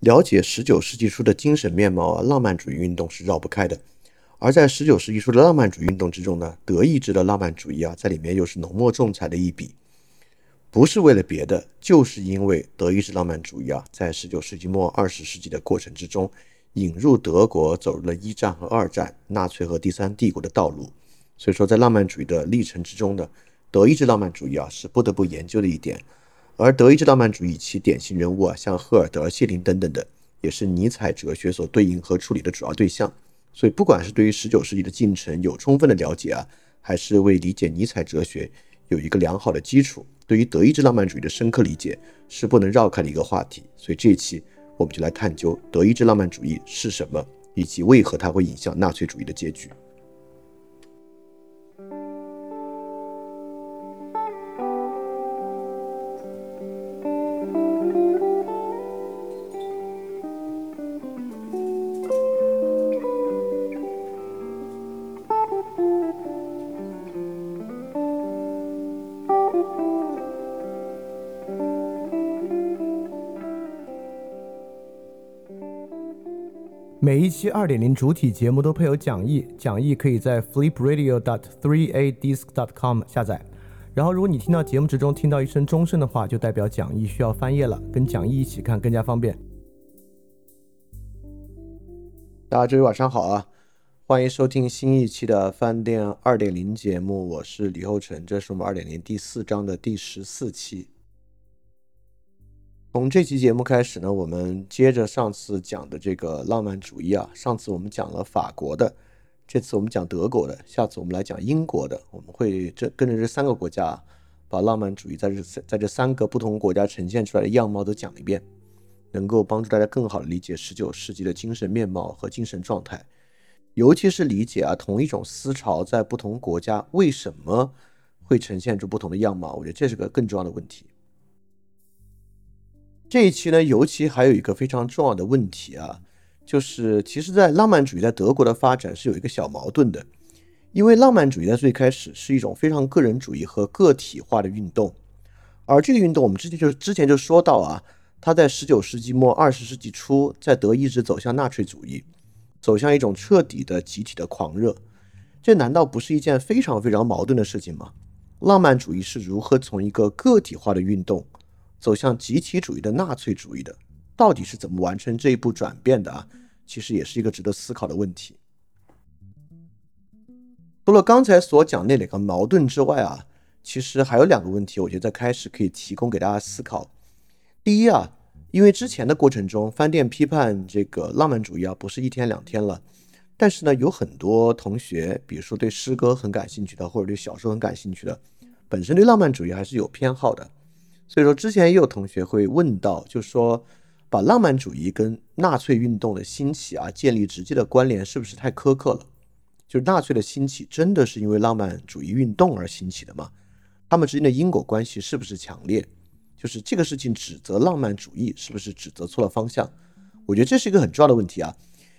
了解十九世纪初的精神面貌啊，浪漫主义运动是绕不开的。而在十九世纪初的浪漫主义运动之中呢，德意志的浪漫主义啊，在里面又是浓墨重彩的一笔。不是为了别的，就是因为德意志浪漫主义啊，在十九世纪末二十世纪的过程之中，引入德国走入了一战和二战、纳粹和第三帝国的道路。所以说，在浪漫主义的历程之中呢，德意志浪漫主义啊，是不得不研究的一点。而德意志浪漫主义其典型人物啊，像赫尔德、谢林等等的，也是尼采哲学所对应和处理的主要对象。所以，不管是对于十九世纪的进程有充分的了解啊，还是为理解尼采哲学有一个良好的基础，对于德意志浪漫主义的深刻理解是不能绕开的一个话题。所以这一期我们就来探究德意志浪漫主义是什么，以及为何它会影响纳粹主义的结局。期二点零主体节目都配有讲义，讲义可以在 flipradio.dot3adisc.dot.com 下载。然后，如果你听到节目之中听到一声钟声的话，就代表讲义需要翻页了，跟讲义一起看更加方便。大家周一晚上好啊，欢迎收听新一期的饭店二点零节目，我是李厚成，这是我们二点零第四章的第十四期。从这期节目开始呢，我们接着上次讲的这个浪漫主义啊。上次我们讲了法国的，这次我们讲德国的，下次我们来讲英国的。我们会这跟着这三个国家，啊把浪漫主义在这在这三个不同国家呈现出来的样貌都讲一遍，能够帮助大家更好的理解十九世纪的精神面貌和精神状态，尤其是理解啊同一种思潮在不同国家为什么会呈现出不同的样貌。我觉得这是个更重要的问题。这一期呢，尤其还有一个非常重要的问题啊，就是其实，在浪漫主义在德国的发展是有一个小矛盾的，因为浪漫主义在最开始是一种非常个人主义和个体化的运动，而这个运动我们之前就之前就说到啊，它在十九世纪末二十世纪初在德意志走向纳粹主义，走向一种彻底的集体的狂热，这难道不是一件非常非常矛盾的事情吗？浪漫主义是如何从一个个体化的运动？走向集体主义的纳粹主义的，到底是怎么完成这一步转变的啊？其实也是一个值得思考的问题。除了刚才所讲那两个矛盾之外啊，其实还有两个问题，我觉得在开始可以提供给大家思考。第一啊，因为之前的过程中，饭店批判这个浪漫主义啊，不是一天两天了，但是呢，有很多同学，比如说对诗歌很感兴趣的，或者对小说很感兴趣的，本身对浪漫主义还是有偏好的。所以说，之前也有同学会问到，就说把浪漫主义跟纳粹运动的兴起啊建立直接的关联，是不是太苛刻了？就是纳粹的兴起真的是因为浪漫主义运动而兴起的吗？他们之间的因果关系是不是强烈？就是这个事情指责浪漫主义是不是指责错了方向？我觉得这是一个很重要的问题啊，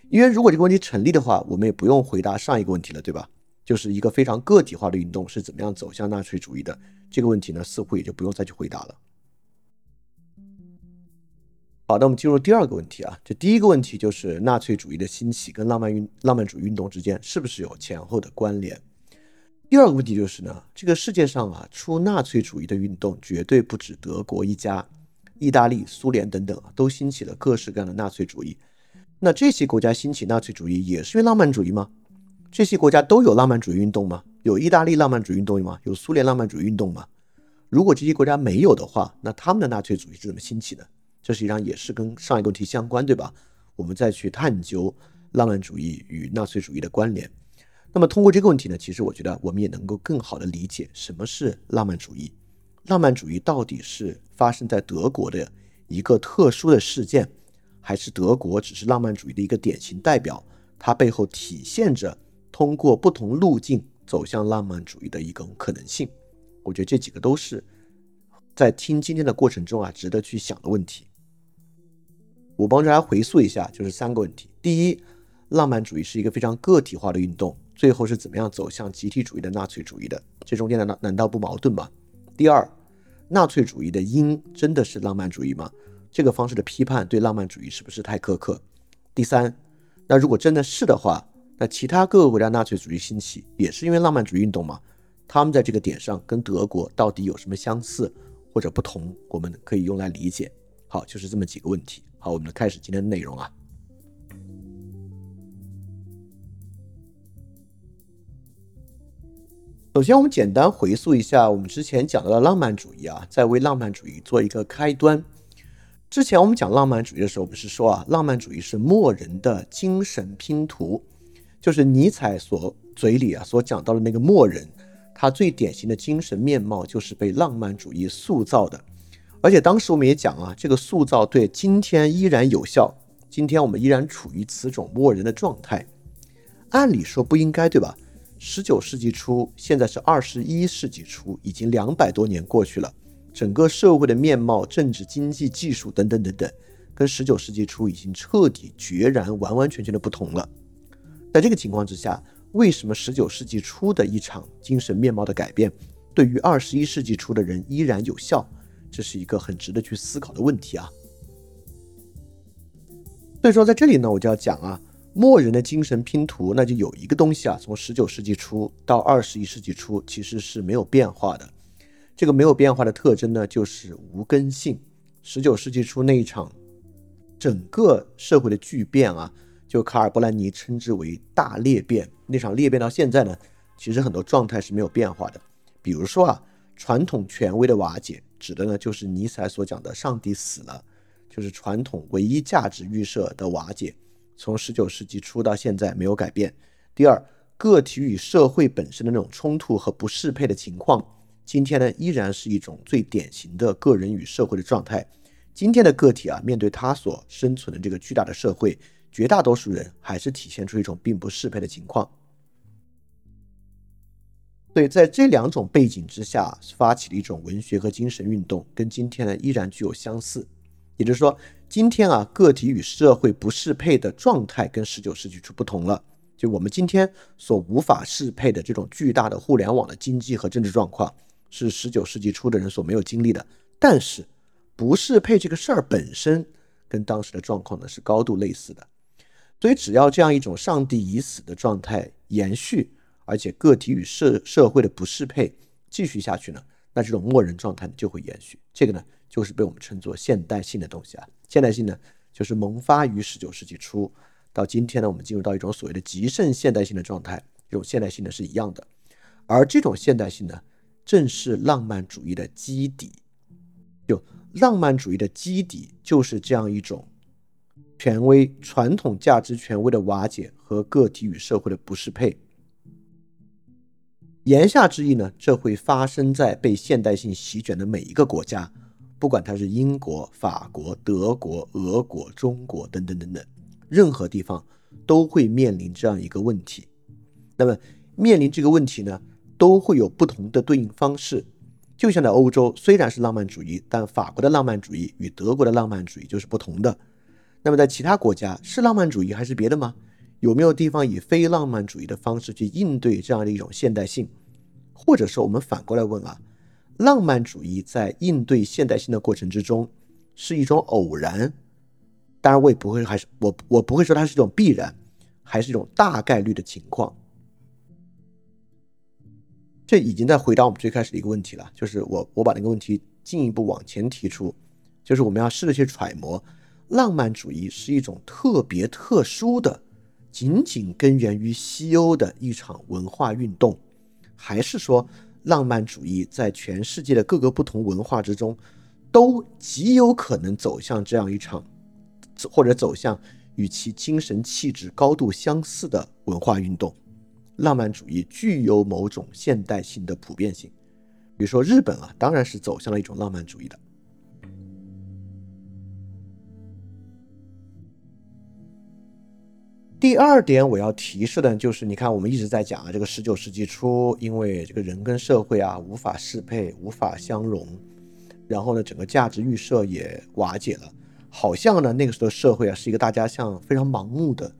因为如果这个问题成立的话，我们也不用回答上一个问题了，对吧？就是一个非常个体化的运动是怎么样走向纳粹主义的？这个问题呢，似乎也就不用再去回答了。好，那我们进入第二个问题啊。这第一个问题就是纳粹主义的兴起跟浪漫运浪漫主义运动之间是不是有前后的关联？第二个问题就是呢，这个世界上啊，出纳粹主义的运动绝对不止德国一家，意大利、苏联等等啊，都兴起了各式各样的纳粹主义。那这些国家兴起纳粹主义也是因为浪漫主义吗？这些国家都有浪漫主义运动吗？有意大利浪漫主义运动吗？有苏联浪漫主义运动吗？如果这些国家没有的话，那他们的纳粹主义是怎么兴起的？这实际上也是跟上一个问题相关，对吧？我们再去探究浪漫主义与纳粹主义的关联。那么通过这个问题呢，其实我觉得我们也能够更好的理解什么是浪漫主义。浪漫主义到底是发生在德国的一个特殊的事件，还是德国只是浪漫主义的一个典型代表？它背后体现着通过不同路径走向浪漫主义的一种可能性。我觉得这几个都是在听今天的过程中啊，值得去想的问题。我帮大家回溯一下，就是三个问题：第一，浪漫主义是一个非常个体化的运动，最后是怎么样走向集体主义的纳粹主义的？这中间难道难道不矛盾吗？第二，纳粹主义的因真的是浪漫主义吗？这个方式的批判对浪漫主义是不是太苛刻？第三，那如果真的是的话，那其他各个国家纳粹主义兴起也是因为浪漫主义运动嘛？他们在这个点上跟德国到底有什么相似或者不同？我们可以用来理解。好，就是这么几个问题。好，我们开始今天的内容啊。首先，我们简单回溯一下我们之前讲到的浪漫主义啊，在为浪漫主义做一个开端。之前我们讲浪漫主义的时候，不是说啊，浪漫主义是默人的精神拼图，就是尼采所嘴里啊所讲到的那个墨人，他最典型的精神面貌就是被浪漫主义塑造的。而且当时我们也讲啊，这个塑造对今天依然有效，今天我们依然处于此种墨人的状态。按理说不应该，对吧？十九世纪初，现在是二十一世纪初，已经两百多年过去了。整个社会的面貌、政治、经济、技术等等等等，跟十九世纪初已经彻底、决然、完完全全的不同了。在这个情况之下，为什么十九世纪初的一场精神面貌的改变，对于二十一世纪初的人依然有效？这是一个很值得去思考的问题啊。所以说，在这里呢，我就要讲啊，末人的精神拼图，那就有一个东西啊，从十九世纪初到二十一世纪初，其实是没有变化的。这个没有变化的特征呢，就是无根性。十九世纪初那一场整个社会的巨变啊，就卡尔布兰尼称之为大裂变。那场裂变到现在呢，其实很多状态是没有变化的。比如说啊，传统权威的瓦解，指的呢就是尼采所讲的“上帝死了”，就是传统唯一价值预设的瓦解，从十九世纪初到现在没有改变。第二，个体与社会本身的那种冲突和不适配的情况。今天呢，依然是一种最典型的个人与社会的状态。今天的个体啊，面对他所生存的这个巨大的社会，绝大多数人还是体现出一种并不适配的情况。所以在这两种背景之下，发起的一种文学和精神运动，跟今天呢依然具有相似。也就是说，今天啊，个体与社会不适配的状态跟十九世纪初不同了。就我们今天所无法适配的这种巨大的互联网的经济和政治状况。是十九世纪初的人所没有经历的，但是不适配这个事儿本身跟当时的状况呢是高度类似的，所以只要这样一种上帝已死的状态延续，而且个体与社社会的不适配继续下去呢，那这种默认状态就会延续。这个呢就是被我们称作现代性的东西啊，现代性呢就是萌发于十九世纪初到今天呢，我们进入到一种所谓的极盛现代性的状态，这种现代性呢是一样的，而这种现代性呢。正是浪漫主义的基底，就浪漫主义的基底就是这样一种权威、传统价值权威的瓦解和个体与社会的不适配。言下之意呢，这会发生在被现代性席卷的每一个国家，不管它是英国、法国、德国、俄国、中国等等等等，任何地方都会面临这样一个问题。那么面临这个问题呢？都会有不同的对应方式，就像在欧洲，虽然是浪漫主义，但法国的浪漫主义与德国的浪漫主义就是不同的。那么在其他国家是浪漫主义还是别的吗？有没有地方以非浪漫主义的方式去应对这样的一种现代性？或者说我们反过来问啊，浪漫主义在应对现代性的过程之中是一种偶然？当然我也不会，还是我我不会说它是一种必然，还是一种大概率的情况。这已经在回答我们最开始的一个问题了，就是我我把那个问题进一步往前提出，就是我们要试着去揣摩，浪漫主义是一种特别特殊的，仅仅根源于西欧的一场文化运动，还是说浪漫主义在全世界的各个不同文化之中，都极有可能走向这样一场，或者走向与其精神气质高度相似的文化运动。浪漫主义具有某种现代性的普遍性，比如说日本啊，当然是走向了一种浪漫主义的。第二点我要提示的就是，你看我们一直在讲啊，这个十九世纪初，因为这个人跟社会啊无法适配、无法相融，然后呢，整个价值预设也瓦解了，好像呢那个时候的社会啊是一个大家像非常盲目的。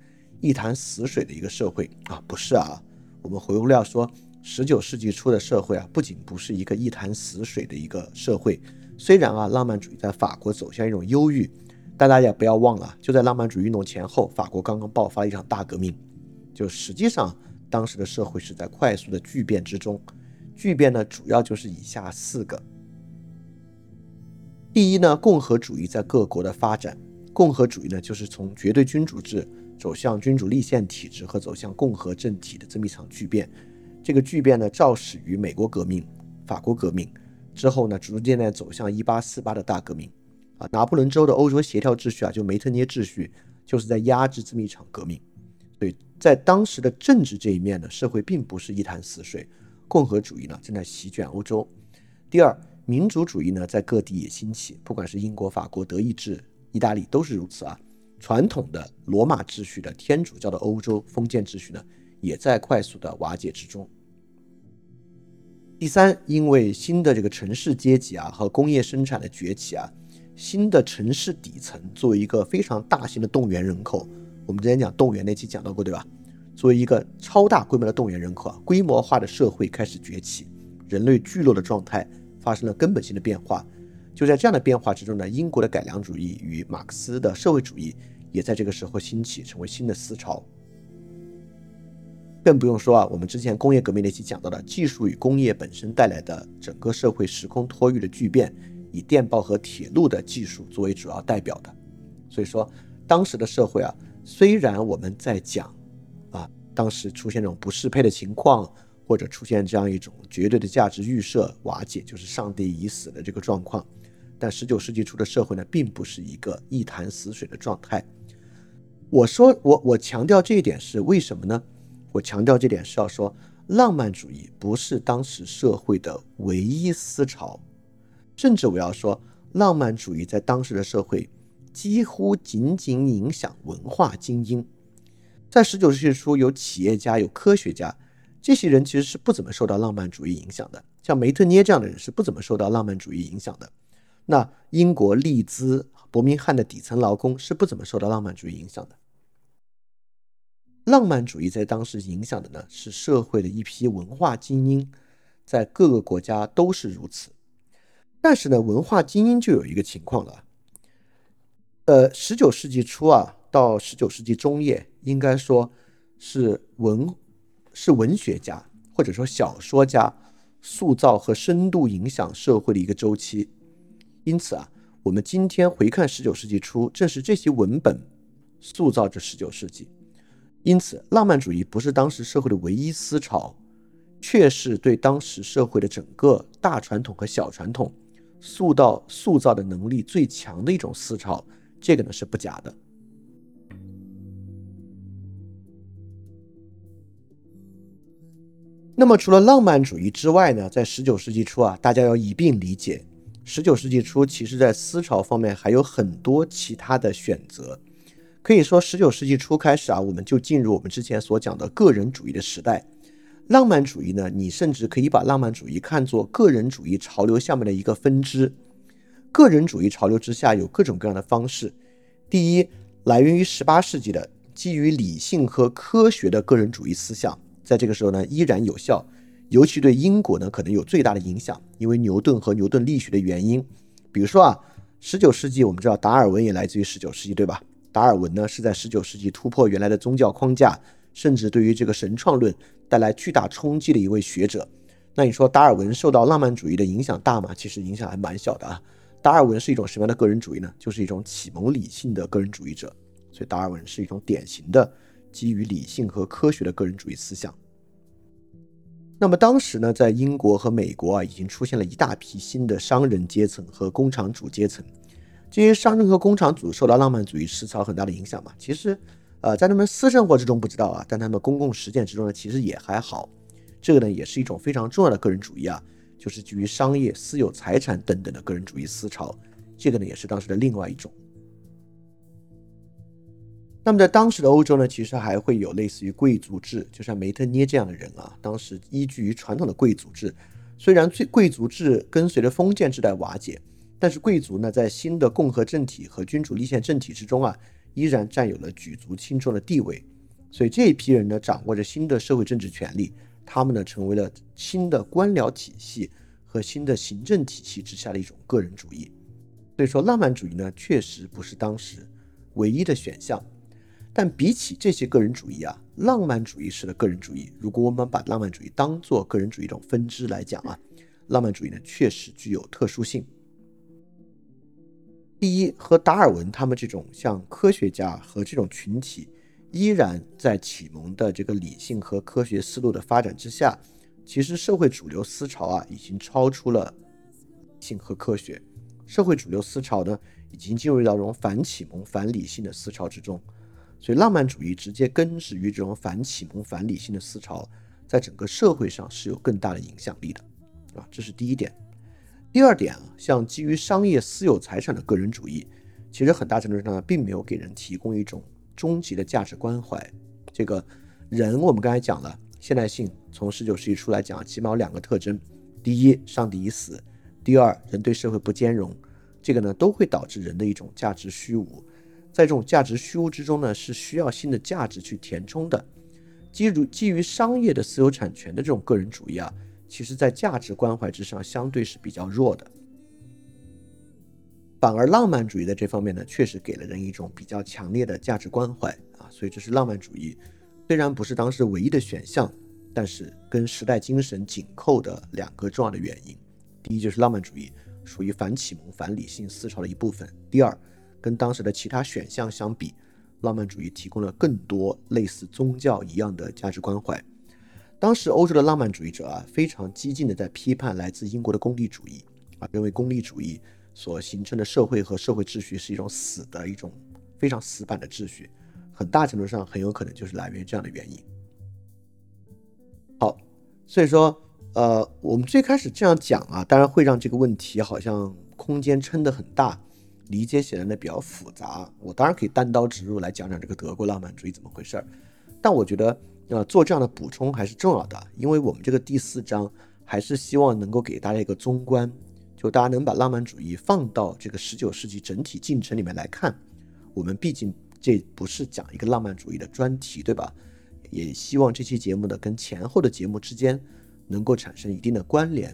一潭死水的一个社会啊，不是啊。我们回过料说，十九世纪初的社会啊，不仅不是一个一潭死水的一个社会，虽然啊，浪漫主义在法国走向一种忧郁，但大家也不要忘了，就在浪漫主义运动前后，法国刚刚爆发了一场大革命，就实际上当时的社会是在快速的巨变之中。巨变呢，主要就是以下四个。第一呢，共和主义在各国的发展，共和主义呢，就是从绝对君主制走向君主立宪体制和走向共和政体的这么一场巨变。这个巨变呢，肇始于美国革命、法国革命。之后呢，逐渐的走向一八四八的大革命，啊，拿破仑州的欧洲协调秩序啊，就梅特涅秩序，就是在压制这么一场革命。所以在当时的政治这一面呢，社会并不是一潭死水，共和主义呢正在席卷欧洲。第二，民主主义呢在各地也兴起，不管是英国、法国、德意志、意大利都是如此啊。传统的罗马秩序的天主教的欧洲封建秩序呢，也在快速的瓦解之中。第三，因为新的这个城市阶级啊和工业生产的崛起啊，新的城市底层作为一个非常大型的动员人口，我们之前讲动员那期讲到过，对吧？作为一个超大规模的动员人口啊，规模化的社会开始崛起，人类聚落的状态发生了根本性的变化。就在这样的变化之中呢，英国的改良主义与马克思的社会主义也在这个时候兴起，成为新的思潮。更不用说啊，我们之前工业革命那期讲到的技术与工业本身带来的整个社会时空托育的巨变，以电报和铁路的技术作为主要代表的。所以说，当时的社会啊，虽然我们在讲啊，当时出现这种不适配的情况，或者出现这样一种绝对的价值预设瓦解，就是上帝已死的这个状况，但十九世纪初的社会呢，并不是一个一潭死水的状态。我说我我强调这一点是为什么呢？我强调这点是要说，浪漫主义不是当时社会的唯一思潮，甚至我要说，浪漫主义在当时的社会几乎仅仅影响文化精英。在十九世纪初，有企业家、有科学家，这些人其实是不怎么受到浪漫主义影响的。像梅特涅这样的人是不怎么受到浪漫主义影响的。那英国利兹、伯明翰的底层劳工是不怎么受到浪漫主义影响的。浪漫主义在当时影响的呢是社会的一批文化精英，在各个国家都是如此。但是呢，文化精英就有一个情况了，呃，十九世纪初啊到十九世纪中叶，应该说是文是文学家或者说小说家塑造和深度影响社会的一个周期。因此啊，我们今天回看十九世纪初，正是这些文本塑造着十九世纪。因此，浪漫主义不是当时社会的唯一思潮，却是对当时社会的整个大传统和小传统塑造塑造的能力最强的一种思潮。这个呢是不假的。那么，除了浪漫主义之外呢，在十九世纪初啊，大家要一并理解，十九世纪初其实在思潮方面还有很多其他的选择。可以说，十九世纪初开始啊，我们就进入我们之前所讲的个人主义的时代。浪漫主义呢，你甚至可以把浪漫主义看作个人主义潮流下面的一个分支。个人主义潮流之下有各种各样的方式。第一，来源于十八世纪的基于理性和科学的个人主义思想，在这个时候呢依然有效，尤其对英国呢可能有最大的影响，因为牛顿和牛顿力学的原因。比如说啊，十九世纪我们知道达尔文也来自于十九世纪，对吧？达尔文呢，是在十九世纪突破原来的宗教框架，甚至对于这个神创论带来巨大冲击的一位学者。那你说达尔文受到浪漫主义的影响大吗？其实影响还蛮小的啊。达尔文是一种什么样的个人主义呢？就是一种启蒙理性的个人主义者。所以达尔文是一种典型的基于理性和科学的个人主义思想。那么当时呢，在英国和美国啊，已经出现了一大批新的商人阶层和工厂主阶层。这些商人和工厂主受到浪漫主义思潮很大的影响嘛？其实，呃，在他们私生活之中不知道啊，但他们公共实践之中呢，其实也还好。这个呢，也是一种非常重要的个人主义啊，就是基于商业、私有财产等等的个人主义思潮。这个呢，也是当时的另外一种。那么在当时的欧洲呢，其实还会有类似于贵族制，就像梅特涅这样的人啊，当时依据于传统的贵族制，虽然最贵族制跟随着封建制在瓦解。但是贵族呢，在新的共和政体和君主立宪政体之中啊，依然占有了举足轻重的地位。所以这一批人呢，掌握着新的社会政治权利，他们呢，成为了新的官僚体系和新的行政体系之下的一种个人主义。所以说，浪漫主义呢，确实不是当时唯一的选项。但比起这些个人主义啊，浪漫主义式的个人主义，如果我们把浪漫主义当做个人主义一种分支来讲啊，浪漫主义呢确实具有特殊性。第一，和达尔文他们这种像科学家和这种群体，依然在启蒙的这个理性和科学思路的发展之下，其实社会主流思潮啊已经超出了性和科学，社会主流思潮呢已经进入到这种反启蒙、反理性的思潮之中。所以，浪漫主义直接根植于这种反启蒙、反理性的思潮，在整个社会上是有更大的影响力的，啊，这是第一点。第二点啊，像基于商业私有财产的个人主义，其实很大程度上呢，并没有给人提供一种终极的价值关怀。这个人，我们刚才讲了，现代性从十九世纪初来讲，起码有两个特征：第一，上帝已死；第二，人对社会不兼容。这个呢，都会导致人的一种价值虚无。在这种价值虚无之中呢，是需要新的价值去填充的。基于基于商业的私有产权的这种个人主义啊，其实在价值关怀之上相对是比较弱的。反而浪漫主义在这方面呢，确实给了人一种比较强烈的价值关怀啊。所以这是浪漫主义虽然不是当时唯一的选项，但是跟时代精神紧扣的两个重要的原因。第一就是浪漫主义属于反启蒙、反理性思潮的一部分。第二。跟当时的其他选项相比，浪漫主义提供了更多类似宗教一样的价值关怀。当时欧洲的浪漫主义者啊，非常激进的在批判来自英国的功利主义啊，认为功利主义所形成的社会和社会秩序是一种死的一种非常死板的秩序，很大程度上很有可能就是来源于这样的原因。好，所以说，呃，我们最开始这样讲啊，当然会让这个问题好像空间撑得很大。理解显然呢比较复杂，我当然可以单刀直入来讲讲这个德国浪漫主义怎么回事儿，但我觉得那做这样的补充还是重要的，因为我们这个第四章还是希望能够给大家一个综观，就大家能把浪漫主义放到这个十九世纪整体进程里面来看，我们毕竟这不是讲一个浪漫主义的专题，对吧？也希望这期节目呢跟前后的节目之间能够产生一定的关联。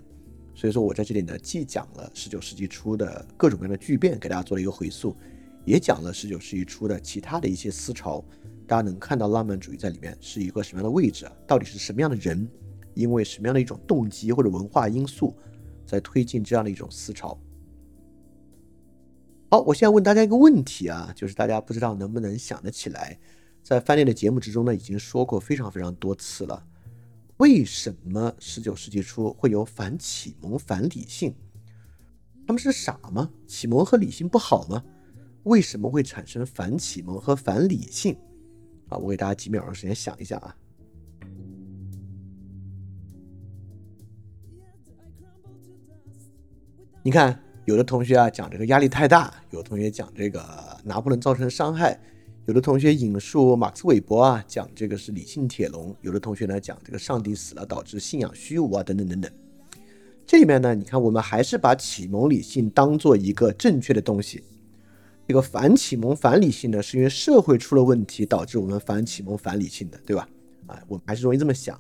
所以说我在这里呢，既讲了十九世纪初的各种各样的巨变，给大家做了一个回溯，也讲了十九世纪初的其他的一些思潮，大家能看到浪漫主义在里面是一个什么样的位置啊，到底是什么样的人，因为什么样的一种动机或者文化因素，在推进这样的一种思潮。好，我现在问大家一个问题啊，就是大家不知道能不能想得起来，在翻练的节目之中呢，已经说过非常非常多次了。为什么十九世纪初会有反启蒙、反理性？他们是傻吗？启蒙和理性不好吗？为什么会产生反启蒙和反理性？啊，我给大家几秒钟时间想一想啊。你看，有的同学啊讲这个压力太大，有的同学讲这个拿破仑造成伤害。有的同学引述马克思韦伯啊，讲这个是理性铁笼；有的同学呢讲这个上帝死了导致信仰虚无啊，等等等等。这里面呢，你看我们还是把启蒙理性当做一个正确的东西。这个反启蒙反理性呢，是因为社会出了问题导致我们反启蒙反理性的，对吧？啊，我们还是容易这么想，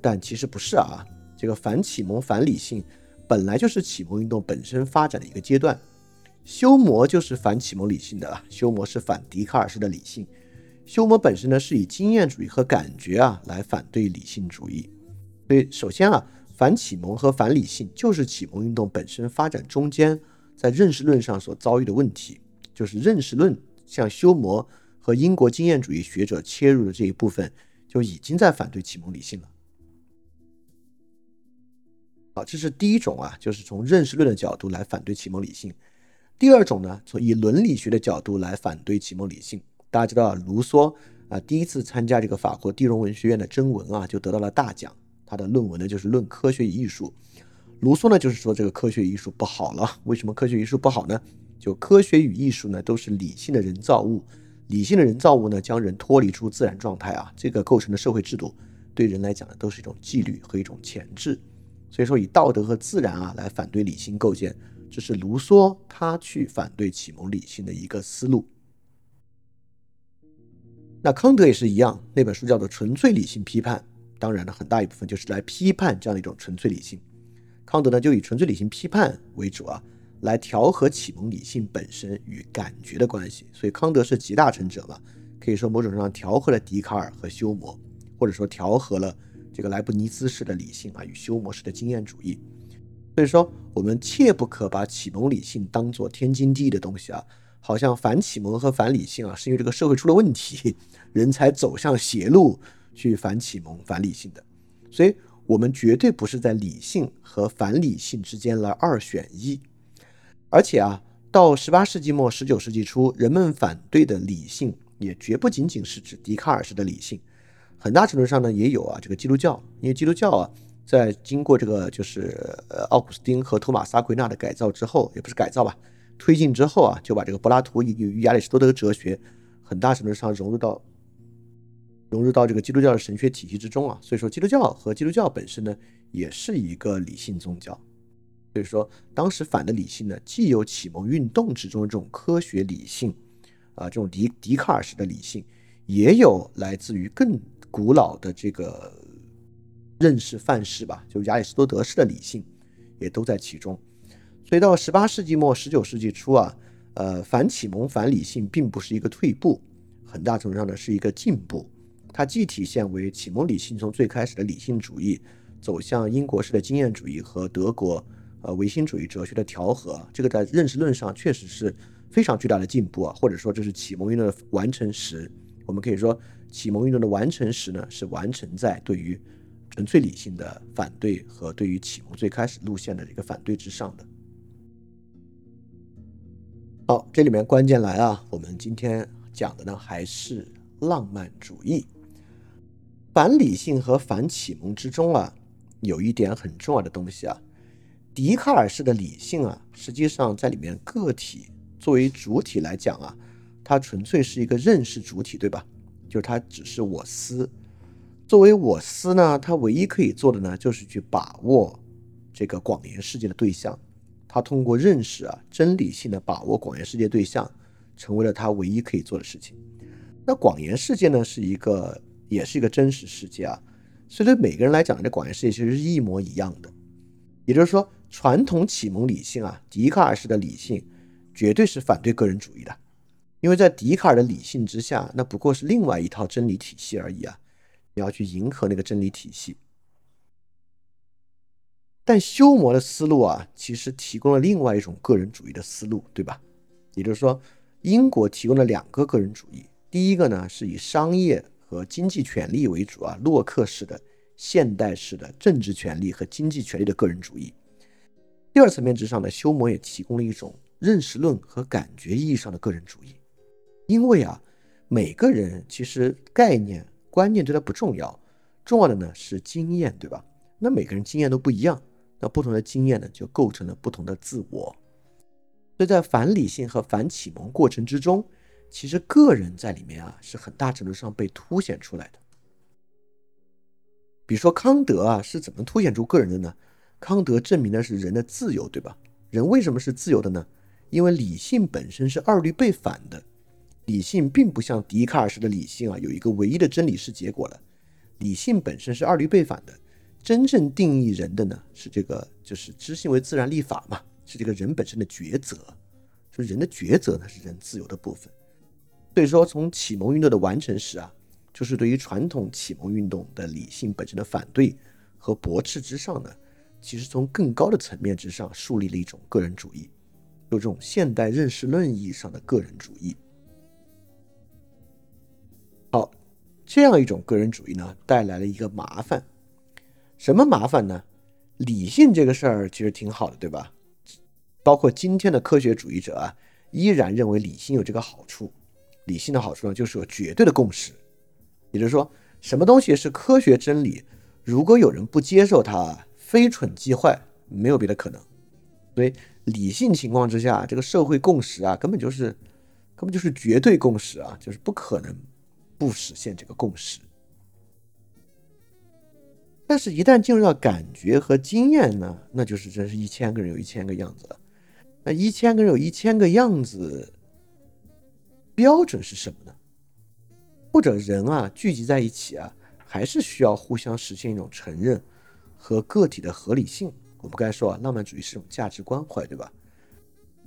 但其实不是啊。这个反启蒙反理性本来就是启蒙运动本身发展的一个阶段。修谟就是反启蒙理性的了，修谟是反笛卡尔式的理性。修谟本身呢是以经验主义和感觉啊来反对理性主义。所以首先啊，反启蒙和反理性就是启蒙运动本身发展中间在认识论上所遭遇的问题，就是认识论像修谟和英国经验主义学者切入的这一部分就已经在反对启蒙理性了。好，这是第一种啊，就是从认识论的角度来反对启蒙理性。第二种呢，从以伦理学的角度来反对启蒙理性。大家知道，卢梭啊，第一次参加这个法国第荣文学院的征文啊，就得到了大奖。他的论文呢，就是《论科学与艺术》。卢梭呢，就是说这个科学与艺术不好了。为什么科学与艺术不好呢？就科学与艺术呢，都是理性的人造物。理性的人造物呢，将人脱离出自然状态啊，这个构成的社会制度，对人来讲呢，都是一种纪律和一种潜质。所以说，以道德和自然啊来反对理性构建。这是卢梭他去反对启蒙理性的一个思路。那康德也是一样，那本书叫做《纯粹理性批判》，当然呢，很大一部分就是来批判这样的一种纯粹理性。康德呢就以纯粹理性批判为主啊，来调和启蒙理性本身与感觉的关系。所以康德是集大成者嘛，可以说某种程度上调和了笛卡尔和休谟，或者说调和了这个莱布尼兹式的理性啊与休谟式的经验主义。所以说，我们切不可把启蒙理性当做天经地义的东西啊，好像反启蒙和反理性啊，是因为这个社会出了问题，人才走向邪路去反启蒙、反理性的。所以。我们绝对不是在理性和反理性之间来二选一，而且啊，到十八世纪末、十九世纪初，人们反对的理性也绝不仅仅是指笛卡尔式的理性，很大程度上呢，也有啊这个基督教，因为基督教啊，在经过这个就是呃奥古斯丁和托马斯阿奎那的改造之后，也不是改造吧，推进之后啊，就把这个柏拉图与亚里士多德哲学很大程度上融入到。融入到这个基督教的神学体系之中啊，所以说基督教和基督教本身呢，也是一个理性宗教。所以说当时反的理性呢，既有启蒙运动之中的这种科学理性，啊，这种笛笛卡尔式的理性，也有来自于更古老的这个认识范式吧，就亚里士多德式的理性，也都在其中。所以到十八世纪末、十九世纪初啊，呃，反启蒙、反理性并不是一个退步，很大程度上呢是一个进步。它既体现为启蒙理性从最开始的理性主义走向英国式的经验主义和德国呃唯心主义哲学的调和，这个在认识论上确实是非常巨大的进步啊，或者说这是启蒙运动的完成时。我们可以说，启蒙运动的完成时呢，是完成在对于纯粹理性的反对和对于启蒙最开始路线的一个反对之上的。好，这里面关键来啊，我们今天讲的呢还是浪漫主义。反理性和反启蒙之中啊，有一点很重要的东西啊。笛卡尔式的理性啊，实际上在里面个体作为主体来讲啊，它纯粹是一个认识主体，对吧？就是它只是我思。作为我思呢，它唯一可以做的呢，就是去把握这个广延世界的对象。它通过认识啊，真理性的把握广延世界对象，成为了它唯一可以做的事情。那广延世界呢，是一个。也是一个真实世界啊，所以对每个人来讲，这广元世界其实是一模一样的。也就是说，传统启蒙理性啊，笛卡尔式的理性，绝对是反对个人主义的，因为在笛卡尔的理性之下，那不过是另外一套真理体系而已啊。你要去迎合那个真理体系，但修摩的思路啊，其实提供了另外一种个人主义的思路，对吧？也就是说，英国提供了两个个人主义，第一个呢是以商业。和经济权利为主啊，洛克式的现代式的政治权利和经济权利的个人主义。第二层面之上呢，休谟也提供了一种认识论和感觉意义上的个人主义。因为啊，每个人其实概念观念对他不重要，重要的呢是经验，对吧？那每个人经验都不一样，那不同的经验呢就构成了不同的自我。所以在反理性和反启蒙过程之中。其实个人在里面啊，是很大程度上被凸显出来的。比如说康德啊，是怎么凸显出个人的呢？康德证明的是人的自由，对吧？人为什么是自由的呢？因为理性本身是二律背反的，理性并不像笛卡尔式的理性啊，有一个唯一的真理是结果了。理性本身是二律背反的，真正定义人的呢，是这个就是知性为自然立法嘛，是这个人本身的抉择，所以人的抉择呢，是人自由的部分。所以说，从启蒙运动的完成时啊，就是对于传统启蒙运动的理性本身的反对和驳斥之上呢，其实从更高的层面之上树立了一种个人主义，有这种现代认识论意义上的个人主义。好，这样一种个人主义呢，带来了一个麻烦，什么麻烦呢？理性这个事儿其实挺好的，对吧？包括今天的科学主义者啊，依然认为理性有这个好处。理性的好处呢，就是有绝对的共识，也就是说，什么东西是科学真理，如果有人不接受它，非蠢即坏，没有别的可能。所以，理性情况之下，这个社会共识啊，根本就是，根本就是绝对共识啊，就是不可能不实现这个共识。但是，一旦进入到感觉和经验呢，那就是真是一千个人有一千个样子了。那一千个人有一千个样子。标准是什么呢？或者人啊聚集在一起啊，还是需要互相实现一种承认和个体的合理性，我们刚才说啊，浪漫主义是一种价值关怀，对吧？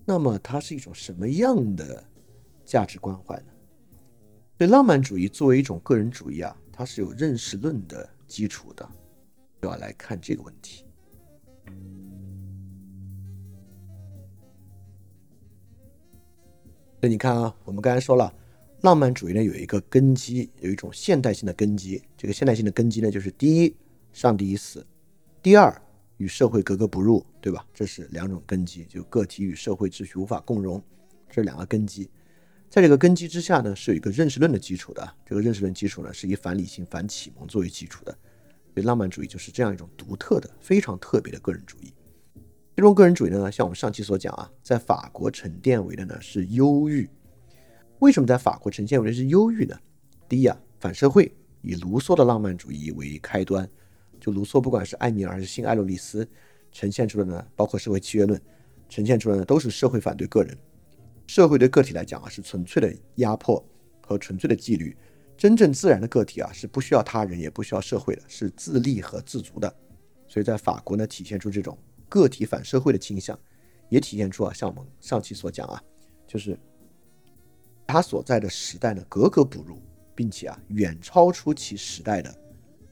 那么它是一种什么样的价值关怀呢？对，浪漫主义作为一种个人主义啊，它是有认识论的基础的，就要来看这个问题。那你看啊，我们刚才说了，浪漫主义呢有一个根基，有一种现代性的根基。这个现代性的根基呢，就是第一，上帝已死；第二，与社会格格不入，对吧？这是两种根基，就个体与社会秩序无法共融，这两个根基。在这个根基之下呢，是有一个认识论的基础的。这个认识论基础呢，是以反理性、反启蒙作为基础的。所以浪漫主义就是这样一种独特的、非常特别的个人主义。这种个人主义呢，像我们上期所讲啊，在法国沉淀为的呢是忧郁。为什么在法国呈现为的是忧郁呢？第一啊，反社会，以卢梭的浪漫主义为开端。就卢梭，不管是艾米尔还是新艾洛丽斯，呈现出的呢，包括社会契约论，呈现出来的都是社会反对个人，社会对个体来讲啊是纯粹的压迫和纯粹的纪律，真正自然的个体啊是不需要他人也不需要社会的，是自立和自足的。所以在法国呢，体现出这种个体反社会的倾向，也体现出啊，像我们上期所讲啊，就是他所在的时代呢格格不入，并且啊远超出其时代的。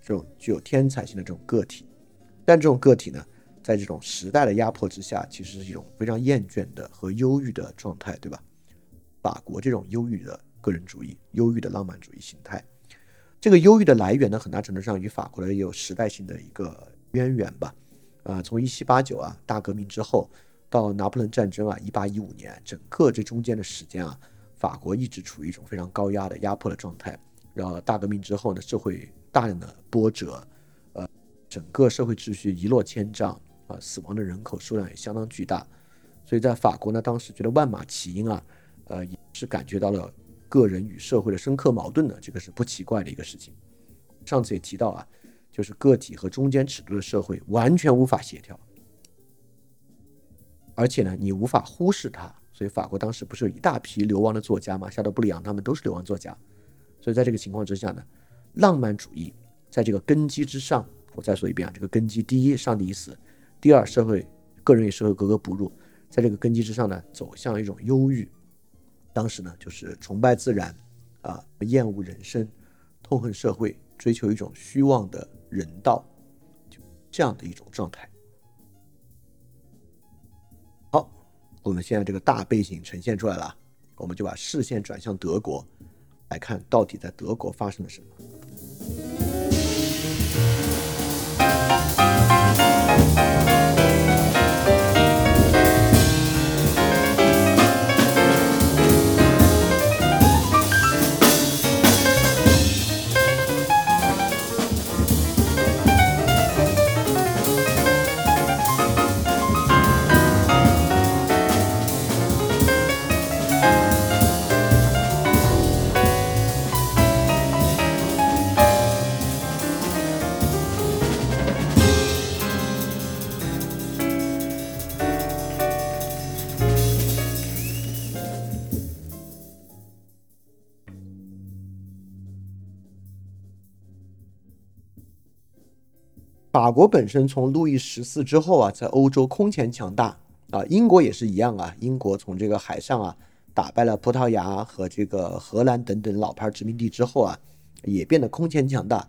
这种具有天才性的这种个体，但这种个体呢，在这种时代的压迫之下，其实是一种非常厌倦的和忧郁的状态，对吧？法国这种忧郁的个人主义、忧郁的浪漫主义形态，这个忧郁的来源呢，很大程度上与法国的也有时代性的一个渊源吧。啊，从一七八九啊大革命之后，到拿破仑战争啊一八一五年，整个这中间的时间啊，法国一直处于一种非常高压的压迫的状态。然后大革命之后呢，社会。大量的波折，呃，整个社会秩序一落千丈啊，死亡的人口数量也相当巨大，所以在法国呢，当时觉得万马齐喑啊，呃，也是感觉到了个人与社会的深刻矛盾的，这个是不奇怪的一个事情。上次也提到啊，就是个体和中间尺度的社会完全无法协调，而且呢，你无法忽视它，所以法国当时不是有一大批流亡的作家吗？夏多布里昂他们都是流亡作家，所以在这个情况之下呢。浪漫主义在这个根基之上，我再说一遍啊，这个根基：第一，上帝已死；第二，社会个人与社会格格不入。在这个根基之上呢，走向一种忧郁。当时呢，就是崇拜自然，啊，厌恶人生，痛恨社会，追求一种虚妄的人道，就这样的一种状态。好，我们现在这个大背景呈现出来了，我们就把视线转向德国，来看到底在德国发生了什么。Thank you. 法国本身从路易十四之后啊，在欧洲空前强大啊，英国也是一样啊。英国从这个海上啊打败了葡萄牙和这个荷兰等等老牌殖民地之后啊，也变得空前强大。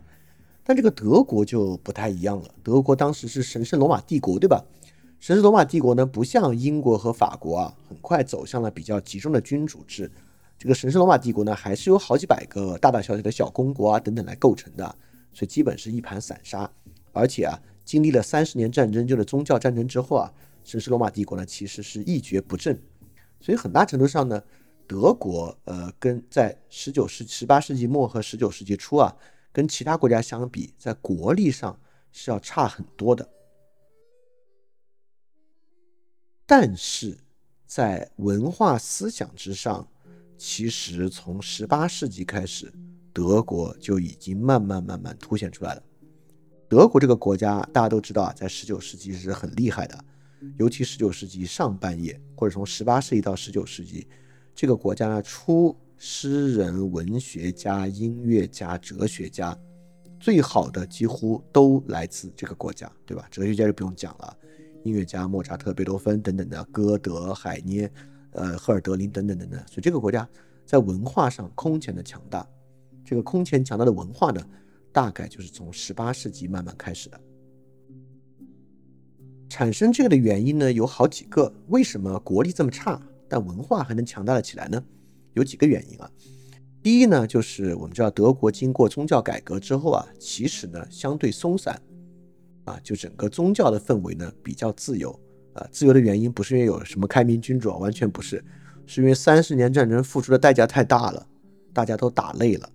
但这个德国就不太一样了。德国当时是神圣罗马帝国，对吧？神圣罗马帝国呢，不像英国和法国啊，很快走向了比较集中的君主制。这个神圣罗马帝国呢，还是有好几百个大大小小的小公国啊等等来构成的，所以基本是一盘散沙。而且啊，经历了三十年战争，就是宗教战争之后啊，神圣罗马帝国呢其实是一蹶不振，所以很大程度上呢，德国呃跟在十九世十八世纪末和十九世纪初啊，跟其他国家相比，在国力上是要差很多的，但是在文化思想之上，其实从十八世纪开始，德国就已经慢慢慢慢凸显出来了。德国这个国家，大家都知道啊，在十九世纪是很厉害的，尤其十九世纪上半叶，或者从十八世纪到十九世纪，这个国家呢，出诗人、文学家、音乐家、哲学家，最好的几乎都来自这个国家，对吧？哲学家就不用讲了，音乐家莫扎特、贝多芬等等的，歌德、海涅、呃赫尔德林等等等等，所以这个国家在文化上空前的强大。这个空前强大的文化呢，大概就是从十八世纪慢慢开始的。产生这个的原因呢，有好几个。为什么国力这么差，但文化还能强大的起来呢？有几个原因啊。第一呢，就是我们知道德国经过宗教改革之后啊，其实呢相对松散，啊，就整个宗教的氛围呢比较自由。啊，自由的原因不是因为有什么开明君主，完全不是，是因为三十年战争付出的代价太大了，大家都打累了。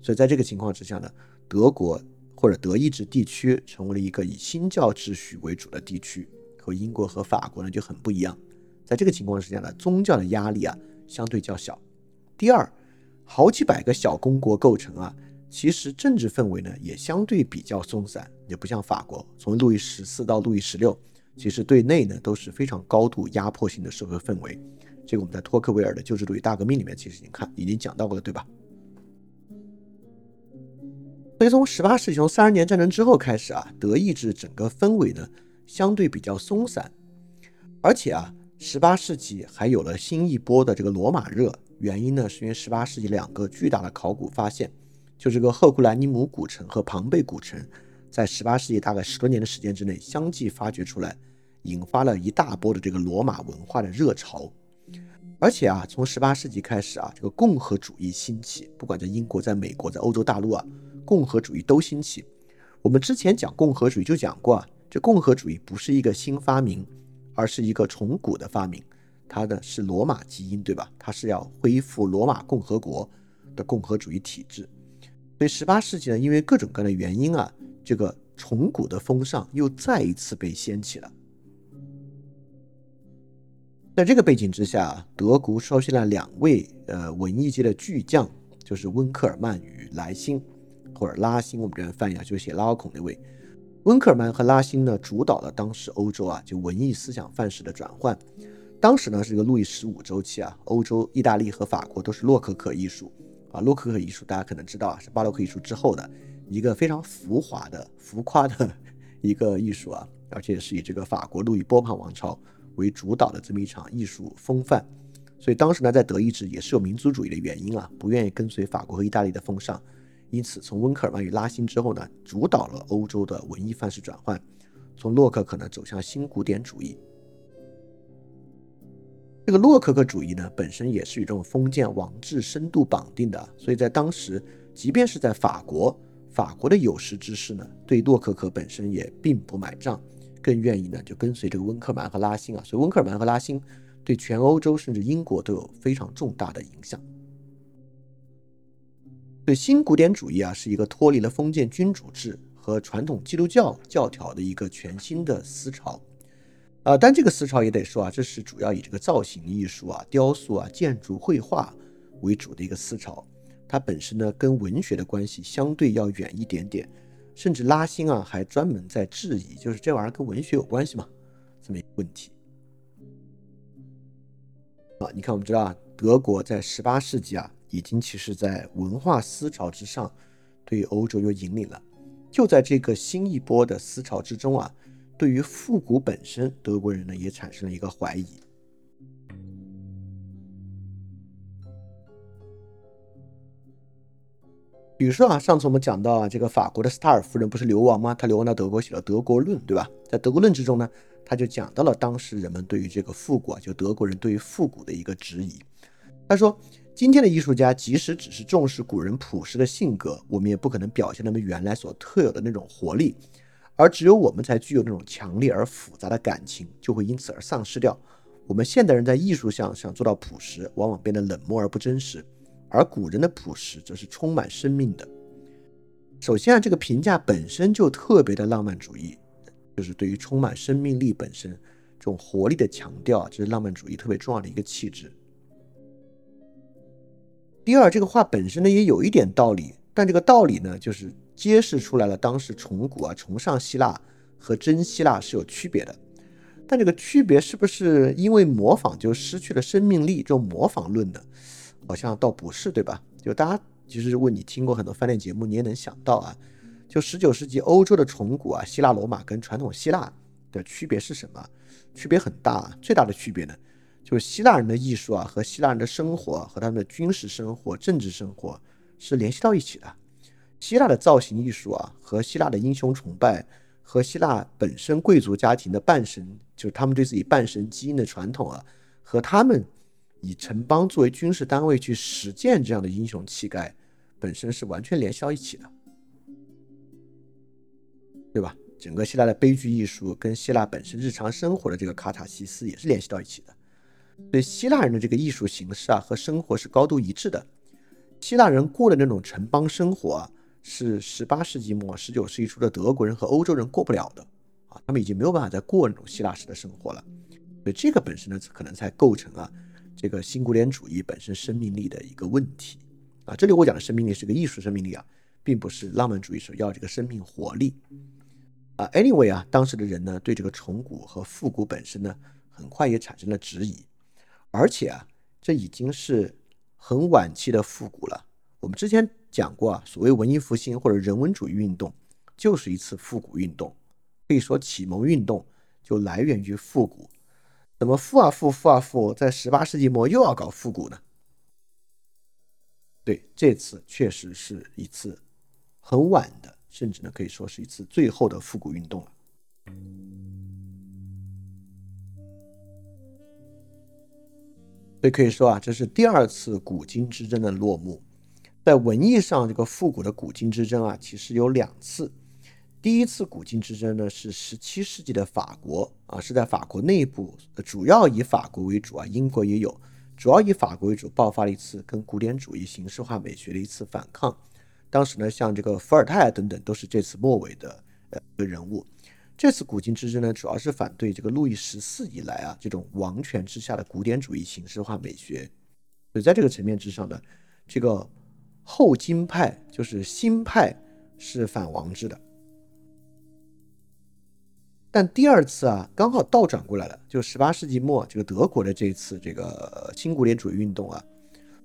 所以在这个情况之下呢，德国或者德意志地区成为了一个以新教秩序为主的地区，和英国和法国呢就很不一样。在这个情况之下呢，宗教的压力啊相对较小。第二，好几百个小公国构成啊，其实政治氛围呢也相对比较松散，也不像法国，从路易十四到路易十六，其实对内呢都是非常高度压迫性的社会氛围。这个我们在托克维尔的旧制主义大革命里面其实已经看已经讲到过了，对吧？所以从十八世纪从三十年战争之后开始啊，德意志整个氛围呢相对比较松散，而且啊，十八世纪还有了新一波的这个罗马热，原因呢是因为十八世纪两个巨大的考古发现，就这个赫库兰尼姆古城和庞贝古城，在十八世纪大概十多年的时间之内相继发掘出来，引发了一大波的这个罗马文化的热潮，而且啊，从十八世纪开始啊，这个共和主义兴起，不管在英国、在美国、在欧洲大陆啊。共和主义都兴起。我们之前讲共和主义就讲过啊，这共和主义不是一个新发明，而是一个从古的发明。它的是罗马基因，对吧？它是要恢复罗马共和国的共和主义体制。所以十八世纪呢，因为各种各样的原因啊，这个从古的风尚又再一次被掀起了。在这个背景之下，德国出现了两位呃文艺界的巨匠，就是温克尔曼与莱辛。或者拉辛，我们这样翻译啊，就写拉奥孔那位。温克尔曼和拉辛呢，主导了当时欧洲啊，就文艺思想范式的转换。当时呢是一个路易十五周期啊，欧洲、意大利和法国都是洛可可艺术啊。洛可可艺术大家可能知道啊，是巴洛克艺术之后的一个非常浮华的、浮夸的 一个艺术啊，而且是以这个法国路易波旁王朝为主导的这么一场艺术风范。所以当时呢，在德意志也是有民族主义的原因啊，不愿意跟随法国和意大利的风尚。因此，从温克尔曼与拉辛之后呢，主导了欧洲的文艺范式转换，从洛可可呢走向新古典主义。这个洛可可主义呢，本身也是与这种封建王制深度绑定的，所以在当时，即便是在法国，法国的有识之士呢，对洛可可本身也并不买账，更愿意呢就跟随这个温克尔曼和拉辛啊，所以温克尔曼和拉辛对全欧洲甚至英国都有非常重大的影响。新古典主义啊，是一个脱离了封建君主制和传统基督教教条的一个全新的思潮，啊，但这个思潮也得说啊，这是主要以这个造型艺术啊、雕塑啊、建筑绘画为主的一个思潮，它本身呢跟文学的关系相对要远一点点，甚至拉辛啊还专门在质疑，就是这玩意儿跟文学有关系吗？这么一个问题。啊，你看我们知道啊，德国在十八世纪啊。已经其实，在文化思潮之上，对于欧洲又引领了。就在这个新一波的思潮之中啊，对于复古本身，德国人呢也产生了一个怀疑。比如说啊，上次我们讲到啊，这个法国的斯塔尔夫人不是流亡吗？他流亡到德国写了《德国论》，对吧？在《德国论》之中呢，他就讲到了当时人们对于这个复古啊，就德国人对于复古的一个质疑。他说。今天的艺术家，即使只是重视古人朴实的性格，我们也不可能表现他们原来所特有的那种活力，而只有我们才具有那种强烈而复杂的感情，就会因此而丧失掉。我们现代人在艺术上想做到朴实，往往变得冷漠而不真实，而古人的朴实则是充满生命的。首先啊，这个评价本身就特别的浪漫主义，就是对于充满生命力本身这种活力的强调啊，这是浪漫主义特别重要的一个气质。第二，这个话本身呢也有一点道理，但这个道理呢，就是揭示出来了当时崇古啊、崇尚希腊和真希腊是有区别的。但这个区别是不是因为模仿就失去了生命力？这种模仿论呢，好像倒不是，对吧？就大家其实如果你听过很多饭店节目，你也能想到啊，就十九世纪欧洲的崇古啊，希腊罗马跟传统希腊的区别是什么？区别很大，最大的区别呢，就是希腊人的艺术啊和希腊人的生活和他们的军事生活、政治生活是联系到一起的。希腊的造型艺术啊和希腊的英雄崇拜和希腊本身贵族家庭的半神，就是他们对自己半神基因的传统啊，和他们以城邦作为军事单位去实践这样的英雄气概，本身是完全联系到一起的。对吧？整个希腊的悲剧艺术跟希腊本身日常生活的这个卡塔西斯也是联系到一起的。所以希腊人的这个艺术形式啊和生活是高度一致的。希腊人过的那种城邦生活啊，是十八世纪末、十九世纪初的德国人和欧洲人过不了的啊，他们已经没有办法再过那种希腊式的生活了。所以这个本身呢，可能才构成啊这个新古典主义本身生命力的一个问题啊。这里我讲的生命力是个艺术生命力啊，并不是浪漫主义所要这个生命活力。啊，anyway 啊，当时的人呢，对这个崇古和复古本身呢，很快也产生了质疑，而且啊，这已经是很晚期的复古了。我们之前讲过啊，所谓文艺复兴或者人文主义运动，就是一次复古运动，可以说启蒙运动就来源于复古。怎么复啊复，复啊复，在十八世纪末又要搞复古呢？对，这次确实是一次很晚的。甚至呢，可以说是一次最后的复古运动了。所以可以说啊，这是第二次古今之争的落幕。在文艺上，这个复古的古今之争啊，其实有两次。第一次古今之争呢，是十七世纪的法国啊，是在法国内部，主要以法国为主啊，英国也有，主要以法国为主，爆发了一次跟古典主义形式化美学的一次反抗。当时呢，像这个伏尔泰等等，都是这次末尾的呃人物。这次古今之争呢，主要是反对这个路易十四以来啊这种王权之下的古典主义形式化美学。所以在这个层面之上呢，这个后金派就是新派是反王制的。但第二次啊，刚好倒转过来了，就十八世纪末这个德国的这次这个新古典主义运动啊。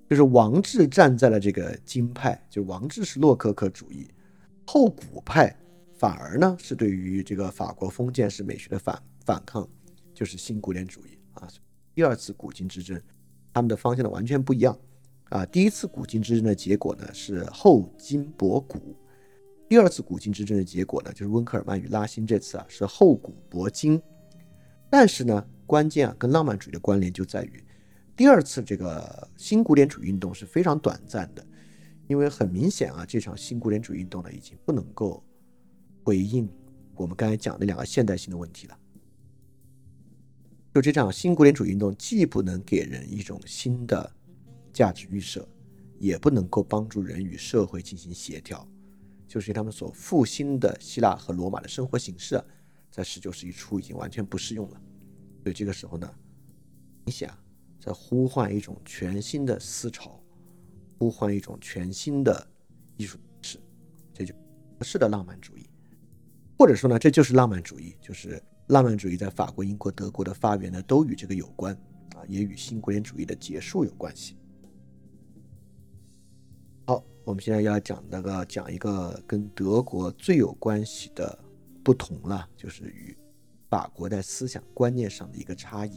就是王治站在了这个金派，就王治是洛可可主义，后古派反而呢是对于这个法国封建式美学的反反抗，就是新古典主义啊。第二次古今之争，他们的方向呢完全不一样啊。第一次古今之争的结果呢是后金博古，第二次古今之争的结果呢就是温克尔曼与拉辛这次啊是后古博今。但是呢，关键啊跟浪漫主义的关联就在于。第二次这个新古典主义运动是非常短暂的，因为很明显啊，这场新古典主义运动呢已经不能够回应我们刚才讲的两个现代性的问题了。就这场新古典主义运动既不能给人一种新的价值预设，也不能够帮助人与社会进行协调，就是他们所复兴的希腊和罗马的生活形式，在十九世纪初已经完全不适用了。所以这个时候呢，你想。在呼唤一种全新的思潮，呼唤一种全新的艺术史，这就合适的浪漫主义，或者说呢，这就是浪漫主义，就是浪漫主义在法国、英国、德国的发源呢，都与这个有关啊，也与新古典主义的结束有关系。好，我们现在要讲那个讲一个跟德国最有关系的不同了，就是与法国在思想观念上的一个差异。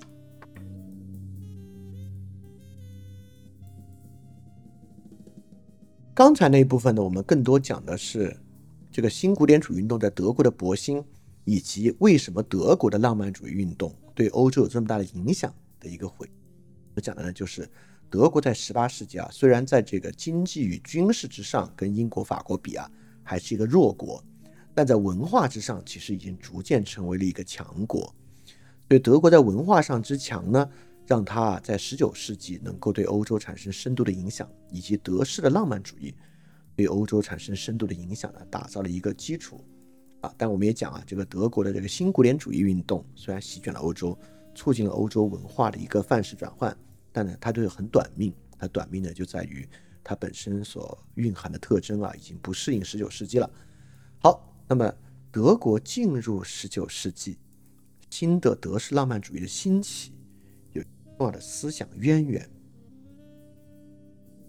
刚才那一部分呢，我们更多讲的是这个新古典主义运动在德国的勃兴，以及为什么德国的浪漫主义运动对欧洲有这么大的影响的一个回。我讲的呢，就是德国在十八世纪啊，虽然在这个经济与军事之上跟英国、法国比啊，还是一个弱国，但在文化之上，其实已经逐渐成为了一个强国。所以德国在文化上之强呢？让它，在十九世纪能够对欧洲产生深度的影响，以及德式的浪漫主义对欧洲产生深度的影响呢，打造了一个基础啊。但我们也讲啊，这个德国的这个新古典主义运动虽然席卷了欧洲，促进了欧洲文化的一个范式转换，但呢，它就是很短命。它短命呢，就在于它本身所蕴含的特征啊，已经不适应十九世纪了。好，那么德国进入十九世纪，新的德式浪漫主义的兴起。有重要的思想渊源，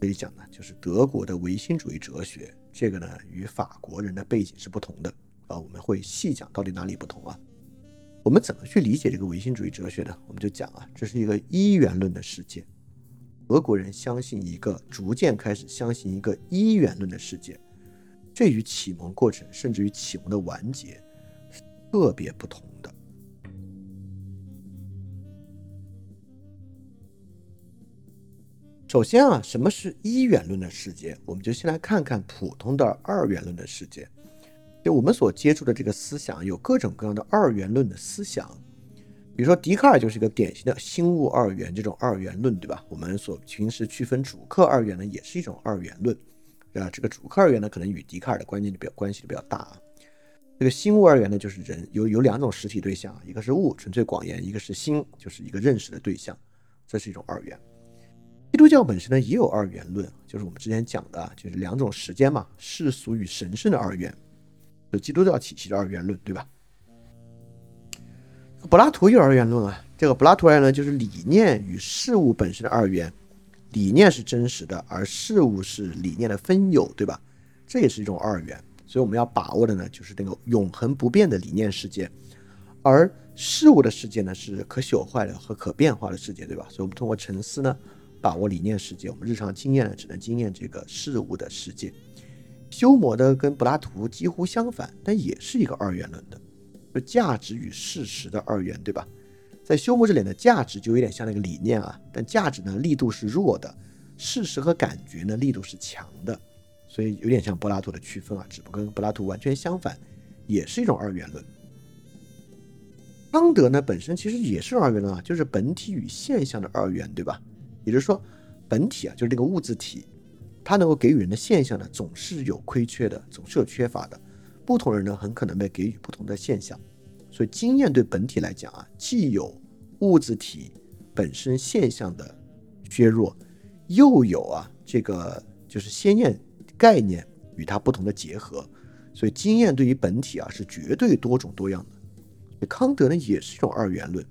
可以讲呢，就是德国的唯心主义哲学。这个呢，与法国人的背景是不同的啊。我们会细讲到底哪里不同啊。我们怎么去理解这个唯心主义哲学呢？我们就讲啊，这是一个一元论的世界。俄国人相信一个，逐渐开始相信一个一元论的世界，这与启蒙过程，甚至于启蒙的完结，特别不同首先啊，什么是一元论的世界？我们就先来看看普通的二元论的世界。就我们所接触的这个思想，有各种各样的二元论的思想。比如说，笛卡尔就是一个典型的心物二元这种二元论，对吧？我们所平时区分主客二元呢，也是一种二元论，啊，这个主客二元呢，可能与笛卡尔的观念就比较关系就比较大啊。这个心物二元呢，就是人有有两种实体对象，一个是物，纯粹广言；一个是心，就是一个认识的对象，这是一种二元。基督教本身呢也有二元论，就是我们之前讲的，就是两种时间嘛，世俗与神圣的二元，就基督教体系的二元论，对吧？柏拉图有二元论啊，这个柏拉图二元论就是理念与事物本身的二元，理念是真实的，而事物是理念的分有，对吧？这也是一种二元，所以我们要把握的呢，就是那个永恒不变的理念世界，而事物的世界呢，是可朽坏的和可变化的世界，对吧？所以，我们通过沉思呢，把握理念世界，我们日常经验呢，只能经验这个事物的世界。修谟的跟柏拉图几乎相反，但也是一个二元论的。就价值与事实的二元，对吧？在休谟这里呢，价值就有点像那个理念啊，但价值呢力度是弱的，事实和感觉呢力度是强的，所以有点像柏拉图的区分啊，只不过跟柏拉图完全相反，也是一种二元论。康德呢本身其实也是二元论啊，就是本体与现象的二元，对吧？也就是说，本体啊就是这个物质体，它能够给予人的现象呢总是有亏缺的，总是有缺乏的。不同人呢，很可能被给予不同的现象，所以经验对本体来讲啊，既有物质体本身现象的削弱，又有啊这个就是先验概念与它不同的结合，所以经验对于本体啊是绝对多种多样的。康德呢也是一种二元论。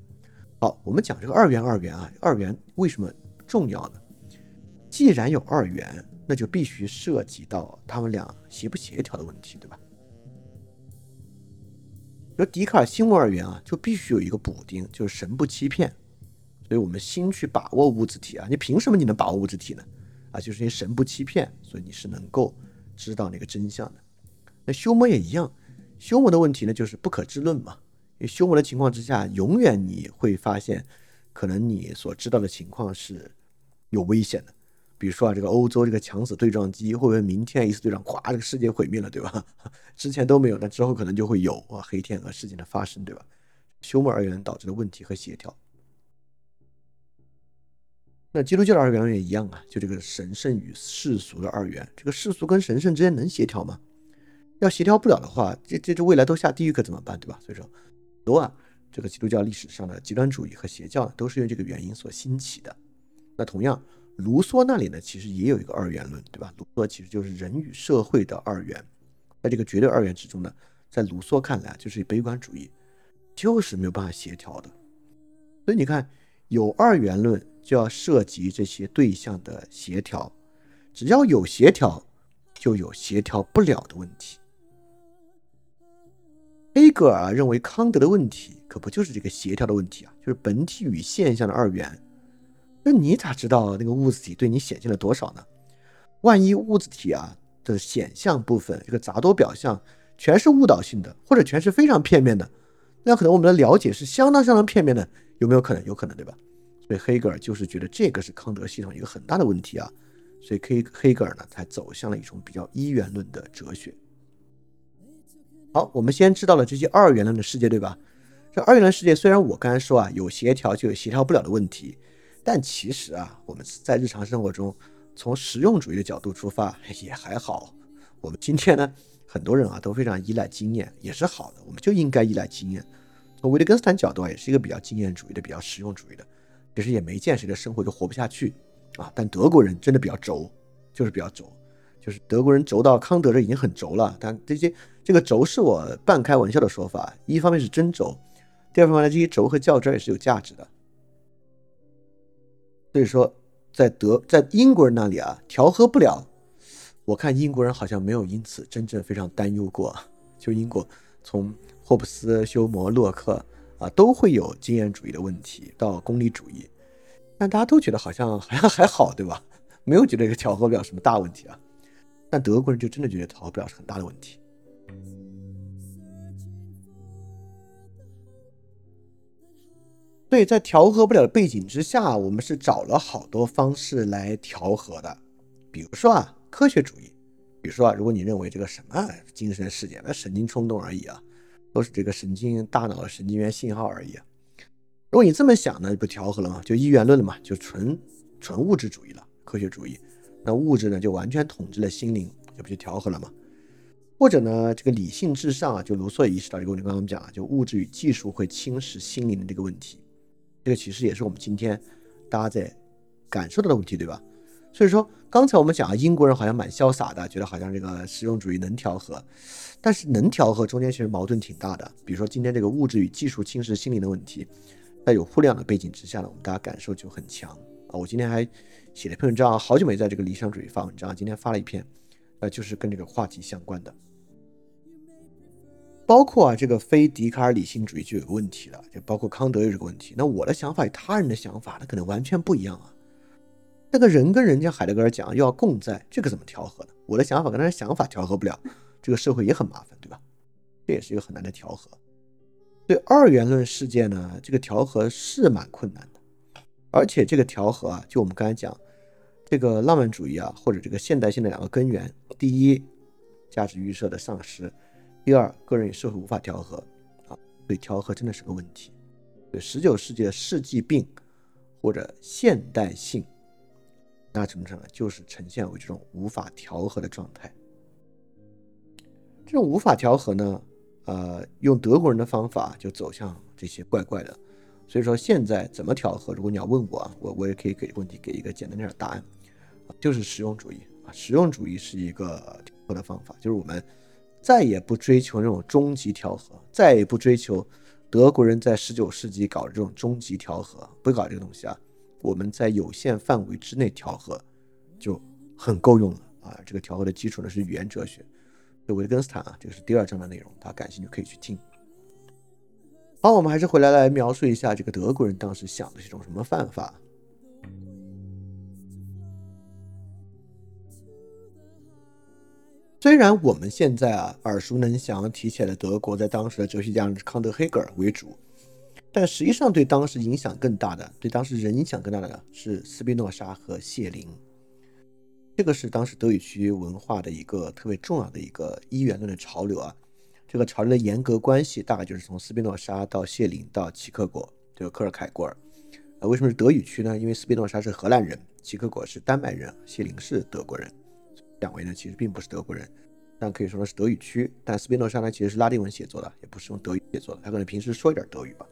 好，我们讲这个二元二元啊，二元为什么重要呢？既然有二元，那就必须涉及到他们俩协不协调的问题，对吧？比如笛卡尔心物二元啊，就必须有一个补丁，就是神不欺骗。所以，我们心去把握物质体啊，你凭什么你能把握物质体呢？啊，就是因为神不欺骗，所以你是能够知道那个真相的。那修谟也一样，修谟的问题呢，就是不可知论嘛。因为修谟的情况之下，永远你会发现，可能你所知道的情况是有危险的。比如说啊，这个欧洲这个强子对撞机会不会明天一次对撞，咵，这个世界毁灭了，对吧？之前都没有，那之后可能就会有啊，黑天鹅事件的发生，对吧？休谟二元导致的问题和协调。那基督教的二元也一样啊，就这个神圣与世俗的二元，这个世俗跟神圣之间能协调吗？要协调不了的话，这这这未来都下地狱可怎么办，对吧？所以说，很多啊，这个基督教历史上的极端主义和邪教都是因为这个原因所兴起的。那同样。卢梭那里呢，其实也有一个二元论，对吧？卢梭其实就是人与社会的二元，在这个绝对二元之中呢，在卢梭看来就是悲观主义，就是没有办法协调的。所以你看，有二元论就要涉及这些对象的协调，只要有协调，就有协调不了的问题。黑格尔啊认为康德的问题可不就是这个协调的问题啊，就是本体与现象的二元。那你咋知道那个物质体对你显现了多少呢？万一物质体啊的显象部分，这个杂多表象全是误导性的，或者全是非常片面的，那可能我们的了解是相当相当片面的，有没有可能？有可能，对吧？所以黑格尔就是觉得这个是康德系统一个很大的问题啊，所以黑黑格尔呢才走向了一种比较一元论的哲学。好，我们先知道了这些二元论的世界，对吧？这二元论世界虽然我刚才说啊有协调就有协调不了的问题。但其实啊，我们在日常生活中，从实用主义的角度出发也还好。我们今天呢，很多人啊都非常依赖经验，也是好的。我们就应该依赖经验。从维特根斯坦角度啊，也是一个比较经验主义的、比较实用主义的。其实也没见谁的生活就活不下去啊。但德国人真的比较轴，就是比较轴，就是德国人轴到康德这已经很轴了。但这些这个轴是我半开玩笑的说法，一方面是真轴，第二方面呢，这些轴和较真也是有价值的。所以说，在德在英国人那里啊，调和不了。我看英国人好像没有因此真正非常担忧过。就英国从霍布斯、休谟、洛克啊，都会有经验主义的问题到功利主义，但大家都觉得好像好像还好，对吧？没有觉得这个调和不了什么大问题啊。但德国人就真的觉得调和不了是很大的问题。所以在调和不了的背景之下，我们是找了好多方式来调和的，比如说啊，科学主义，比如说啊，如果你认为这个什么精神世界，那神经冲动而已啊，都是这个神经大脑的神经元信号而已啊。如果你这么想呢，不调和了吗？就一元论了嘛，就纯纯物质主义了，科学主义，那物质呢就完全统治了心灵，这不就调和了吗？或者呢，这个理性至上啊，就卢梭也意识到这个问题，刚刚我们讲啊，就物质与技术会侵蚀心灵的这个问题。这个其实也是我们今天大家在感受到的问题，对吧？所以说，刚才我们讲啊，英国人好像蛮潇洒的，觉得好像这个实用主义能调和，但是能调和中间其实矛盾挺大的。比如说今天这个物质与技术侵蚀心灵的问题，在有互联网的背景之下呢，我们大家感受就很强啊。我今天还写了一篇文章，好久没在这个理想主义发文章，今天发了一篇，呃，就是跟这个话题相关的。包括啊，这个非笛卡尔理性主义就有问题了，就包括康德有这个问题。那我的想法与他人的想法，那可能完全不一样啊。那个人跟人家海德格尔讲要共在，这个怎么调和呢？我的想法跟他的想法调和不了，这个社会也很麻烦，对吧？这也是一个很难的调和。对二元论世界呢，这个调和是蛮困难的，而且这个调和啊，就我们刚才讲，这个浪漫主义啊，或者这个现代性的两个根源，第一，价值预设的丧失。第二，个人与社会无法调和，啊，所以调和真的是个问题。对十九世纪的世纪病或者现代性，那程度上呢，就是呈现为这种无法调和的状态。这种无法调和呢，呃，用德国人的方法就走向这些怪怪的。所以说现在怎么调和？如果你要问我，我我也可以给问题给一个简单点的答案，就是实用主义啊，实用主义是一个调和的方法，就是我们。再也不追求那种终极调和，再也不追求德国人在十九世纪搞的这种终极调和，不搞这个东西啊！我们在有限范围之内调和就很够用了啊！这个调和的基础呢是语言哲学，维特根斯坦啊，这个是第二章的内容，大家感兴趣可以去听。好，我们还是回来来描述一下这个德国人当时想的是一种什么办法。虽然我们现在啊耳熟能详提起来德国，在当时的哲学家是康德、黑格尔为主，但实际上对当时影响更大的，对当时人影响更大的是斯宾诺莎和谢林。这个是当时德语区文化的一个特别重要的一个一元论的潮流啊。这个潮流的严格关系大概就是从斯宾诺莎到谢林到齐克果，这个科尔凯郭尔。呃，为什么是德语区呢？因为斯宾诺莎是荷兰人，齐克果是丹麦人，谢林是德国人。两位呢，其实并不是德国人，但可以说呢是德语区。但斯宾诺莎呢，其实是拉丁文写作的，也不是用德语写作的。他可能平时说一点德语吧，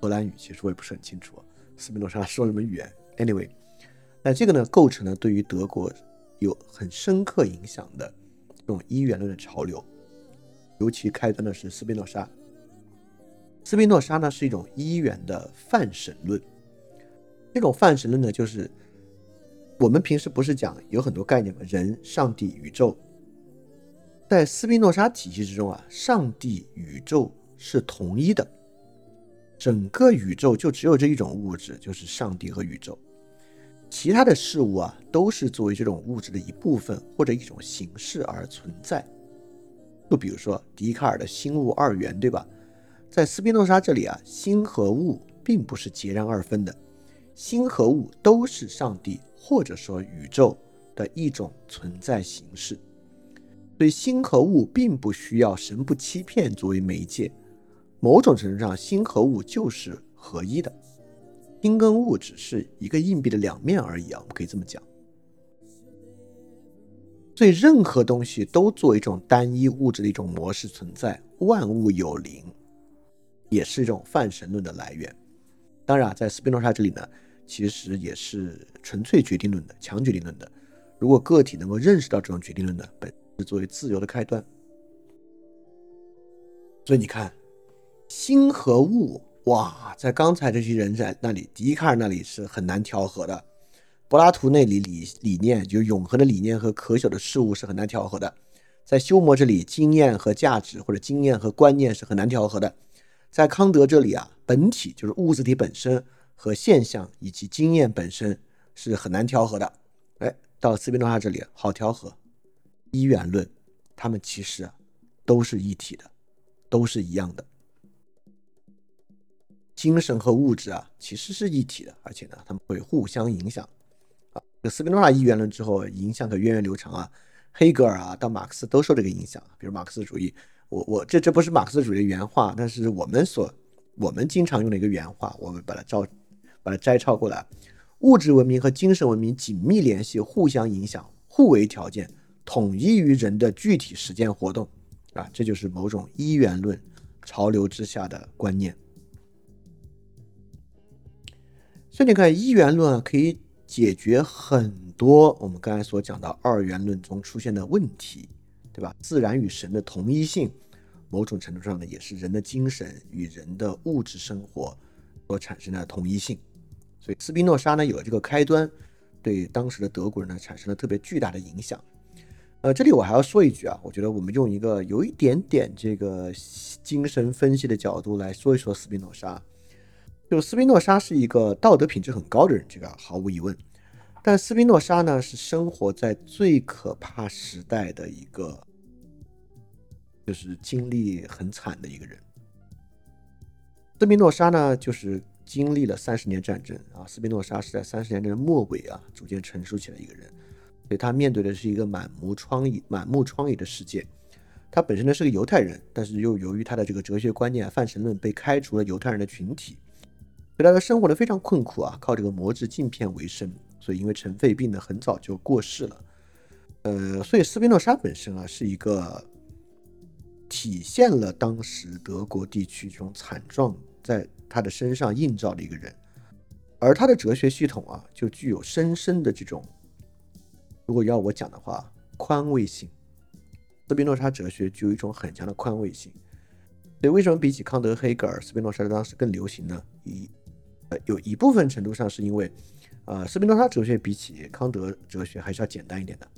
荷兰语其实我也不是很清楚。斯宾诺莎 说什么语言？Anyway，那这个呢，构成了对于德国有很深刻影响的这种一元论的潮流。尤其开端的是斯宾诺莎。斯宾诺莎呢是一种一元的泛神论，这种泛神论呢就是。我们平时不是讲有很多概念吗？人、上帝、宇宙，在斯宾诺莎体系之中啊，上帝、宇宙是统一的，整个宇宙就只有这一种物质，就是上帝和宇宙，其他的事物啊，都是作为这种物质的一部分或者一种形式而存在。就比如说笛卡尔的心物二元，对吧？在斯宾诺莎这里啊，心和物并不是截然二分的，心和物都是上帝。或者说宇宙的一种存在形式，所以心和物并不需要神不欺骗作为媒介，某种程度上，心和物就是合一的，心跟物只是一个硬币的两面而已啊，我们可以这么讲。所以任何东西都作为一种单一物质的一种模式存在，万物有灵，也是一种泛神论的来源。当然，在斯宾诺莎这里呢。其实也是纯粹决定论的强决定论的。如果个体能够认识到这种决定论的本是作为自由的开端，所以你看，心和物哇，在刚才这些人在那里，笛卡尔那里是很难调和的，柏拉图那里理理念就永恒的理念和可朽的事物是很难调和的，在休谟这里经验和价值或者经验和观念是很难调和的，在康德这里啊，本体就是物质体本身和现象以及经验本身是很难调和的。哎，到斯宾诺莎这里好调和，一元论，他们其实都是一体的，都是一样的。精神和物质啊其实是一体的，而且呢他们会互相影响。啊，这斯宾诺莎一元论之后影响可源远流长啊，黑格尔啊到马克思都受这个影响，比如马克思主义。我我这这不是马克思主义的原话，但是我们所我们经常用的一个原话，我们把它照把它摘抄过来。物质文明和精神文明紧密联系，互相影响，互为条件，统一于人的具体实践活动。啊，这就是某种一元论潮流之下的观念。所以你看，一元论，可以解决很多我们刚才所讲到二元论中出现的问题，对吧？自然与神的同一性。某种程度上呢，也是人的精神与人的物质生活所产生的同一性。所以斯宾诺莎呢有了这个开端，对当时的德国人呢产生了特别巨大的影响。呃，这里我还要说一句啊，我觉得我们用一个有一点点这个精神分析的角度来说一说斯宾诺莎。就斯宾诺莎是一个道德品质很高的人，这个毫无疑问。但斯宾诺莎呢是生活在最可怕时代的一个。就是经历很惨的一个人。斯宾诺莎呢，就是经历了三十年战争啊。斯宾诺莎是在三十年战争末尾啊，逐渐成熟起来一个人，所以他面对的是一个满目疮痍、满目疮痍的世界。他本身呢是个犹太人，但是又由于他的这个哲学观念泛神论被开除了犹太人的群体，所以他的生活的非常困苦啊，靠这个磨制镜片为生。所以因为尘肺病呢，很早就过世了。呃，所以斯宾诺莎本身啊是一个。体现了当时德国地区这种惨状在他的身上映照的一个人，而他的哲学系统啊，就具有深深的这种，如果要我讲的话，宽慰性。斯宾诺莎哲学具有一种很强的宽慰性。所以为什么比起康德、黑格尔，斯宾诺莎当时更流行呢？一呃，有一部分程度上是因为，呃，斯宾诺莎哲学比起康德哲学还是要简单一点的。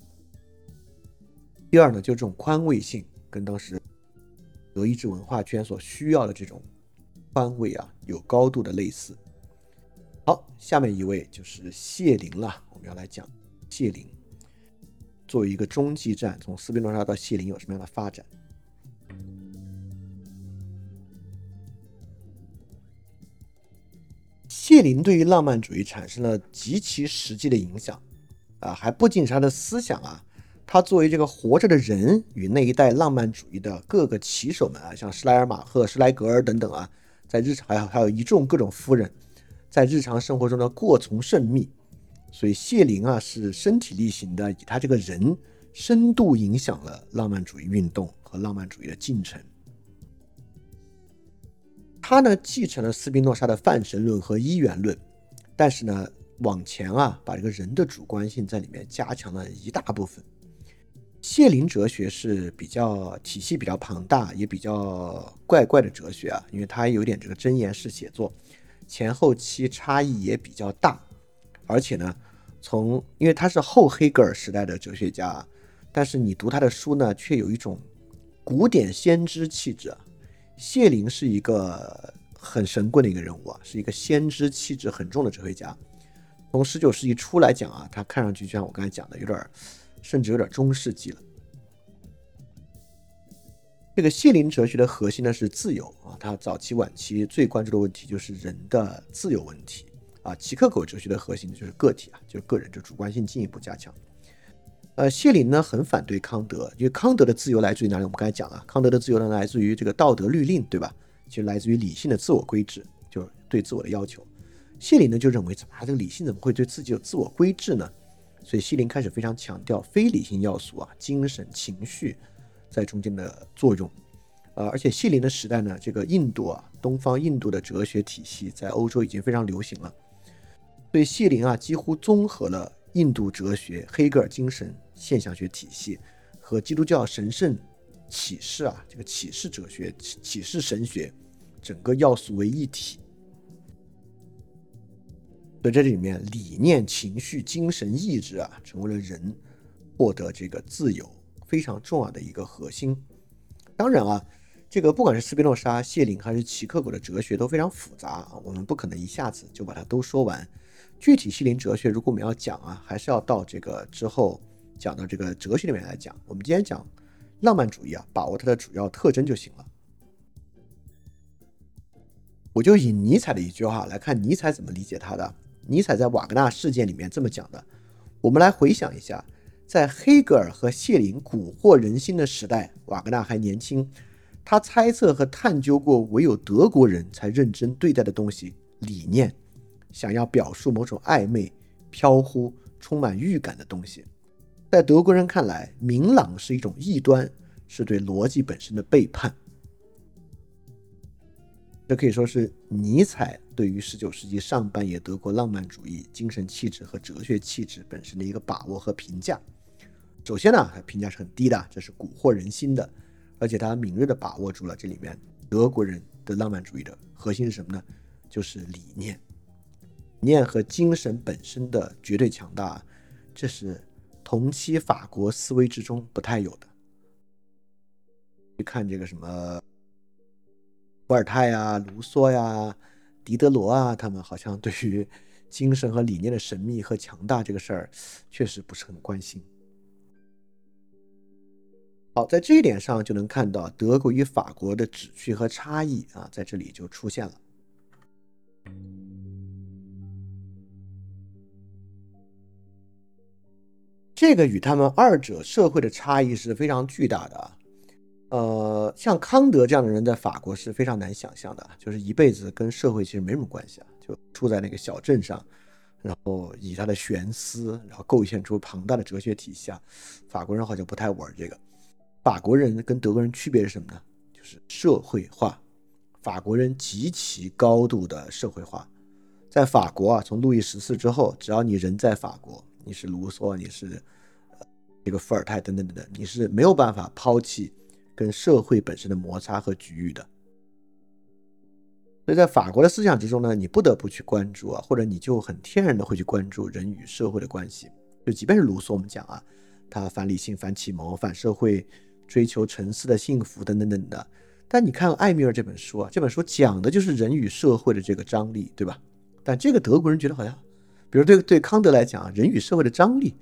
第二呢，就是这种宽慰性跟当时。德意志文化圈所需要的这种宽慰啊，有高度的类似。好，下面一位就是谢林了，我们要来讲谢林作为一个中继站，从斯宾诺莎到谢林有什么样的发展？谢林对于浪漫主义产生了极其实际的影响啊，还不仅是他的思想啊。他作为这个活着的人，与那一代浪漫主义的各个棋手们啊，像施莱尔马赫、施莱格尔等等啊，在日常还有还有一众各种夫人，在日常生活中的过从甚密。所以谢林啊是身体力行的，以他这个人深度影响了浪漫主义运动和浪漫主义的进程。他呢继承了斯宾诺莎的泛神论和一元论，但是呢往前啊把这个人的主观性在里面加强了一大部分。谢林哲学是比较体系比较庞大，也比较怪怪的哲学啊，因为它有点这个箴言式写作，前后期差异也比较大，而且呢，从因为他是后黑格尔时代的哲学家，但是你读他的书呢，却有一种古典先知气质。谢林是一个很神棍的一个人物啊，是一个先知气质很重的哲学家。从十九世纪初来讲啊，他看上去就像我刚才讲的，有点。甚至有点中世纪了。这个谢林哲学的核心呢是自由啊，他早期晚期最关注的问题就是人的自由问题啊。齐克狗哲学的核心就是个体啊，就是个人，就主观性进一步加强。呃，谢林呢很反对康德，因为康德的自由来自于哪里？我们刚才讲了，康德的自由呢来自于这个道德律令，对吧？其实来自于理性的自我规制，就是对自我的要求。谢林呢就认为，怎么这个理性怎么会对自己有自我规制呢？所以谢林开始非常强调非理性要素啊，精神情绪在中间的作用，呃，而且谢林的时代呢，这个印度啊，东方印度的哲学体系在欧洲已经非常流行了，所以谢林啊几乎综合了印度哲学、黑格尔精神现象学体系和基督教神圣启示啊这个启示哲学、启示神学整个要素为一体。所以这里面，理念、情绪、精神、意志啊，成为了人获得这个自由非常重要的一个核心。当然啊，这个不管是斯宾诺莎、谢林还是齐克果的哲学都非常复杂啊，我们不可能一下子就把它都说完。具体西林哲学，如果我们要讲啊，还是要到这个之后讲到这个哲学里面来讲。我们今天讲浪漫主义啊，把握它的主要特征就行了。我就以尼采的一句话来看尼采怎么理解他的。尼采在瓦格纳事件里面这么讲的。我们来回想一下，在黑格尔和谢林蛊惑人心的时代，瓦格纳还年轻，他猜测和探究过唯有德国人才认真对待的东西——理念。想要表述某种暧昧、飘忽、充满预感的东西，在德国人看来，明朗是一种异端，是对逻辑本身的背叛。这可以说是尼采对于十九世纪上半叶德国浪漫主义精神气质和哲学气质本身的一个把握和评价。首先呢，他评价是很低的，这是蛊惑人心的，而且他敏锐地把握住了这里面德国人的浪漫主义的核心是什么呢？就是理念。念和精神本身的绝对强大，这是同期法国思维之中不太有的。去看这个什么伏尔泰呀、卢梭呀、狄德罗啊，他们好像对于精神和理念的神秘和强大这个事儿，确实不是很关心。好，在这一点上就能看到德国与法国的秩序和差异啊，在这里就出现了。这个与他们二者社会的差异是非常巨大的啊，呃，像康德这样的人在法国是非常难想象的，就是一辈子跟社会其实没什么关系啊，就住在那个小镇上，然后以他的玄思，然后构建出庞大的哲学体系啊。法国人好像不太玩这个，法国人跟德国人区别是什么呢？就是社会化，法国人极其高度的社会化，在法国啊，从路易十四之后，只要你人在法国。你是卢梭，你是这个伏尔泰等等等等，你是没有办法抛弃跟社会本身的摩擦和局域的。所以在法国的思想之中呢，你不得不去关注啊，或者你就很天然的会去关注人与社会的关系。就即便是卢梭，我们讲啊，他反理性、反启蒙、反社会，追求沉思的幸福等等等的。但你看艾米尔这本书啊，这本书讲的就是人与社会的这个张力，对吧？但这个德国人觉得好像。比如对对康德来讲，人与社会的张力，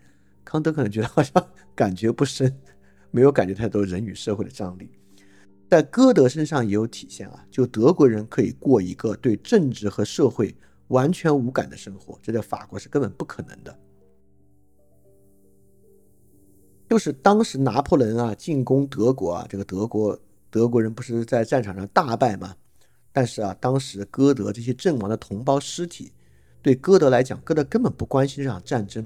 康德可能觉得好像 感觉不深，没有感觉太多人与社会的张力。在歌德身上也有体现啊，就德国人可以过一个对政治和社会完全无感的生活，这在法国是根本不可能的。就是当时拿破仑啊进攻德国啊，这个德国德国人不是在战场上大败吗？但是啊，当时歌德这些阵亡的同胞尸体。对歌德来讲，歌德根本不关心这场战争。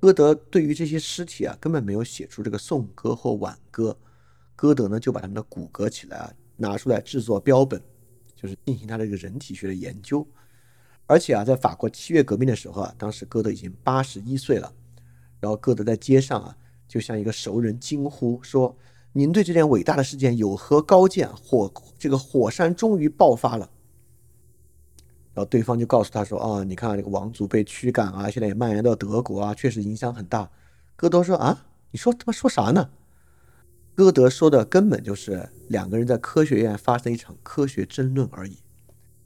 歌德对于这些尸体啊，根本没有写出这个颂歌或挽歌。歌德呢，就把他们的骨骼起来啊，拿出来制作标本，就是进行他的这个人体学的研究。而且啊，在法国七月革命的时候啊，当时歌德已经八十一岁了。然后歌德在街上啊，就向一个熟人惊呼说：“您对这件伟大的事件有何高见？火这个火山终于爆发了。”然后对方就告诉他说：“啊，你看这个王族被驱赶啊，现在也蔓延到德国啊，确实影响很大。”歌德说：“啊，你说他妈说啥呢？”歌德说的根本就是两个人在科学院发生一场科学争论而已。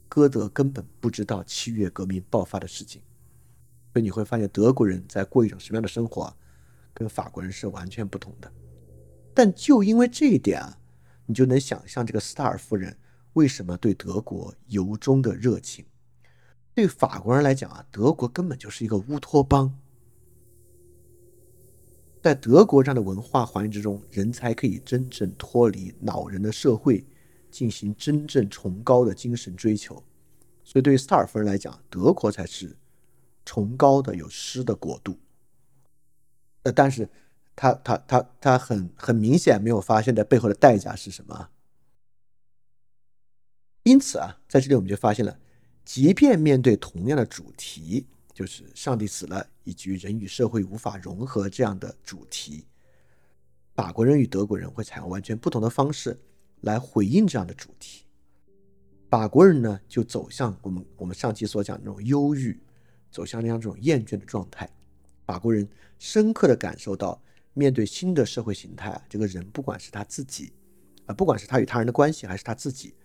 歌德根本不知道七月革命爆发的事情，所以你会发现德国人在过一种什么样的生活，跟法国人是完全不同的。但就因为这一点啊，你就能想象这个斯塔尔夫人为什么对德国由衷的热情。对法国人来讲啊，德国根本就是一个乌托邦。在德国这样的文化环境之中，人才可以真正脱离恼人的社会，进行真正崇高的精神追求。所以，对于斯塔尔夫人来讲，德国才是崇高的、有诗的国度。呃，但是他他他他很很明显没有发现在背后的代价是什么。因此啊，在这里我们就发现了。即便面对同样的主题，就是上帝死了以及人与社会无法融合这样的主题，法国人与德国人会采用完全不同的方式来回应这样的主题。法国人呢，就走向我们我们上期所讲那种忧郁，走向那样这种厌倦的状态。法国人深刻的感受到，面对新的社会形态啊，这个人不管是他自己，啊，不管是他与他人的关系，还是他自己，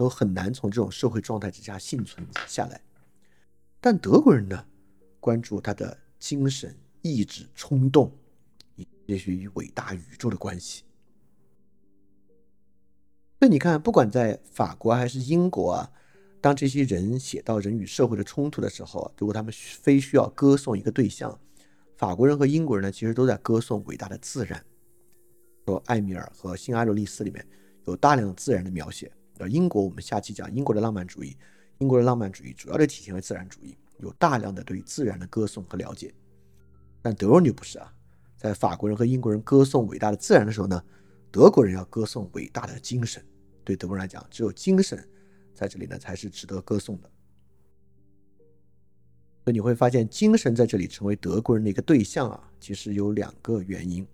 都很难从这种社会状态之下幸存下来。但德国人呢，关注他的精神、意志、冲动，也许与伟大宇宙的关系。所以你看，不管在法国还是英国啊，当这些人写到人与社会的冲突的时候，如果他们非需要歌颂一个对象，法国人和英国人呢，其实都在歌颂伟大的自然。说艾米尔和新阿洛丽丝里面有大量自然的描写。而英国，我们下期讲英国的浪漫主义。英国的浪漫主义主要的体现为自然主义，有大量的对自然的歌颂和了解。但德国人就不是啊，在法国人和英国人歌颂伟大的自然的时候呢，德国人要歌颂伟大的精神。对德国人来讲，只有精神在这里呢才是值得歌颂的。所以你会发现，精神在这里成为德国人的一个对象啊，其实有两个原因。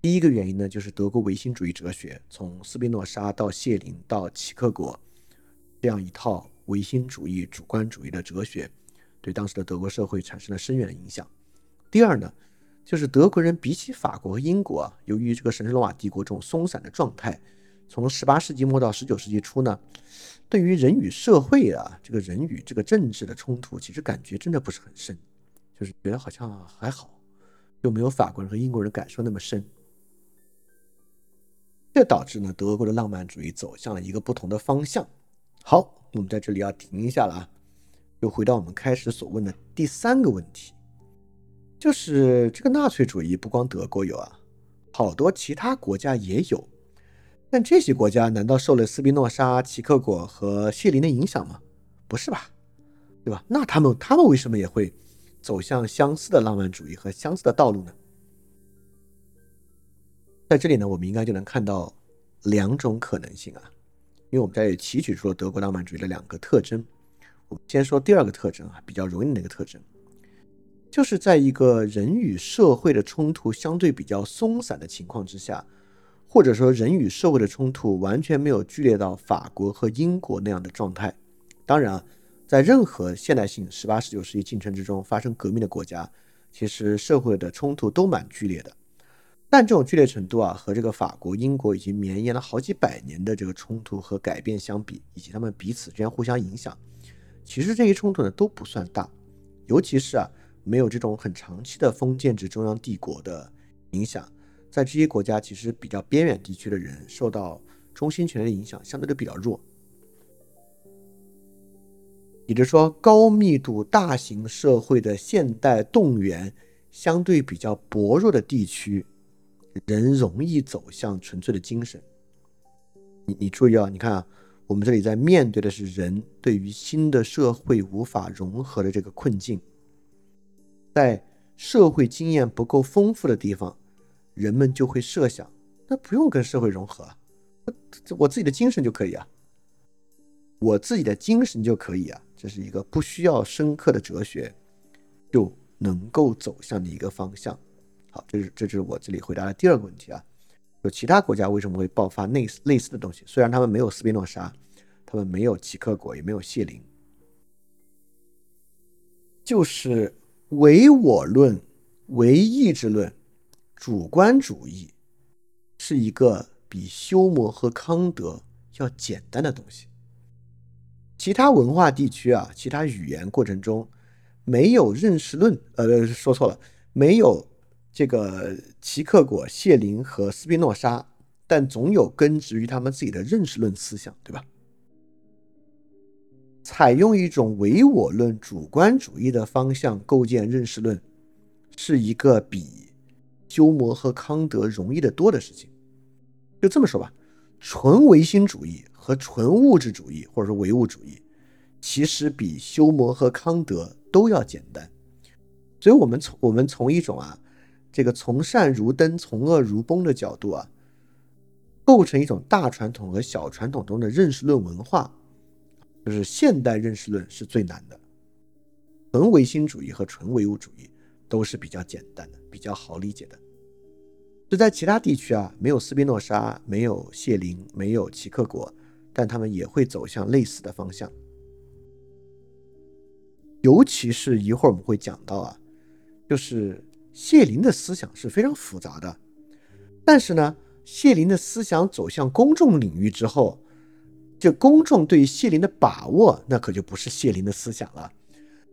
第一个原因呢，就是德国唯心主义哲学，从斯宾诺莎到谢林到齐克果这样一套唯心主义、主观主义的哲学，对当时的德国社会产生了深远的影响。第二呢，就是德国人比起法国和英国啊，由于这个神圣罗马帝国这种松散的状态，从十八世纪末到十九世纪初呢，对于人与社会啊，这个人与这个政治的冲突，其实感觉真的不是很深，就是觉得好像还好，又没有法国人和英国人感受那么深。这导致呢，德国的浪漫主义走向了一个不同的方向。好，我们在这里要停一下了啊，又回到我们开始所问的第三个问题，就是这个纳粹主义不光德国有啊，好多其他国家也有。但这些国家难道受了斯宾诺莎、齐克果和谢林的影响吗？不是吧，对吧？那他们他们为什么也会走向相似的浪漫主义和相似的道路呢？在这里呢，我们应该就能看到两种可能性啊，因为我们在提取出了德国浪漫主义的两个特征。我们先说第二个特征啊，比较容易的那个特征，就是在一个人与社会的冲突相对比较松散的情况之下，或者说人与社会的冲突完全没有剧烈到法国和英国那样的状态。当然啊，在任何现代性十八、十九世纪进程之中发生革命的国家，其实社会的冲突都蛮剧烈的。但这种剧烈程度啊，和这个法国、英国已经绵延了好几百年的这个冲突和改变相比，以及他们彼此之间互相影响，其实这些冲突呢都不算大。尤其是啊，没有这种很长期的封建制中央帝国的影响，在这些国家其实比较边远地区的人受到中心权力的影响相对都比较弱。也就是说，高密度大型社会的现代动员相对比较薄弱的地区。人容易走向纯粹的精神。你你注意啊，你看啊，我们这里在面对的是人对于新的社会无法融合的这个困境。在社会经验不够丰富的地方，人们就会设想，那不用跟社会融合，我自己的精神就可以啊，我自己的精神就可以啊，这是一个不需要深刻的哲学就能够走向的一个方向。好，这是这就是我这里回答的第二个问题啊。有其他国家为什么会爆发类似类似的东西？虽然他们没有斯宾诺莎，他们没有齐克果，也没有谢林，就是唯我论、唯意志论、主观主义，是一个比休谟和康德要简单的东西。其他文化地区啊，其他语言过程中没有认识论，呃，说错了，没有。这个齐克果、谢林和斯宾诺莎，但总有根植于他们自己的认识论思想，对吧？采用一种唯我论、主观主义的方向构建认识论，是一个比休谟和康德容易得多的事情。就这么说吧，纯唯心主义和纯物质主义，或者说唯物主义，其实比休谟和康德都要简单。所以，我们从我们从一种啊。这个从善如登，从恶如崩的角度啊，构成一种大传统和小传统中的认识论文化，就是现代认识论是最难的。纯唯心主义和纯唯物主义都是比较简单的，比较好理解的。就在其他地区啊，没有斯宾诺莎，没有谢林，没有齐克果，但他们也会走向类似的方向。尤其是一会儿我们会讲到啊，就是。谢林的思想是非常复杂的，但是呢，谢林的思想走向公众领域之后，这公众对于谢林的把握，那可就不是谢林的思想了。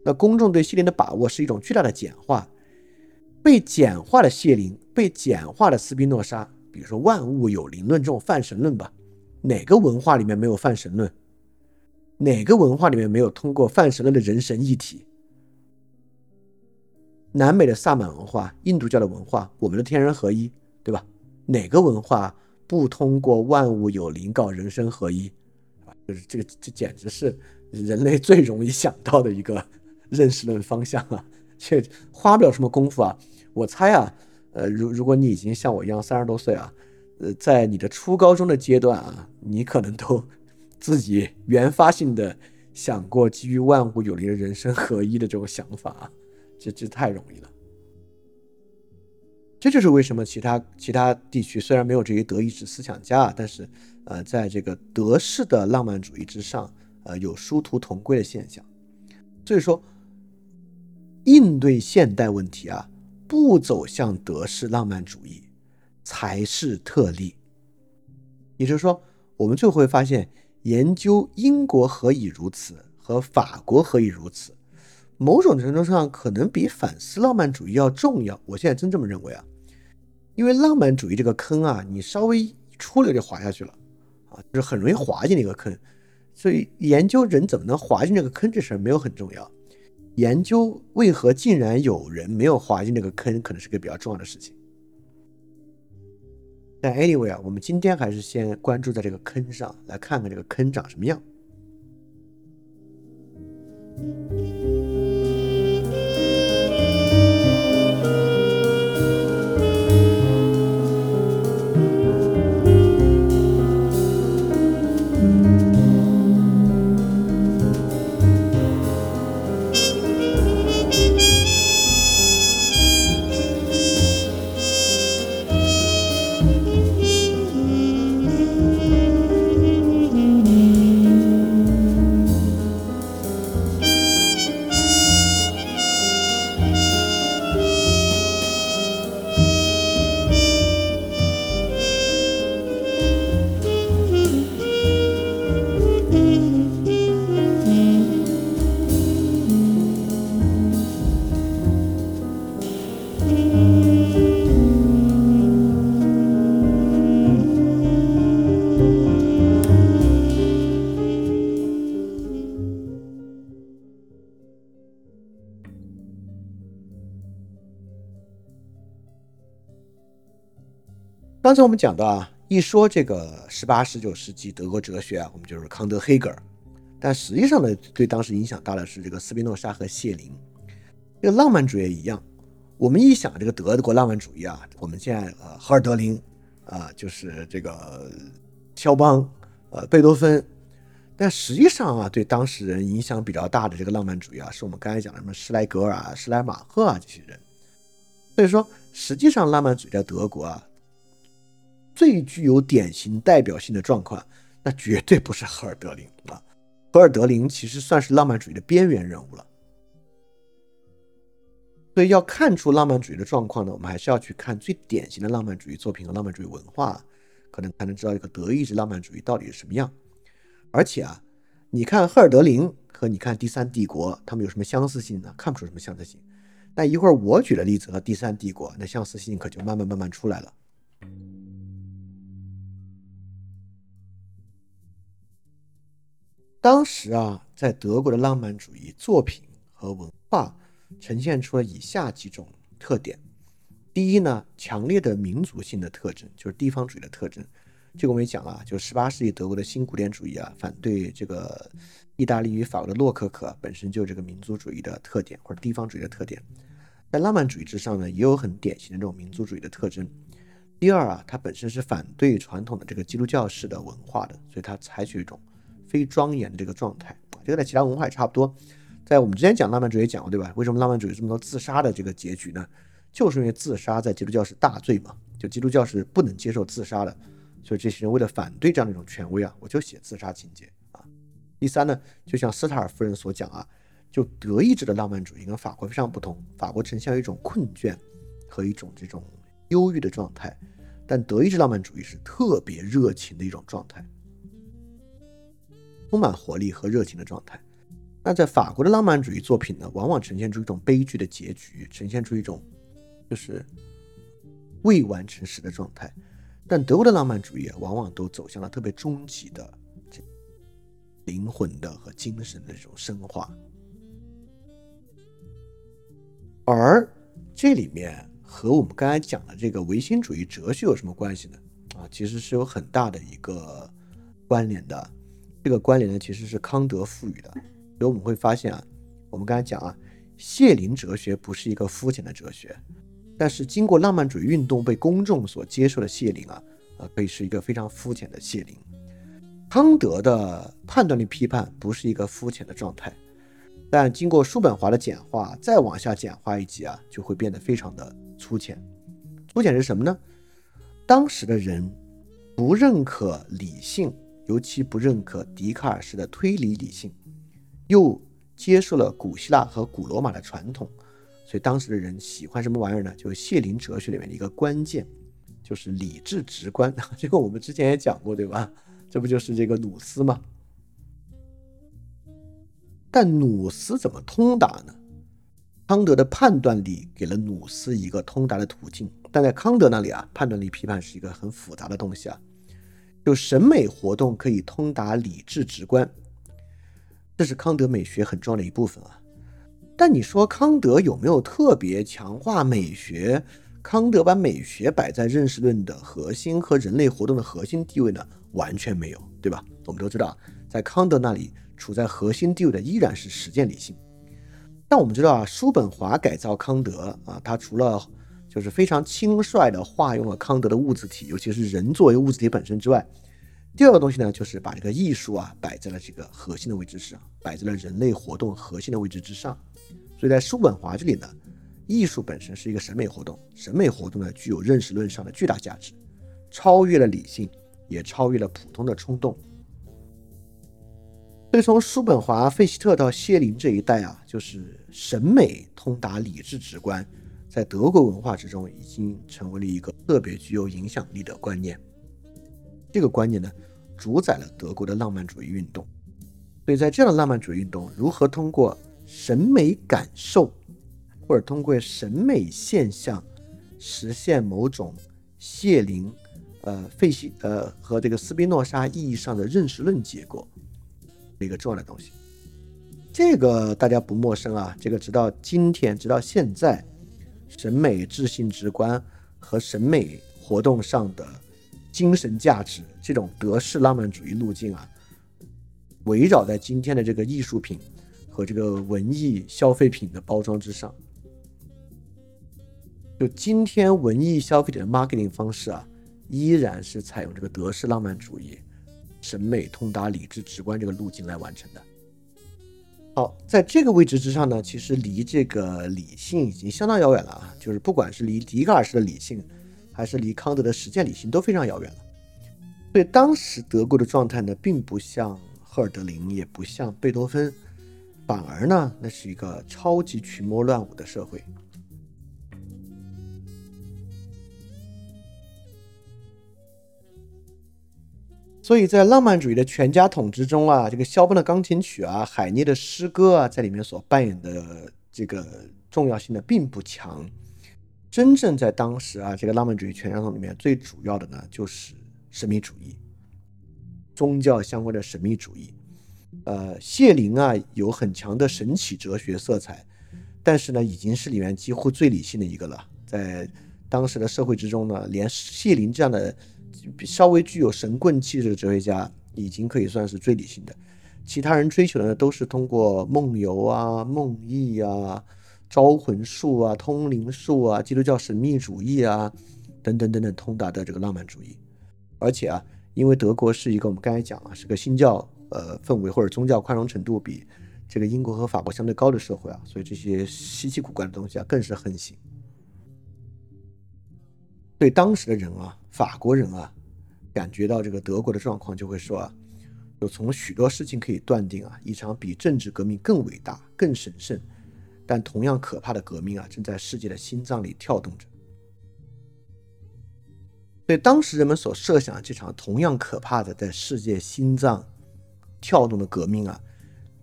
那公众对谢林的把握是一种巨大的简化，被简化的谢林，被简化的斯宾诺莎，比如说万物有灵论这种泛神论吧，哪个文化里面没有泛神论？哪个文化里面没有通过泛神论的人神一体？南美的萨满文化、印度教的文化，我们的天人合一，对吧？哪个文化不通过万物有灵搞人生合一？啊，就是这个，这简直是人类最容易想到的一个。认识论方向啊，却花不了什么功夫啊。我猜啊，呃，如如果你已经像我一样三十多岁啊，呃，在你的初高中的阶段啊，你可能都自己原发性的想过基于万物有灵的人生合一的这种想法啊，这这太容易了。这就是为什么其他其他地区虽然没有这些德意志思想家，但是呃，在这个德式的浪漫主义之上，呃，有殊途同归的现象。所以说。应对现代问题啊，不走向德式浪漫主义才是特例。也就是说，我们最后会发现，研究英国何以如此和法国何以如此，某种程度上可能比反思浪漫主义要重要。我现在真这么认为啊，因为浪漫主义这个坑啊，你稍微一出来就滑下去了啊，就是很容易滑进那个坑。所以研究人怎么能滑进这个坑这事儿没有很重要。研究为何竟然有人没有滑进那个坑，可能是个比较重要的事情。但 anyway 啊，我们今天还是先关注在这个坑上，来看看这个坑长什么样。刚才我们讲到啊，一说这个十八、十九世纪德国哲学啊，我们就是康德、黑格尔。但实际上呢，对当时影响大的是这个斯宾诺莎和谢林。这个浪漫主义也一样，我们一想这个德国浪漫主义啊，我们现在呃，赫尔德林啊，就是这个肖邦、呃，贝多芬。但实际上啊，对当时人影响比较大的这个浪漫主义啊，是我们刚才讲什么施莱格尔啊、施莱马赫啊这些人。所以说，实际上浪漫主义在德国啊。最具有典型代表性的状况，那绝对不是赫尔德林啊！赫尔德林其实算是浪漫主义的边缘人物了。所以要看出浪漫主义的状况呢，我们还是要去看最典型的浪漫主义作品和浪漫主义文化，可能才能知道一个德意志浪漫主义到底是什么样。而且啊，你看赫尔德林和你看第三帝国，他们有什么相似性呢？看不出什么相似性。那一会儿我举的例子和第三帝国，那相似性可就慢慢慢慢出来了。当时啊，在德国的浪漫主义作品和文化呈现出了以下几种特点：第一呢，强烈的民族性的特征，就是地方主义的特征。这个我们也讲了，就十八世纪德国的新古典主义啊，反对这个意大利与法国的洛可可，本身就这个民族主义的特点或者地方主义的特点。在浪漫主义之上呢，也有很典型的这种民族主义的特征。第二啊，它本身是反对传统的这个基督教式的文化的，所以它采取一种。非庄严的这个状态，这个在其他文化也差不多。在我们之前讲浪漫主义讲过，对吧？为什么浪漫主义这么多自杀的这个结局呢？就是因为自杀在基督教是大罪嘛，就基督教是不能接受自杀的。所以这些人为了反对这样的一种权威啊，我就写自杀情节啊。第三呢，就像斯塔尔夫人所讲啊，就德意志的浪漫主义跟法国非常不同，法国呈现一种困倦和一种这种忧郁的状态，但德意志浪漫主义是特别热情的一种状态，充满活力和热情的状态。那在法国的浪漫主义作品呢，往往呈现出一种悲剧的结局，呈现出一种就是未完成时的状态。但德国的浪漫主义，往往都走向了特别终极的这灵魂的和精神的这种升华。而这里面和我们刚才讲的这个唯心主义哲学有什么关系呢？啊，其实是有很大的一个关联的。这个关联呢，其实是康德赋予的。所以我们会发现啊，我们刚才讲啊，谢林哲学不是一个肤浅的哲学，但是经过浪漫主义运动被公众所接受的谢林啊，啊，可以是一个非常肤浅的谢林。康德的判断力批判不是一个肤浅的状态，但经过叔本华的简化，再往下简化一级啊，就会变得非常的粗浅。粗浅是什么呢？当时的人不认可理性，尤其不认可笛卡尔式的推理理性。又接受了古希腊和古罗马的传统，所以当时的人喜欢什么玩意儿呢？就是谢林哲学里面的一个关键，就是理智直观。这个我们之前也讲过，对吧？这不就是这个努斯吗？但努斯怎么通达呢？康德的判断力给了努斯一个通达的途径，但在康德那里啊，判断力批判是一个很复杂的东西啊。就审美活动可以通达理智直观。这是康德美学很重要的一部分啊，但你说康德有没有特别强化美学？康德把美学摆在认识论的核心和人类活动的核心地位呢？完全没有，对吧？我们都知道，在康德那里处在核心地位的依然是实践理性。但我们知道啊，叔本华改造康德啊，他除了就是非常轻率地化用了康德的物质体，尤其是人作为物质体本身之外。第二个东西呢，就是把这个艺术啊摆在了这个核心的位置上，摆在了人类活动核心的位置之上。所以在叔本华这里呢，艺术本身是一个审美活动，审美活动呢具有认识论上的巨大价值，超越了理性，也超越了普通的冲动。所以从叔本华、费希特到谢林这一代啊，就是审美通达理智直观，在德国文化之中已经成为了一个特别具有影响力的观念。这个观念呢，主宰了德国的浪漫主义运动。所以在这样的浪漫主义运动，如何通过审美感受，或者通过审美现象，实现某种谢林、呃费希、呃和这个斯宾诺莎意义上的认识论结构，一个重要的东西。这个大家不陌生啊。这个直到今天，直到现在，审美智性直观和审美活动上的。精神价值这种德式浪漫主义路径啊，围绕在今天的这个艺术品和这个文艺消费品的包装之上。就今天文艺消费者的 marketing 方式啊，依然是采用这个德式浪漫主义、审美通达理智直观这个路径来完成的。好，在这个位置之上呢，其实离这个理性已经相当遥远了啊，就是不管是离笛卡尔式的理性。还是离康德的实践理性都非常遥远了。所以当时德国的状态呢，并不像赫尔德林，也不像贝多芬，反而呢，那是一个超级群魔乱舞的社会。所以在浪漫主义的全家桶之中啊，这个肖邦的钢琴曲啊，海涅的诗歌啊，在里面所扮演的这个重要性呢，并不强。真正在当时啊，这个浪漫主义全家桶里面最主要的呢，就是神秘主义，宗教相关的神秘主义。呃，谢林啊，有很强的神启哲学色彩，但是呢，已经是里面几乎最理性的一个了。在当时的社会之中呢，连谢林这样的稍微具有神棍气质的哲学家，已经可以算是最理性的。其他人追求的呢，都是通过梦游啊、梦呓啊。招魂术啊，通灵术啊，基督教神秘主义啊，等等等等，通达的这个浪漫主义。而且啊，因为德国是一个我们刚才讲啊，是个新教呃氛围或者宗教宽容程度比这个英国和法国相对高的社会啊，所以这些稀奇古怪的东西啊更是横行。对当时的人啊，法国人啊，感觉到这个德国的状况，就会说啊，就从许多事情可以断定啊，一场比政治革命更伟大、更神圣。但同样可怕的革命啊，正在世界的心脏里跳动着。所以当时人们所设想的这场同样可怕的在世界心脏跳动的革命啊，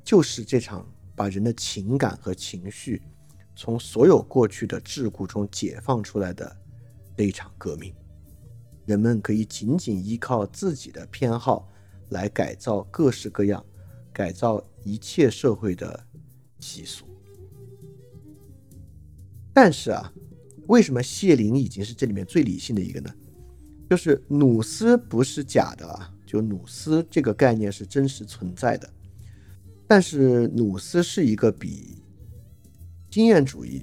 就是这场把人的情感和情绪从所有过去的桎梏中解放出来的那一场革命。人们可以仅仅依靠自己的偏好来改造各式各样、改造一切社会的习俗。但是啊，为什么谢林已经是这里面最理性的一个呢？就是努斯不是假的啊，就努斯这个概念是真实存在的，但是努斯是一个比经验主义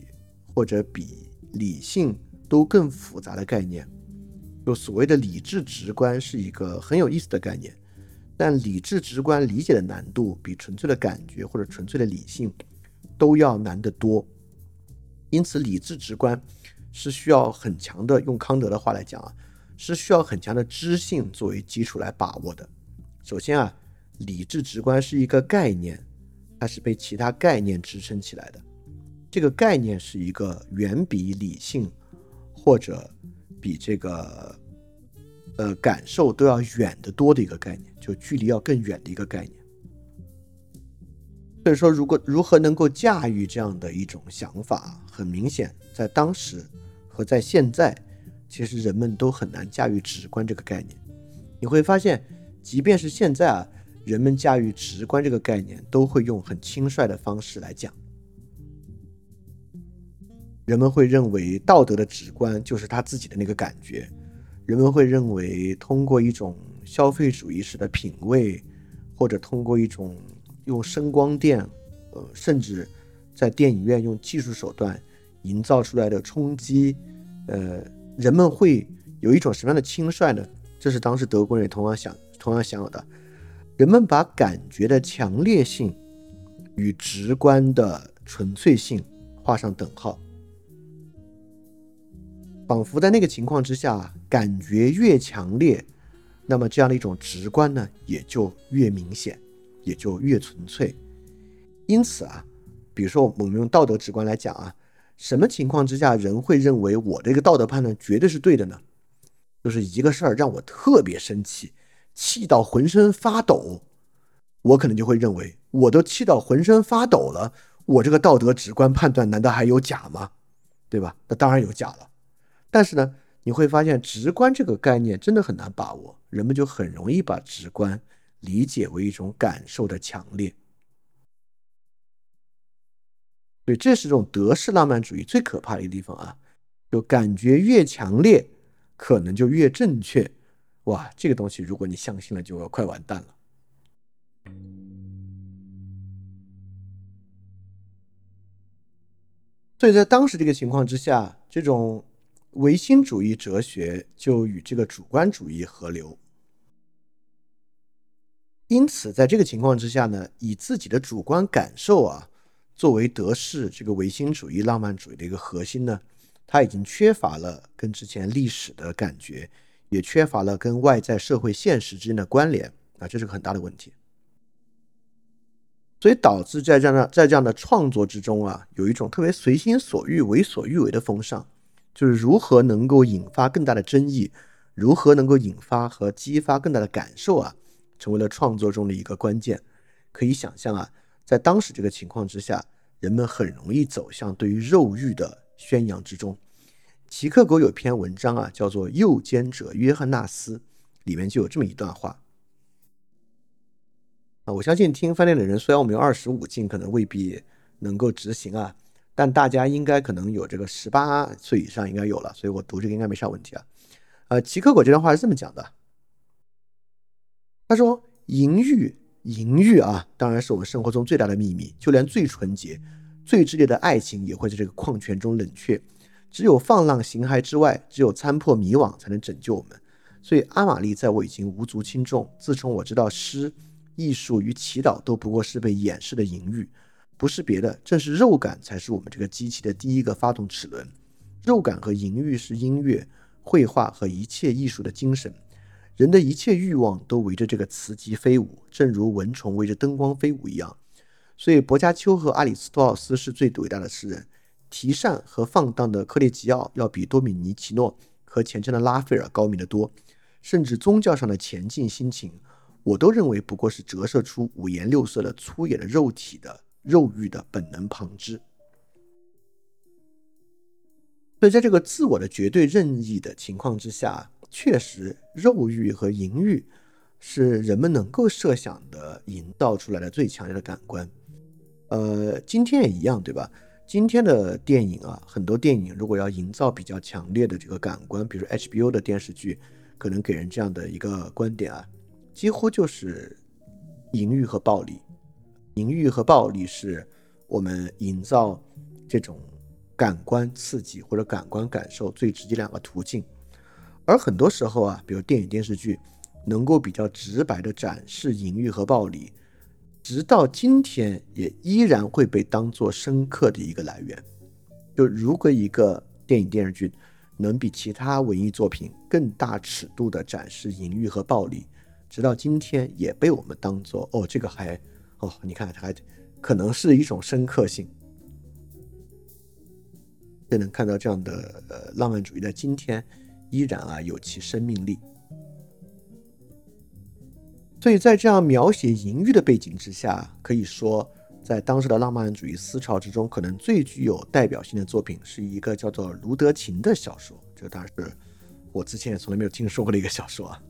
或者比理性都更复杂的概念。就所谓的理智直观是一个很有意思的概念，但理智直观理解的难度比纯粹的感觉或者纯粹的理性都要难得多。因此，理智直观是需要很强的，用康德的话来讲啊。是需要很强的知性作为基础来把握的。首先啊，理智直观是一个概念，它是被其他概念支撑起来的。这个概念是一个远比理性或者比这个呃感受都要远得多的一个概念，就距离要更远的一个概念。所以说，如果如何能够驾驭这样的一种想法，很明显，在当时和在现在。其实人们都很难驾驭直观这个概念。你会发现，即便是现在啊，人们驾驭直观这个概念，都会用很轻率的方式来讲。人们会认为道德的直观就是他自己的那个感觉。人们会认为，通过一种消费主义式的品味，或者通过一种用声光电，呃，甚至在电影院用技术手段营造出来的冲击，呃。人们会有一种什么样的轻率呢？这是当时德国人也同样想、同样享有的。人们把感觉的强烈性与直观的纯粹性画上等号，仿佛在那个情况之下，感觉越强烈，那么这样的一种直观呢，也就越明显，也就越纯粹。因此啊，比如说我们用道德直观来讲啊。什么情况之下人会认为我这个道德判断绝对是对的呢？就是一个事儿让我特别生气，气到浑身发抖，我可能就会认为我都气到浑身发抖了，我这个道德直观判断难道还有假吗？对吧？那当然有假了。但是呢，你会发现直观这个概念真的很难把握，人们就很容易把直观理解为一种感受的强烈。所以这是这种德式浪漫主义最可怕的一个地方啊，就感觉越强烈，可能就越正确。哇，这个东西如果你相信了，就要快完蛋了。所以在当时这个情况之下，这种唯心主义哲学就与这个主观主义合流。因此，在这个情况之下呢，以自己的主观感受啊。作为德式这个唯心主义、浪漫主义的一个核心呢，它已经缺乏了跟之前历史的感觉，也缺乏了跟外在社会现实之间的关联啊，这是个很大的问题。所以导致在这样在这样的创作之中啊，有一种特别随心所欲、为所欲为的风尚，就是如何能够引发更大的争议，如何能够引发和激发更大的感受啊，成为了创作中的一个关键。可以想象啊。在当时这个情况之下，人们很容易走向对于肉欲的宣扬之中。齐克果有篇文章啊，叫做《诱奸者约翰纳斯》，里面就有这么一段话啊。我相信听饭店的人，虽然我们有二十五禁，可能未必能够执行啊，但大家应该可能有这个十八岁以上应该有了，所以我读这个应该没啥问题啊。呃，齐克果这段话是这么讲的，他说：“淫欲。”淫欲啊，当然是我们生活中最大的秘密。就连最纯洁、最炽烈的爱情，也会在这个矿泉中冷却。只有放浪形骸之外，只有参破迷惘，才能拯救我们。所以，阿玛丽在我已经无足轻重。自从我知道诗、艺术与祈祷都不过是被掩饰的淫欲，不是别的，正是肉感才是我们这个机器的第一个发动齿轮。肉感和淫欲是音乐、绘画和一切艺术的精神。人的一切欲望都围着这个磁极飞舞，正如蚊虫围着灯光飞舞一样。所以，薄伽丘和阿里斯托奥斯是最伟大的诗人。提善和放荡的克列吉奥要比多米尼奇诺和虔诚的拉斐尔高明得多，甚至宗教上的前进心情，我都认为不过是折射出五颜六色的粗野的肉体的肉欲的本能旁支。所以，在这个自我的绝对任意的情况之下，确实肉欲和淫欲是人们能够设想的营造出来的最强烈的感官。呃，今天也一样，对吧？今天的电影啊，很多电影如果要营造比较强烈的这个感官，比如 HBO 的电视剧，可能给人这样的一个观点啊，几乎就是淫欲和暴力。淫欲和暴力是我们营造这种。感官刺激或者感官感受最直接两个途径，而很多时候啊，比如电影电视剧，能够比较直白的展示淫欲和暴力，直到今天也依然会被当做深刻的一个来源。就如果一个电影电视剧能比其他文艺作品更大尺度的展示淫欲和暴力，直到今天也被我们当做哦，这个还哦，你看它还可能是一种深刻性。就能看到这样的呃浪漫主义在今天依然啊有其生命力。所以在这样描写淫欲的背景之下，可以说在当时的浪漫主义思潮之中，可能最具有代表性的作品是一个叫做《卢德琴》的小说。这当然是我之前也从来没有听说过的一个小说啊。《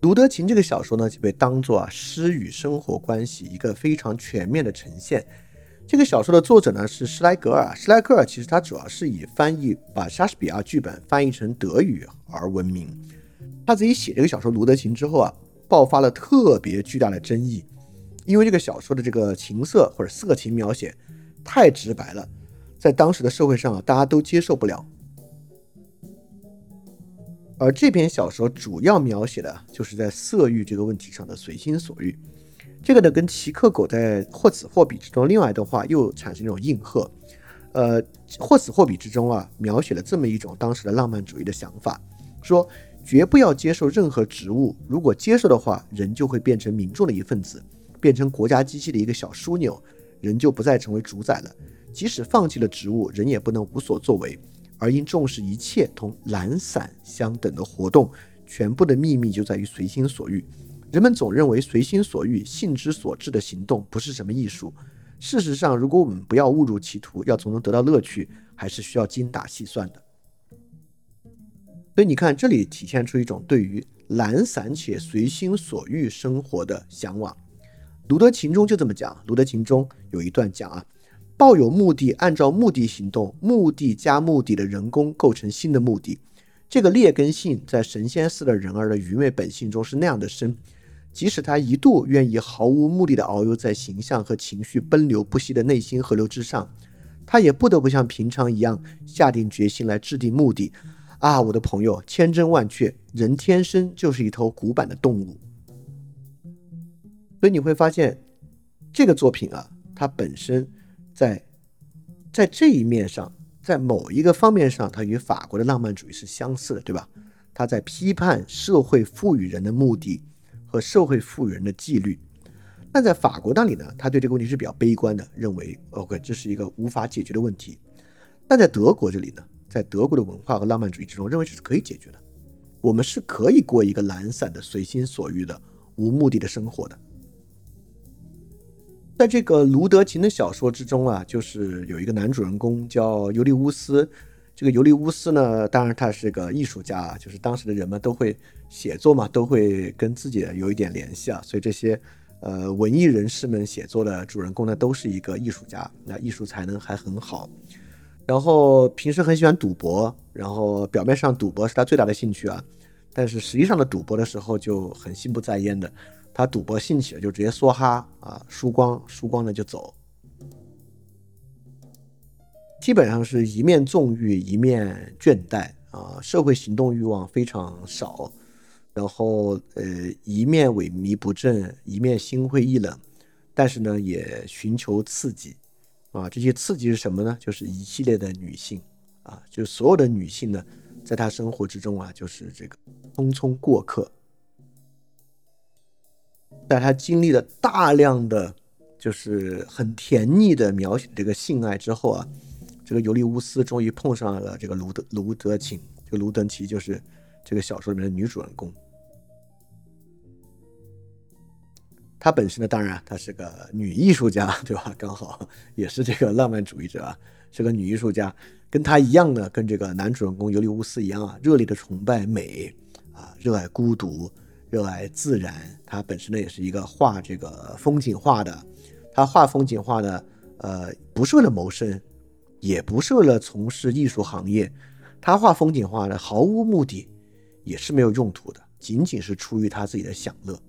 卢德琴》这个小说呢，就被当做啊诗与生活关系一个非常全面的呈现。这个小说的作者呢是施莱格尔，施莱格尔其实他主要是以翻译把莎士比亚剧本翻译成德语而闻名。他自己写这个小说《卢德琴》之后啊，爆发了特别巨大的争议，因为这个小说的这个情色或者色情描写太直白了，在当时的社会上啊，大家都接受不了。而这篇小说主要描写的就是在色欲这个问题上的随心所欲，这个呢跟奇克狗在《或此或彼》之中另外一段话又产生一种应和。呃，《或此或彼》之中啊，描写了这么一种当时的浪漫主义的想法，说绝不要接受任何职务，如果接受的话，人就会变成民众的一份子，变成国家机器的一个小枢纽，人就不再成为主宰了。即使放弃了职务，人也不能无所作为。而应重视一切同懒散相等的活动，全部的秘密就在于随心所欲。人们总认为随心所欲、性之所至的行动不是什么艺术。事实上，如果我们不要误入歧途，要从中得到乐趣，还是需要精打细算的。所以你看，这里体现出一种对于懒散且随心所欲生活的向往。《卢德琴》中就这么讲，《卢德琴》中有一段讲啊。抱有目的，按照目的行动，目的加目的的人工构成新的目的。这个劣根性在神仙似的人儿的愚昧本性中是那样的深，即使他一度愿意毫无目的的遨游在形象和情绪奔流不息的内心河流之上，他也不得不像平常一样下定决心来制定目的。啊，我的朋友，千真万确，人天生就是一头古板的动物。所以你会发现，这个作品啊，它本身。在，在这一面上，在某一个方面上，它与法国的浪漫主义是相似的，对吧？他在批判社会赋予人的目的和社会赋予人的纪律。但在法国那里呢，他对这个问题是比较悲观的，认为 OK 这是一个无法解决的问题。但在德国这里呢，在德国的文化和浪漫主义之中，认为这是可以解决的。我们是可以过一个懒散的、随心所欲的、无目的的生活的。在这个卢德琴的小说之中啊，就是有一个男主人公叫尤利乌斯。这个尤利乌斯呢，当然他是个艺术家，就是当时的人们都会写作嘛，都会跟自己有一点联系啊。所以这些呃文艺人士们写作的主人公呢，都是一个艺术家，那艺术才能还很好。然后平时很喜欢赌博，然后表面上赌博是他最大的兴趣啊，但是实际上的赌博的时候就很心不在焉的。他赌博兴起了，就直接梭哈啊，输光，输光了就走。基本上是一面纵欲，一面倦怠啊，社会行动欲望非常少。然后呃，一面萎靡不振，一面心灰意冷。但是呢，也寻求刺激啊。这些刺激是什么呢？就是一系列的女性啊，就所有的女性呢，在他生活之中啊，就是这个匆匆过客。在他经历了大量的就是很甜腻的描写这个性爱之后啊，这个尤利乌斯终于碰上了这个卢德卢德琴，这个卢德琴就是这个小说里面的女主人公。她本身呢，当然她是个女艺术家，对吧？刚好也是这个浪漫主义者啊，是个女艺术家，跟她一样呢，跟这个男主人公尤利乌斯一样啊，热烈的崇拜美啊，热爱孤独，热爱自然。他本身呢，也是一个画这个风景画的。他画风景画呢，呃，不是为了谋生，也不是为了从事艺术行业。他画风景画呢，毫无目的，也是没有用途的，仅仅是出于他自己的享乐。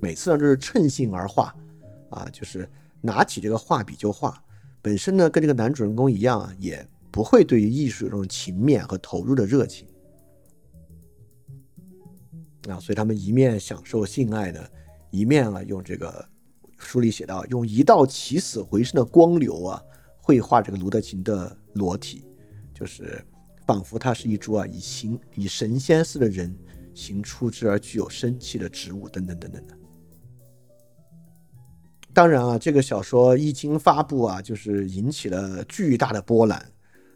每次呢都是趁兴而画，啊，就是拿起这个画笔就画。本身呢跟这个男主人公一样啊，也不会对于艺术有这种情面和投入的热情。啊，所以他们一面享受性爱呢，一面啊用这个书里写到，用一道起死回生的光流啊，绘画这个卢德琴的裸体，就是仿佛他是一株啊以形以神仙似的人形出之而具有生气的植物，等等等等的。当然啊，这个小说一经发布啊，就是引起了巨大的波澜，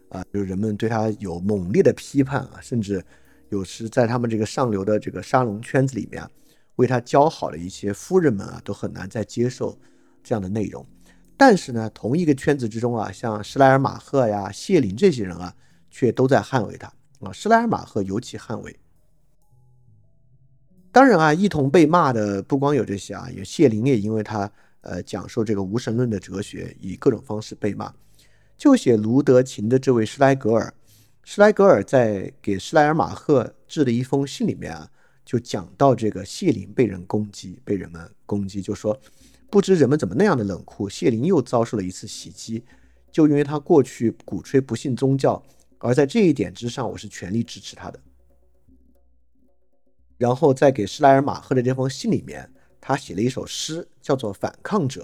啊，就是人们对他有猛烈的批判啊，甚至有时在他们这个上流的这个沙龙圈子里面，为他交好的一些夫人们啊，都很难再接受这样的内容。但是呢，同一个圈子之中啊，像施莱尔马赫呀、谢林这些人啊，却都在捍卫他啊。施莱尔马赫尤其捍卫。当然啊，一同被骂的不光有这些啊，有谢林也因为他。呃，讲授这个无神论的哲学，以各种方式被骂。就写卢德琴的这位施莱格尔，施莱格尔在给施莱尔马赫致的一封信里面啊，就讲到这个谢林被人攻击，被人们攻击，就说不知人们怎么那样的冷酷。谢林又遭受了一次袭击，就因为他过去鼓吹不信宗教，而在这一点之上，我是全力支持他的。然后在给施莱尔马赫的这封信里面。他写了一首诗，叫做《反抗者》，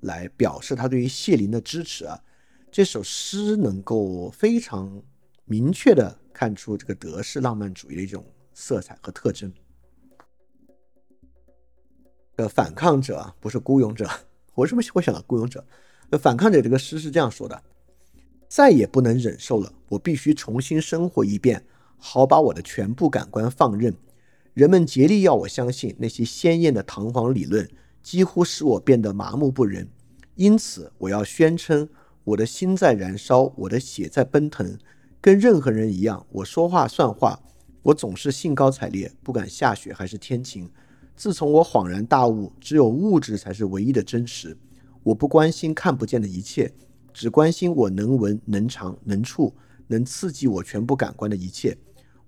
来表示他对于谢林的支持啊。这首诗能够非常明确的看出这个德式浪漫主义的一种色彩和特征。呃，反抗者不是孤勇者，我为什么会想到孤勇者？呃，反抗者这个诗是这样说的：再也不能忍受了，我必须重新生活一遍，好把我的全部感官放任。人们竭力要我相信那些鲜艳的堂皇理论，几乎使我变得麻木不仁。因此，我要宣称我的心在燃烧，我的血在奔腾。跟任何人一样，我说话算话。我总是兴高采烈，不管下雪还是天晴。自从我恍然大悟，只有物质才是唯一的真实。我不关心看不见的一切，只关心我能闻、能尝、能触、能刺激我全部感官的一切。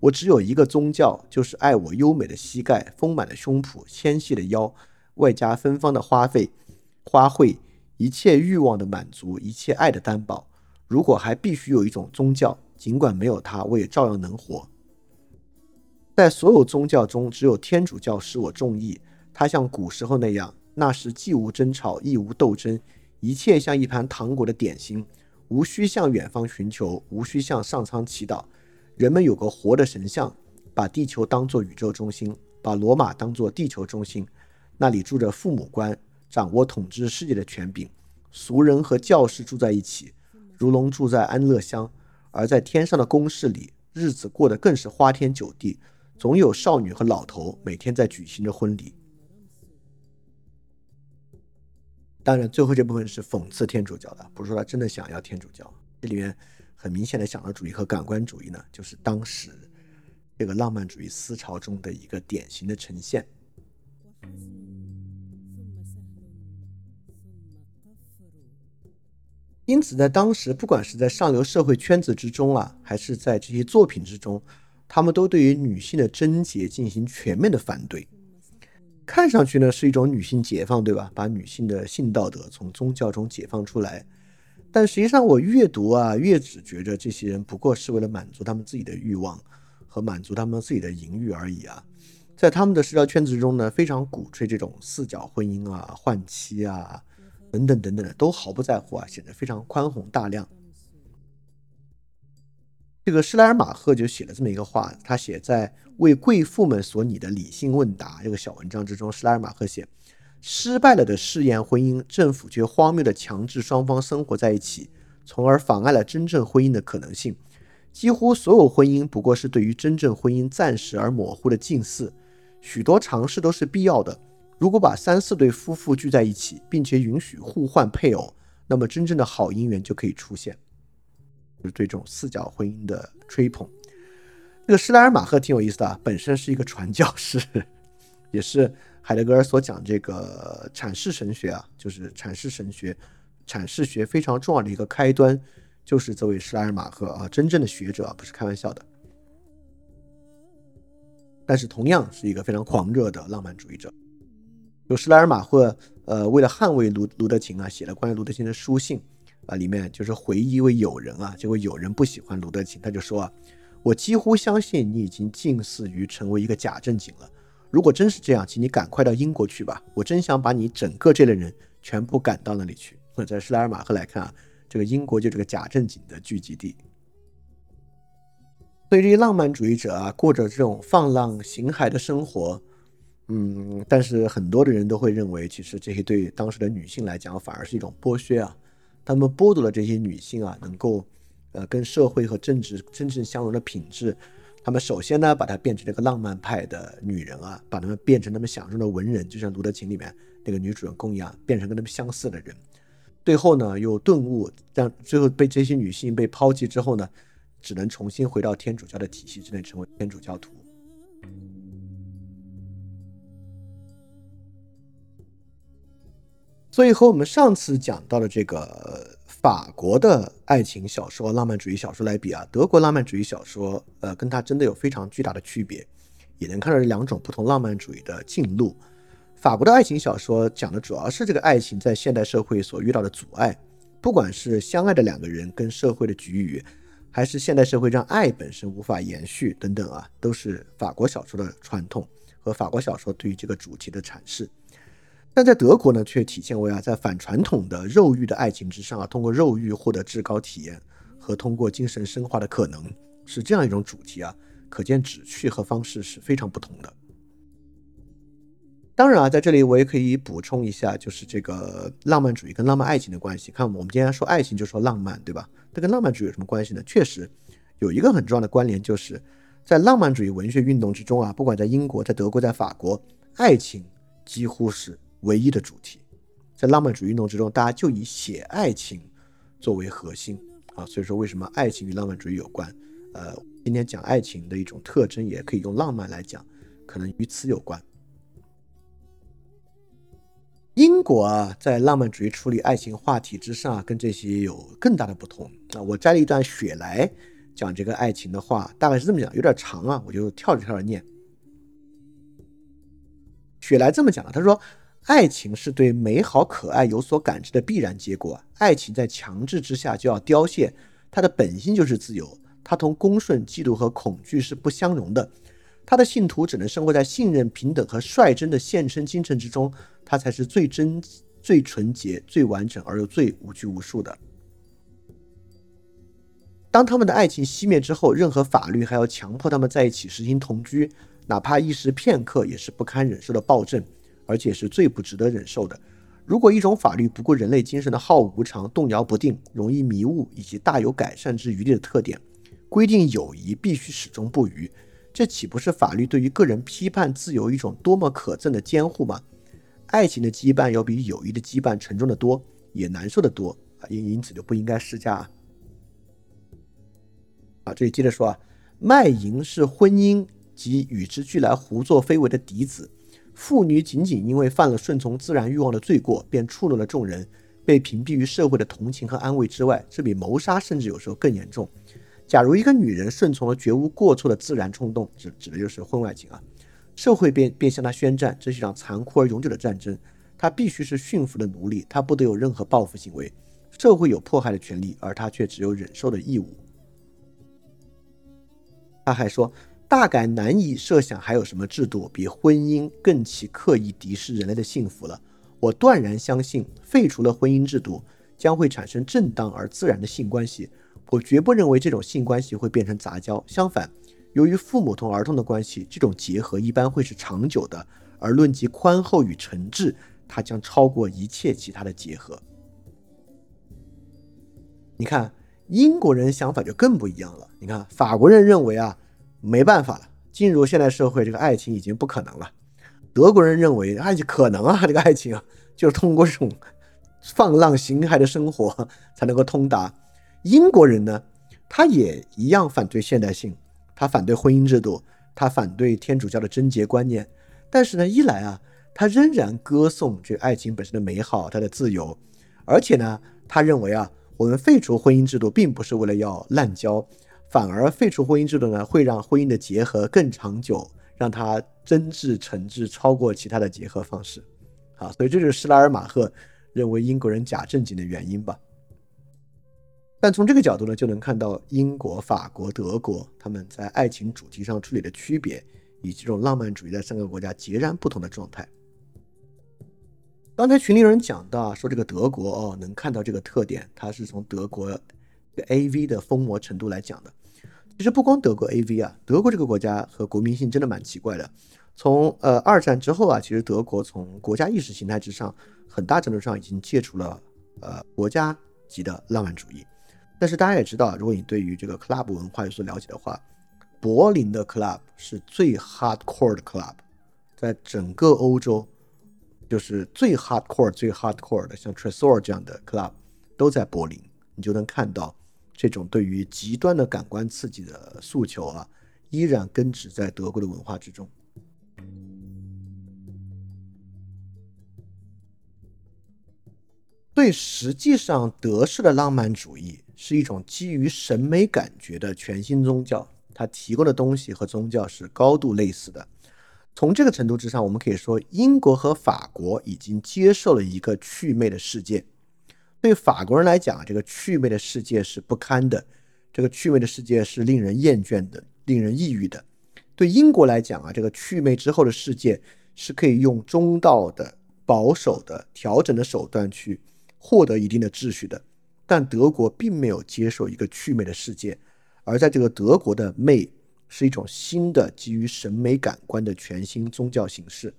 我只有一个宗教，就是爱我优美的膝盖、丰满的胸脯、纤细的腰，外加芬芳的花费、花卉，一切欲望的满足，一切爱的担保。如果还必须有一种宗教，尽管没有他，我也照样能活。在所有宗教中，只有天主教使我中意。它像古时候那样，那时既无争吵，亦无斗争，一切像一盘糖果的点心，无需向远方寻求，无需向上苍祈祷。人们有个活的神像，把地球当作宇宙中心，把罗马当作地球中心。那里住着父母官，掌握统治世界的权柄。俗人和教士住在一起，如龙住在安乐乡。而在天上的宫室里，日子过得更是花天酒地，总有少女和老头每天在举行着婚礼。当然，最后这部分是讽刺天主教的，不是说他真的想要天主教。这里面。很明显的享乐主义和感官主义呢，就是当时这个浪漫主义思潮中的一个典型的呈现。因此，在当时，不管是在上流社会圈子之中啊，还是在这些作品之中，他们都对于女性的贞洁进行全面的反对。看上去呢，是一种女性解放，对吧？把女性的性道德从宗教中解放出来。但实际上，我越读啊，越只觉着这些人不过是为了满足他们自己的欲望和满足他们自己的淫欲而已啊。在他们的社交圈子中呢，非常鼓吹这种四角婚姻啊、换妻啊等等等等的，都毫不在乎啊，显得非常宽宏大量。这个施莱尔马赫就写了这么一个话，他写在《为贵妇们所拟的理性问答》这个小文章之中，施莱尔马赫写。失败了的试验婚姻，政府却荒谬的强制双方生活在一起，从而妨碍了真正婚姻的可能性。几乎所有婚姻不过是对于真正婚姻暂时而模糊的近似。许多尝试都是必要的。如果把三四对夫妇聚在一起，并且允许互换配偶，那么真正的好姻缘就可以出现。就是对这种四角婚姻的吹捧。这个施莱尔马赫挺有意思的，本身是一个传教士，也是海德格尔所讲这个阐释神学啊，就是阐释神学、阐释学非常重要的一个开端，就是这位施莱尔马赫啊，真正的学者啊，不是开玩笑的。但是同样是一个非常狂热的浪漫主义者。有施莱尔马赫，呃，为了捍卫卢卢德琴啊，写了关于卢德琴的书信啊，里面就是回忆一位友人啊，这位友人不喜欢卢德琴，他就说啊。我几乎相信你已经近似于成为一个假正经了。如果真是这样，请你赶快到英国去吧。我真想把你整个这类人全部赶到那里去。那 在施莱尔马赫来看啊，这个英国就是个假正经的聚集地。所以这些浪漫主义者啊，过着这种放浪形骸的生活，嗯，但是很多的人都会认为，其实这些对当时的女性来讲，反而是一种剥削啊。他们剥夺了这些女性啊，能够。呃，跟社会和政治真正相融的品质，他们首先呢，把她变成了一个浪漫派的女人啊，把她们变成他们想中的文人，就像《卢德琴》里面那个女主人公一样，变成跟他们相似的人。最后呢，又顿悟，让最后被这些女性被抛弃之后呢，只能重新回到天主教的体系之内，成为天主教徒。所以和我们上次讲到的这个。法国的爱情小说、浪漫主义小说来比啊，德国浪漫主义小说，呃，跟它真的有非常巨大的区别，也能看到这两种不同浪漫主义的进路。法国的爱情小说讲的主要是这个爱情在现代社会所遇到的阻碍，不管是相爱的两个人跟社会的局域，还是现代社会让爱本身无法延续等等啊，都是法国小说的传统和法国小说对于这个主题的阐释。但在德国呢，却体现为啊，在反传统的肉欲的爱情之上啊，通过肉欲获得至高体验和通过精神升华的可能，是这样一种主题啊。可见旨趣和方式是非常不同的。当然啊，在这里我也可以补充一下，就是这个浪漫主义跟浪漫爱情的关系。看我们今天说爱情就说浪漫，对吧？它跟浪漫主义有什么关系呢？确实有一个很重要的关联，就是在浪漫主义文学运动之中啊，不管在英国、在德国、在法国，爱情几乎是。唯一的主题，在浪漫主义运动之中，大家就以写爱情作为核心啊，所以说为什么爱情与浪漫主义有关？呃，今天讲爱情的一种特征，也可以用浪漫来讲，可能与此有关。英国啊，在浪漫主义处理爱情话题之上，跟这些有更大的不同啊。我摘了一段雪莱讲这个爱情的话，大概是这么讲，有点长啊，我就跳着跳着念。雪莱这么讲的，他说。爱情是对美好可爱有所感知的必然结果。爱情在强制之下就要凋谢，它的本性就是自由。它同恭顺、嫉妒和恐惧是不相容的。他的信徒只能生活在信任、平等和率真的献身精神之中，他才是最真、最纯洁、最完整而又最无拘无束的。当他们的爱情熄灭之后，任何法律还要强迫他们在一起实行同居，哪怕一时片刻，也是不堪忍受的暴政。而且是最不值得忍受的。如果一种法律不顾人类精神的好无常、动摇不定、容易迷雾以及大有改善之余地的特点，规定友谊必须始终不渝，这岂不是法律对于个人批判自由一种多么可憎的监护吗？爱情的羁绊要比友谊的羁绊沉重的多，也难受的多啊！因因此就不应该施加啊。啊，这里接着说啊，卖淫是婚姻及与之俱来胡作非为的嫡子。妇女仅仅因为犯了顺从自然欲望的罪过，便触怒了众人，被屏蔽于社会的同情和安慰之外，这比谋杀甚至有时候更严重。假如一个女人顺从了绝无过错的自然冲动，指指的就是婚外情啊，社会便便向她宣战，这是一场残酷而永久的战争。她必须是驯服的奴隶，她不得有任何报复行为。社会有迫害的权利，而她却只有忍受的义务。他还说。大概难以设想还有什么制度比婚姻更其刻意敌视人类的幸福了。我断然相信，废除了婚姻制度，将会产生正当而自然的性关系。我绝不认为这种性关系会变成杂交。相反，由于父母同儿童的关系，这种结合一般会是长久的。而论及宽厚与诚挚，它将超过一切其他的结合。你看，英国人想法就更不一样了。你看，法国人认为啊，没办法了，进入现代社会，这个爱情已经不可能了。德国人认为爱情可能啊，这个爱情啊，就是通过这种放浪形骸的生活才能够通达。英国人呢，他也一样反对现代性，他反对婚姻制度，他反对天主教的贞洁观念。但是呢，一来啊，他仍然歌颂这爱情本身的美好，它的自由，而且呢，他认为啊。我们废除婚姻制度，并不是为了要滥交，反而废除婚姻制度呢，会让婚姻的结合更长久，让它真挚诚挚，超过其他的结合方式。好，所以这就是施拉尔马赫认为英国人假正经的原因吧。但从这个角度呢，就能看到英国、法国、德国他们在爱情主题上处理的区别，以及这种浪漫主义在三个国家截然不同的状态。刚才群里有人讲到说这个德国哦，能看到这个特点，它是从德国 A V 的疯魔程度来讲的。其实不光德国 A V 啊，德国这个国家和国民性真的蛮奇怪的。从呃二战之后啊，其实德国从国家意识形态之上，很大程度上已经戒除了呃国家级的浪漫主义。但是大家也知道，如果你对于这个 club 文化有所了解的话，柏林的 club 是最 hardcore 的 club，在整个欧洲。就是最 hardcore、最 hardcore 的，像 Tresor 这样的 club 都在柏林，你就能看到这种对于极端的感官刺激的诉求啊，依然根植在德国的文化之中。对，实际上德式的浪漫主义是一种基于审美感觉的全新宗教，它提供的东西和宗教是高度类似的。从这个程度之上，我们可以说，英国和法国已经接受了一个趣味的世界。对法国人来讲，这个趣味的世界是不堪的，这个趣味的世界是令人厌倦的、令人抑郁的。对英国来讲啊，这个趣味之后的世界是可以用中道的、保守的、调整的手段去获得一定的秩序的。但德国并没有接受一个趣味的世界，而在这个德国的魅。是一种新的基于审美感官的全新宗教形式。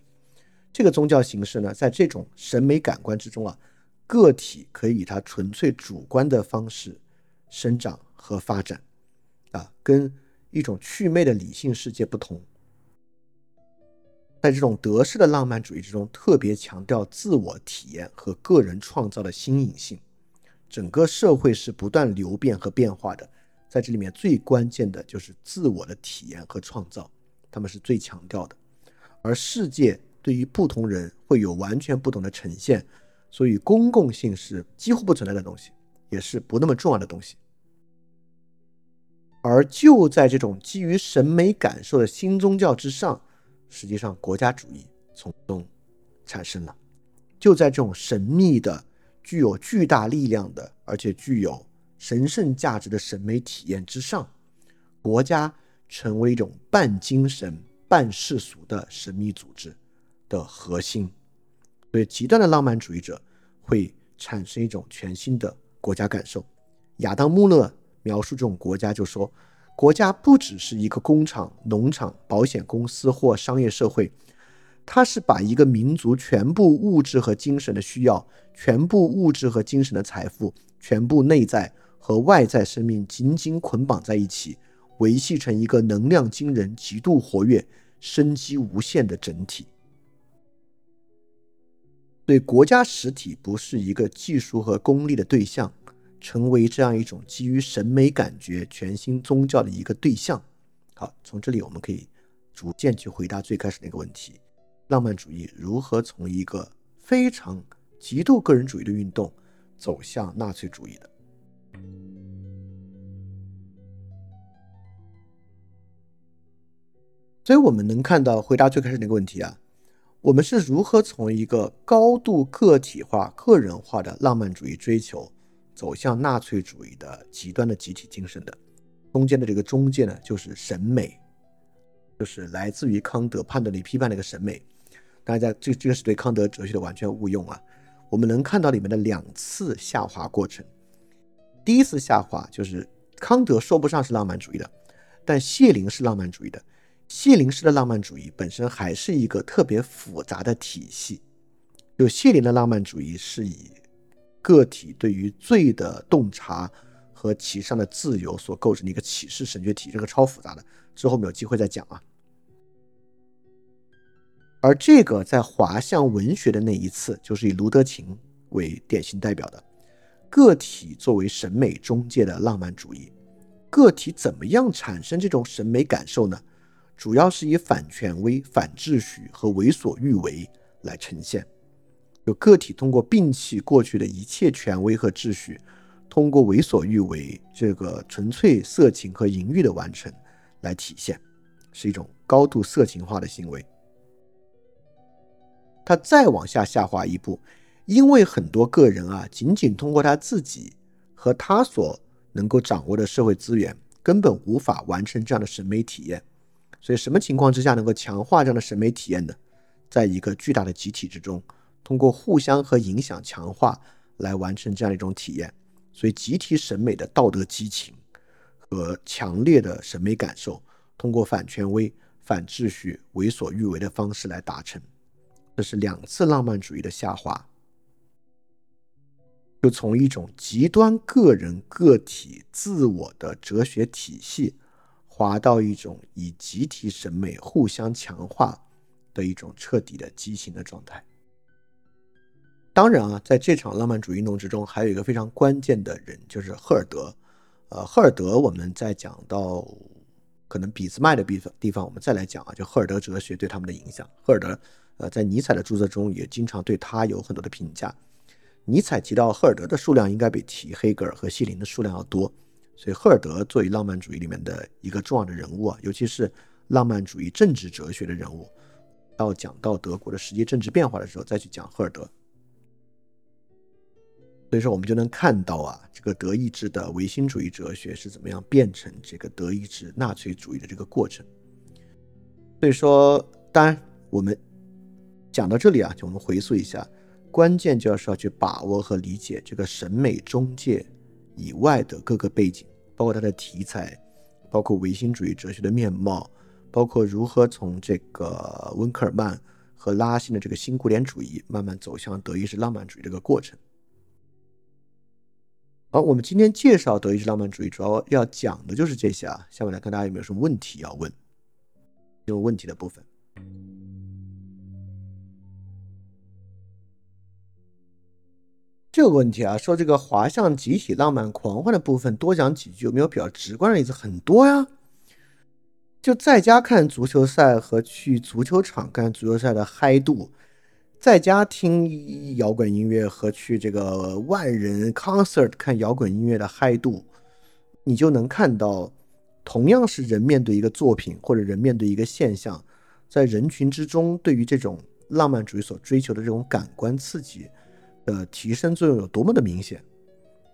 这个宗教形式呢，在这种审美感官之中啊，个体可以以他纯粹主观的方式生长和发展，啊，跟一种祛魅的理性世界不同。在这种德式的浪漫主义之中，特别强调自我体验和个人创造的新颖性。整个社会是不断流变和变化的。在这里面最关键的就是自我的体验和创造，他们是最强调的。而世界对于不同人会有完全不同的呈现，所以公共性是几乎不存在的东西，也是不那么重要的东西。而就在这种基于审美感受的新宗教之上，实际上国家主义从中产生了。就在这种神秘的、具有巨大力量的，而且具有。神圣价值的审美体验之上，国家成为一种半精神半世俗的神秘组织的核心。所以，极端的浪漫主义者会产生一种全新的国家感受。亚当·穆勒描述这种国家就说：“国家不只是一个工厂、农场、保险公司或商业社会，它是把一个民族全部物质和精神的需要、全部物质和精神的财富、全部内在。”和外在生命紧紧捆绑在一起，维系成一个能量惊人、极度活跃、生机无限的整体。对国家实体不是一个技术和功利的对象，成为这样一种基于审美感觉全新宗教的一个对象。好，从这里我们可以逐渐去回答最开始那个问题：浪漫主义如何从一个非常极度个人主义的运动走向纳粹主义的？所以，我们能看到回答最开始那个问题啊，我们是如何从一个高度个体化、个人化的浪漫主义追求，走向纳粹主义的极端的集体精神的？中间的这个中介呢，就是审美，就是来自于康德判断力批判的一个审美。大家，这这个是对康德哲学的完全误用啊！我们能看到里面的两次下滑过程。第一次下滑就是康德说不上是浪漫主义的，但谢林是浪漫主义的。谢林式的浪漫主义本身还是一个特别复杂的体系，就谢林的浪漫主义是以个体对于罪的洞察和其上的自由所构成的一个启示神学体，这个超复杂的，之后我们有机会再讲啊。而这个在滑向文学的那一次，就是以卢德琴为典型代表的个体作为审美中介的浪漫主义。个体怎么样产生这种审美感受呢？主要是以反权威、反秩序和为所欲为来呈现。就个体通过摒弃过去的一切权威和秩序，通过为所欲为这个纯粹色情和淫欲的完成来体现，是一种高度色情化的行为。他再往下下滑一步，因为很多个人啊，仅仅通过他自己和他所能够掌握的社会资源，根本无法完成这样的审美体验。所以，什么情况之下能够强化这样的审美体验呢？在一个巨大的集体之中，通过互相和影响强化来完成这样一种体验。所以，集体审美的道德激情和强烈的审美感受，通过反权威、反秩序、为所欲为的方式来达成。这是两次浪漫主义的下滑，就从一种极端个人个体自我的哲学体系，滑到一种以集体审美互相强化的一种彻底的畸形的状态。当然啊，在这场浪漫主义运动之中，还有一个非常关键的人，就是赫尔德。呃，赫尔德，我们在讲到可能俾斯麦的地方地方，我们再来讲啊，就赫尔德哲学对他们的影响。赫尔德。呃，在尼采的著作中也经常对他有很多的评价。尼采提到赫尔德的数量应该比提黑格尔和希林的数量要多，所以赫尔德作为浪漫主义里面的一个重要的人物啊，尤其是浪漫主义政治哲学的人物，要讲到德国的实际政治变化的时候再去讲赫尔德。所以说，我们就能看到啊，这个德意志的唯心主义哲学是怎么样变成这个德意志纳粹主义的这个过程。所以说，当然我们。讲到这里啊，就我们回溯一下，关键就是要去把握和理解这个审美中介以外的各个背景，包括它的题材，包括唯心主义哲学的面貌，包括如何从这个温克尔曼和拉辛的这个新古典主义慢慢走向德意志浪漫主义这个过程。好，我们今天介绍德意志浪漫主义，主要要讲的就是这些啊。下面来看大家有没有什么问题要问，有问题的部分。这个问题啊，说这个滑向集体浪漫狂欢的部分，多讲几句，有没有比较直观的例子？很多呀，就在家看足球赛和去足球场看足球赛的嗨度，在家听摇滚音乐和去这个万人 concert 看摇滚音乐的嗨度，你就能看到，同样是人面对一个作品或者人面对一个现象，在人群之中，对于这种浪漫主义所追求的这种感官刺激。的提升作用有多么的明显？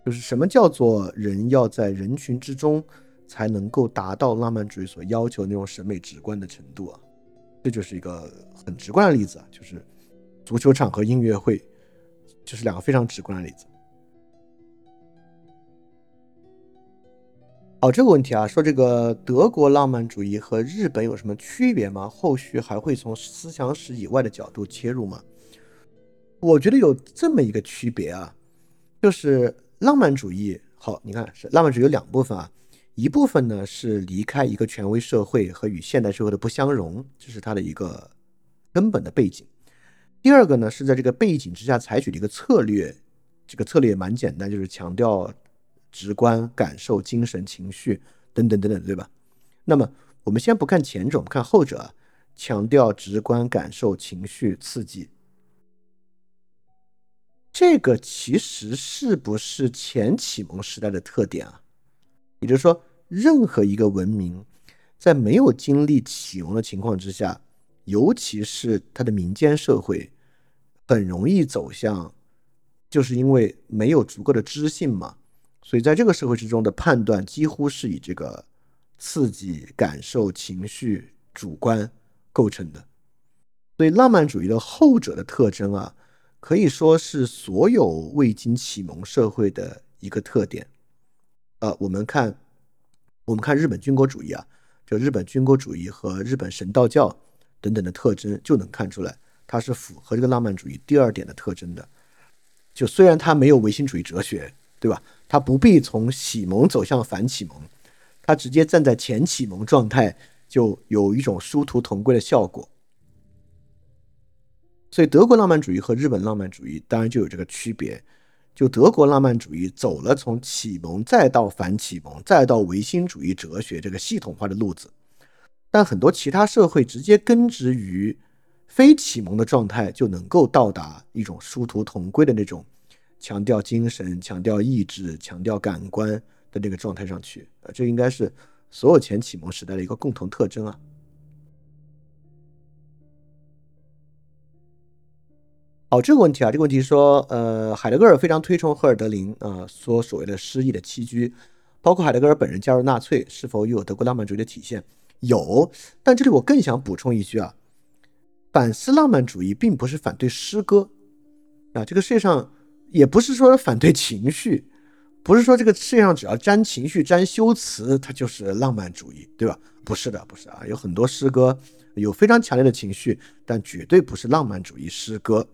就是什么叫做人要在人群之中才能够达到浪漫主义所要求那种审美直观的程度啊？这就是一个很直观的例子啊，就是足球场和音乐会，就是两个非常直观的例子。好，这个问题啊，说这个德国浪漫主义和日本有什么区别吗？后续还会从思想史以外的角度切入吗？我觉得有这么一个区别啊，就是浪漫主义。好，你看是浪漫主义有两部分啊，一部分呢是离开一个权威社会和与现代社会的不相容，这是它的一个根本的背景。第二个呢是在这个背景之下采取的一个策略，这个策略也蛮简单，就是强调直观感受、精神情绪等等等等，对吧？那么我们先不看前者，我们看后者，强调直观感受、情绪刺激。这个其实是不是前启蒙时代的特点啊？也就是说，任何一个文明在没有经历启蒙的情况之下，尤其是它的民间社会，很容易走向，就是因为没有足够的知性嘛，所以在这个社会之中的判断几乎是以这个刺激、感受、情绪、主观构成的。所以浪漫主义的后者的特征啊。可以说是所有未经启蒙社会的一个特点。呃，我们看，我们看日本军国主义啊，就日本军国主义和日本神道教等等的特征，就能看出来，它是符合这个浪漫主义第二点的特征的。就虽然它没有唯心主义哲学，对吧？它不必从启蒙走向反启蒙，它直接站在前启蒙状态，就有一种殊途同归的效果。所以，德国浪漫主义和日本浪漫主义当然就有这个区别。就德国浪漫主义走了从启蒙再到反启蒙再到唯心主义哲学这个系统化的路子，但很多其他社会直接根植于非启蒙的状态，就能够到达一种殊途同归的那种强调精神、强调意志、强调感官的那个状态上去。呃，这应该是所有前启蒙时代的一个共同特征啊。好，这个问题啊，这个问题说，呃，海德格尔非常推崇赫尔德林啊，说所谓的诗意的栖居，包括海德格尔本人加入纳粹，是否又有德国浪漫主义的体现？有，但这里我更想补充一句啊，反思浪漫主义并不是反对诗歌啊，这个世界上也不是说反对情绪，不是说这个世界上只要沾情绪、沾修辞，它就是浪漫主义，对吧？不是的，不是啊，有很多诗歌有非常强烈的情绪，但绝对不是浪漫主义诗歌。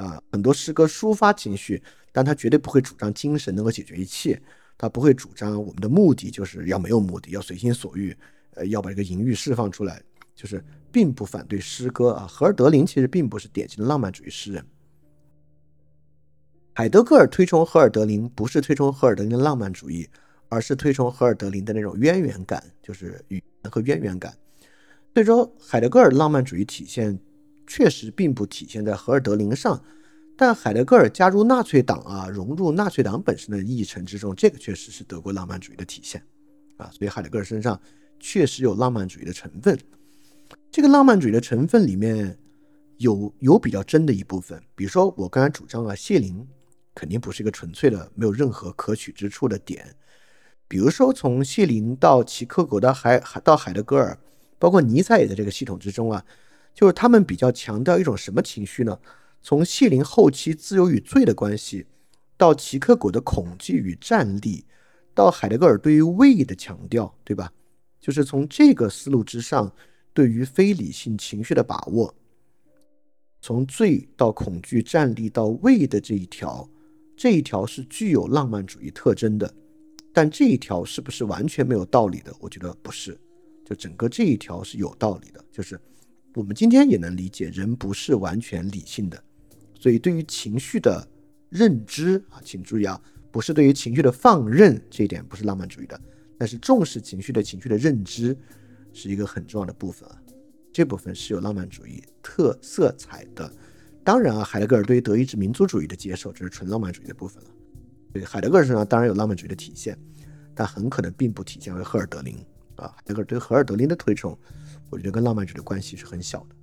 啊，很多诗歌抒发情绪，但他绝对不会主张精神能够解决一切，他不会主张我们的目的就是要没有目的，要随心所欲，呃，要把这个淫欲释放出来，就是并不反对诗歌啊。荷尔德林其实并不是典型的浪漫主义诗人，海德格尔推崇荷尔德林，不是推崇荷尔德林的浪漫主义，而是推崇荷尔德林的那种渊源感，就是语言和渊源感。所以说，海德格尔浪漫主义体现。确实并不体现在荷尔德林上，但海德格尔加入纳粹党啊，融入纳粹党本身的议程之中，这个确实是德国浪漫主义的体现啊。所以海德格尔身上确实有浪漫主义的成分。这个浪漫主义的成分里面有有比较真的一部分，比如说我刚才主张啊，谢林肯定不是一个纯粹的没有任何可取之处的点。比如说从谢林到齐克果到海到海德格尔，包括尼采也在这个系统之中啊。就是他们比较强调一种什么情绪呢？从谢林后期自由与罪的关系，到齐克果的恐惧与战力，到海德格尔对于畏的强调，对吧？就是从这个思路之上，对于非理性情绪的把握，从罪到恐惧、战力到畏的这一条，这一条是具有浪漫主义特征的。但这一条是不是完全没有道理的？我觉得不是，就整个这一条是有道理的，就是。我们今天也能理解，人不是完全理性的，所以对于情绪的认知啊，请注意啊，不是对于情绪的放任，这一点不是浪漫主义的，但是重视情绪的情绪的认知是一个很重要的部分啊，这部分是有浪漫主义特色彩的。当然啊，海德格尔对于德意志民族主义的接受，这是纯浪漫主义的部分了。对海德格尔身上当然有浪漫主义的体现，但很可能并不体现为赫尔德林啊，海德格尔对赫尔德林的推崇。我觉得跟浪漫主义的关系是很小的。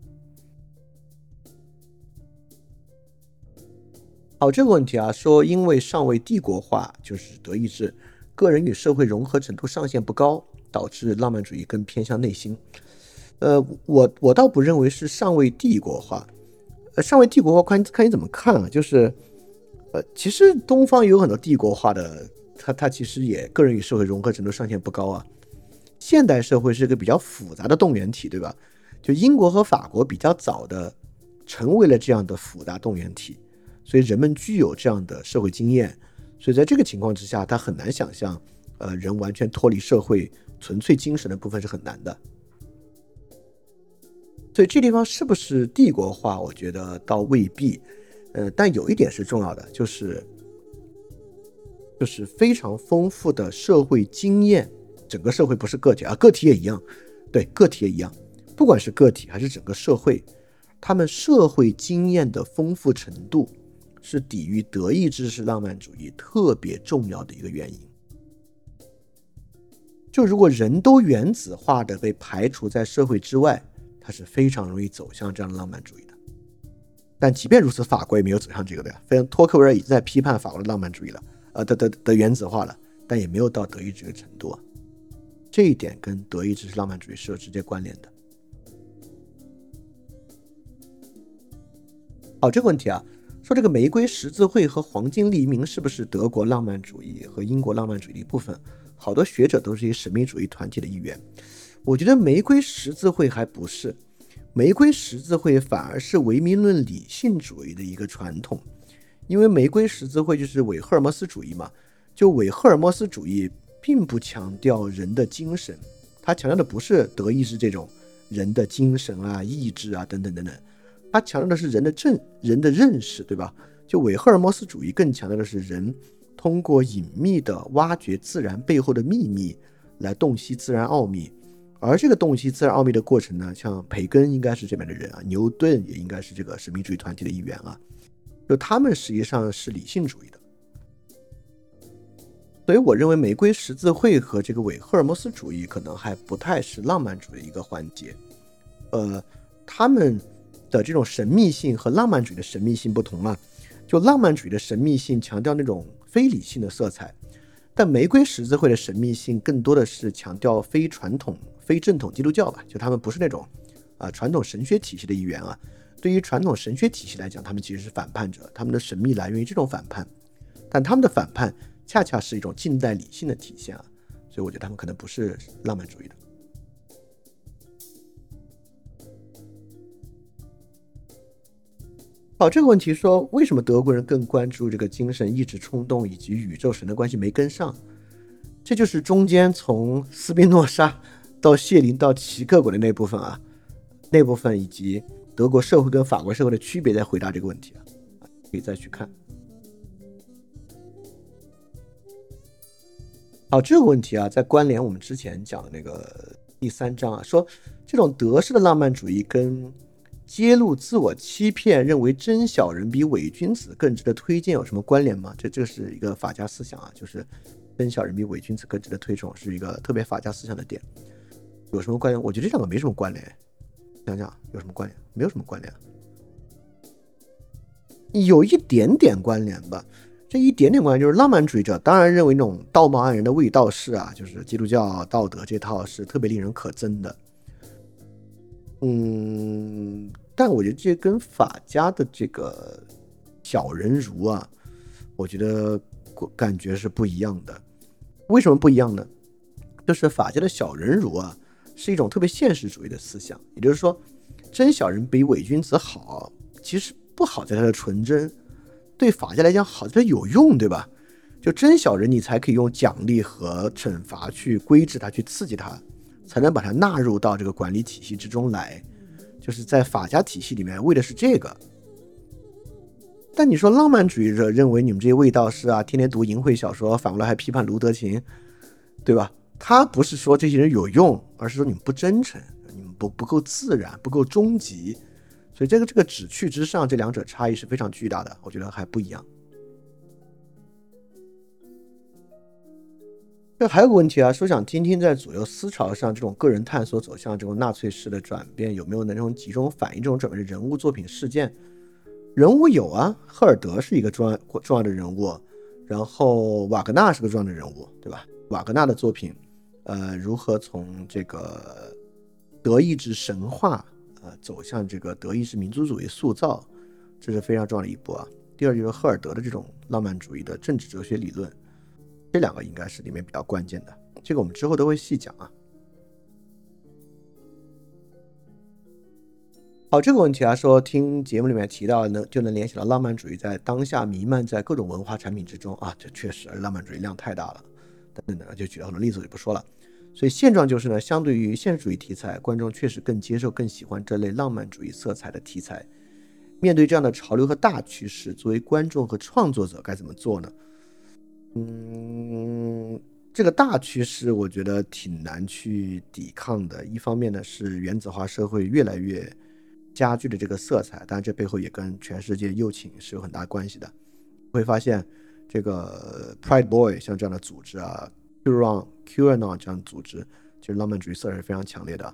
好，这个问题啊，说因为尚未帝国化，就是德意志个人与社会融合程度上限不高，导致浪漫主义更偏向内心。呃，我我倒不认为是尚未帝国化，呃，尚未帝国化看看你怎么看啊？就是，呃，其实东方有很多帝国化的，它它其实也个人与社会融合程度上限不高啊。现代社会是一个比较复杂的动员体，对吧？就英国和法国比较早的成为了这样的复杂动员体，所以人们具有这样的社会经验，所以在这个情况之下，他很难想象，呃，人完全脱离社会，纯粹精神的部分是很难的。所以这地方是不是帝国化？我觉得倒未必，呃，但有一点是重要的，就是就是非常丰富的社会经验。整个社会不是个体啊，个体也一样，对，个体也一样。不管是个体还是整个社会，他们社会经验的丰富程度，是抵御德意志式浪漫主义特别重要的一个原因。就如果人都原子化的被排除在社会之外，他是非常容易走向这样的浪漫主义的。但即便如此，法国也没有走向这个的呀。非常托克维尔已经在批判法国的浪漫主义了，呃，的的的原子化了，但也没有到德意志的程度啊。这一点跟德意志浪漫主义是有直接关联的。好，这个问题啊，说这个玫瑰十字会和黄金黎明是不是德国浪漫主义和英国浪漫主义的一部分？好多学者都是一神秘主义团体的一员。我觉得玫瑰十字会还不是，玫瑰十字会反而是唯名论理性主义的一个传统，因为玫瑰十字会就是伪赫尔墨斯主义嘛，就伪赫尔墨斯主义并不强调人的精神，他强调的不是德意志这种人的精神啊、意志啊等等等等，他强调的是人的正人的认识，对吧？就韦赫尔墨斯主义更强调的是人通过隐秘的挖掘自然背后的秘密来洞悉自然奥秘。而这个洞悉自然奥秘的过程呢，像培根应该是这边的人啊，牛顿也应该是这个神秘主义团体的一员啊，就他们实际上是理性主义的。所以我认为玫瑰十字会和这个伪赫尔墨斯主义可能还不太是浪漫主义的一个环节。呃，他们的这种神秘性和浪漫主义的神秘性不同啊，就浪漫主义的神秘性强调那种非理性的色彩，但玫瑰十字会的神秘性更多的是强调非传统。非正统基督教吧，就他们不是那种，啊传统神学体系的一员啊。对于传统神学体系来讲，他们其实是反叛者，他们的神秘来源于这种反叛，但他们的反叛恰恰是一种近代理性的体现啊。所以我觉得他们可能不是浪漫主义的。好，这个问题说为什么德国人更关注这个精神意志冲动以及宇宙神的关系没跟上？这就是中间从斯宾诺莎。到谢林到齐克果的那部分啊，那部分以及德国社会跟法国社会的区别，在回答这个问题啊，可以再去看。好，这个问题啊，在关联我们之前讲的那个第三章啊，说这种德式的浪漫主义跟揭露自我欺骗，认为真小人比伪君子更值得推荐有什么关联吗？这这是一个法家思想啊，就是真小人比伪君子更值得推崇，是一个特别法家思想的点。有什么关联？我觉得这两个没什么关联。想想有什么关联？没有什么关联。有一点点关联吧。这一点点关系就是浪漫主义者当然认为那种道貌岸然的卫道士啊，就是基督教道德这套是特别令人可憎的。嗯，但我觉得这跟法家的这个小人儒啊，我觉得感觉是不一样的。为什么不一样呢？就是法家的小人儒啊。是一种特别现实主义的思想，也就是说，真小人比伪君子好，其实不好在他的纯真，对法家来讲好像有用，对吧？就真小人，你才可以用奖励和惩罚去规制他，去刺激他，才能把他纳入到这个管理体系之中来。就是在法家体系里面，为的是这个。但你说浪漫主义者认为你们这些卫道士啊，天天读淫秽小说，反过来还批判卢德琴，对吧？他不是说这些人有用，而是说你们不真诚，你们不不够自然，不够终极，所以这个这个只去之上，这两者差异是非常巨大的，我觉得还不一样。这还有个问题啊，说想听听在左右思潮上这种个人探索走向这种纳粹式的转变，有没有那种集中反映这种转变的人物、作品、事件？人物有啊，赫尔德是一个重要重要的人物，然后瓦格纳是个重要的人物，对吧？瓦格纳的作品。呃，如何从这个德意志神话，呃，走向这个德意志民族主义塑造，这是非常重要的一步啊。第二就是赫尔德的这种浪漫主义的政治哲学理论，这两个应该是里面比较关键的。这个我们之后都会细讲啊。好，这个问题啊，说听节目里面提到呢，就能联想到浪漫主义在当下弥漫在各种文化产品之中啊，这确实浪漫主义量太大了，等等等，就举了很多例子，就不说了。所以现状就是呢，相对于现实主义题材，观众确实更接受、更喜欢这类浪漫主义色彩的题材。面对这样的潮流和大趋势，作为观众和创作者该怎么做呢？嗯，这个大趋势我觉得挺难去抵抗的。一方面呢，是原子化社会越来越加剧的这个色彩，当然这背后也跟全世界右倾是有很大关系的。会发现这个 Pride Boy 像这样的组织啊。就让 QAnon 这样的组织，其实浪漫主义色彩是非常强烈的。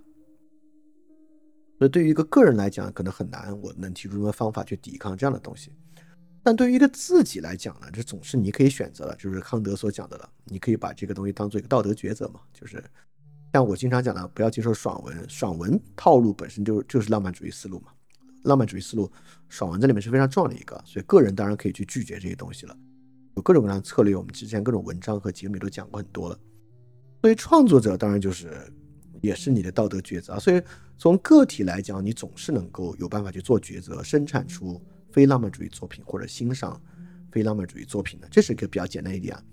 所以对于一个个人来讲，可能很难，我能提出什么方法去抵抗这样的东西。但对于一个自己来讲呢，这总是你可以选择的，就是康德所讲的了。你可以把这个东西当做一个道德抉择嘛，就是像我经常讲的，不要接受爽文，爽文套路本身就就是浪漫主义思路嘛。浪漫主义思路，爽文在里面是非常重要的一个，所以个人当然可以去拒绝这些东西了。有各种各样的策略，我们之前各种文章和节目里都讲过很多了。作为创作者，当然就是也是你的道德抉择。所以从个体来讲，你总是能够有办法去做抉择，生产出非浪漫主义作品或者欣赏非浪漫主义作品的，这是一个比较简单一点啊。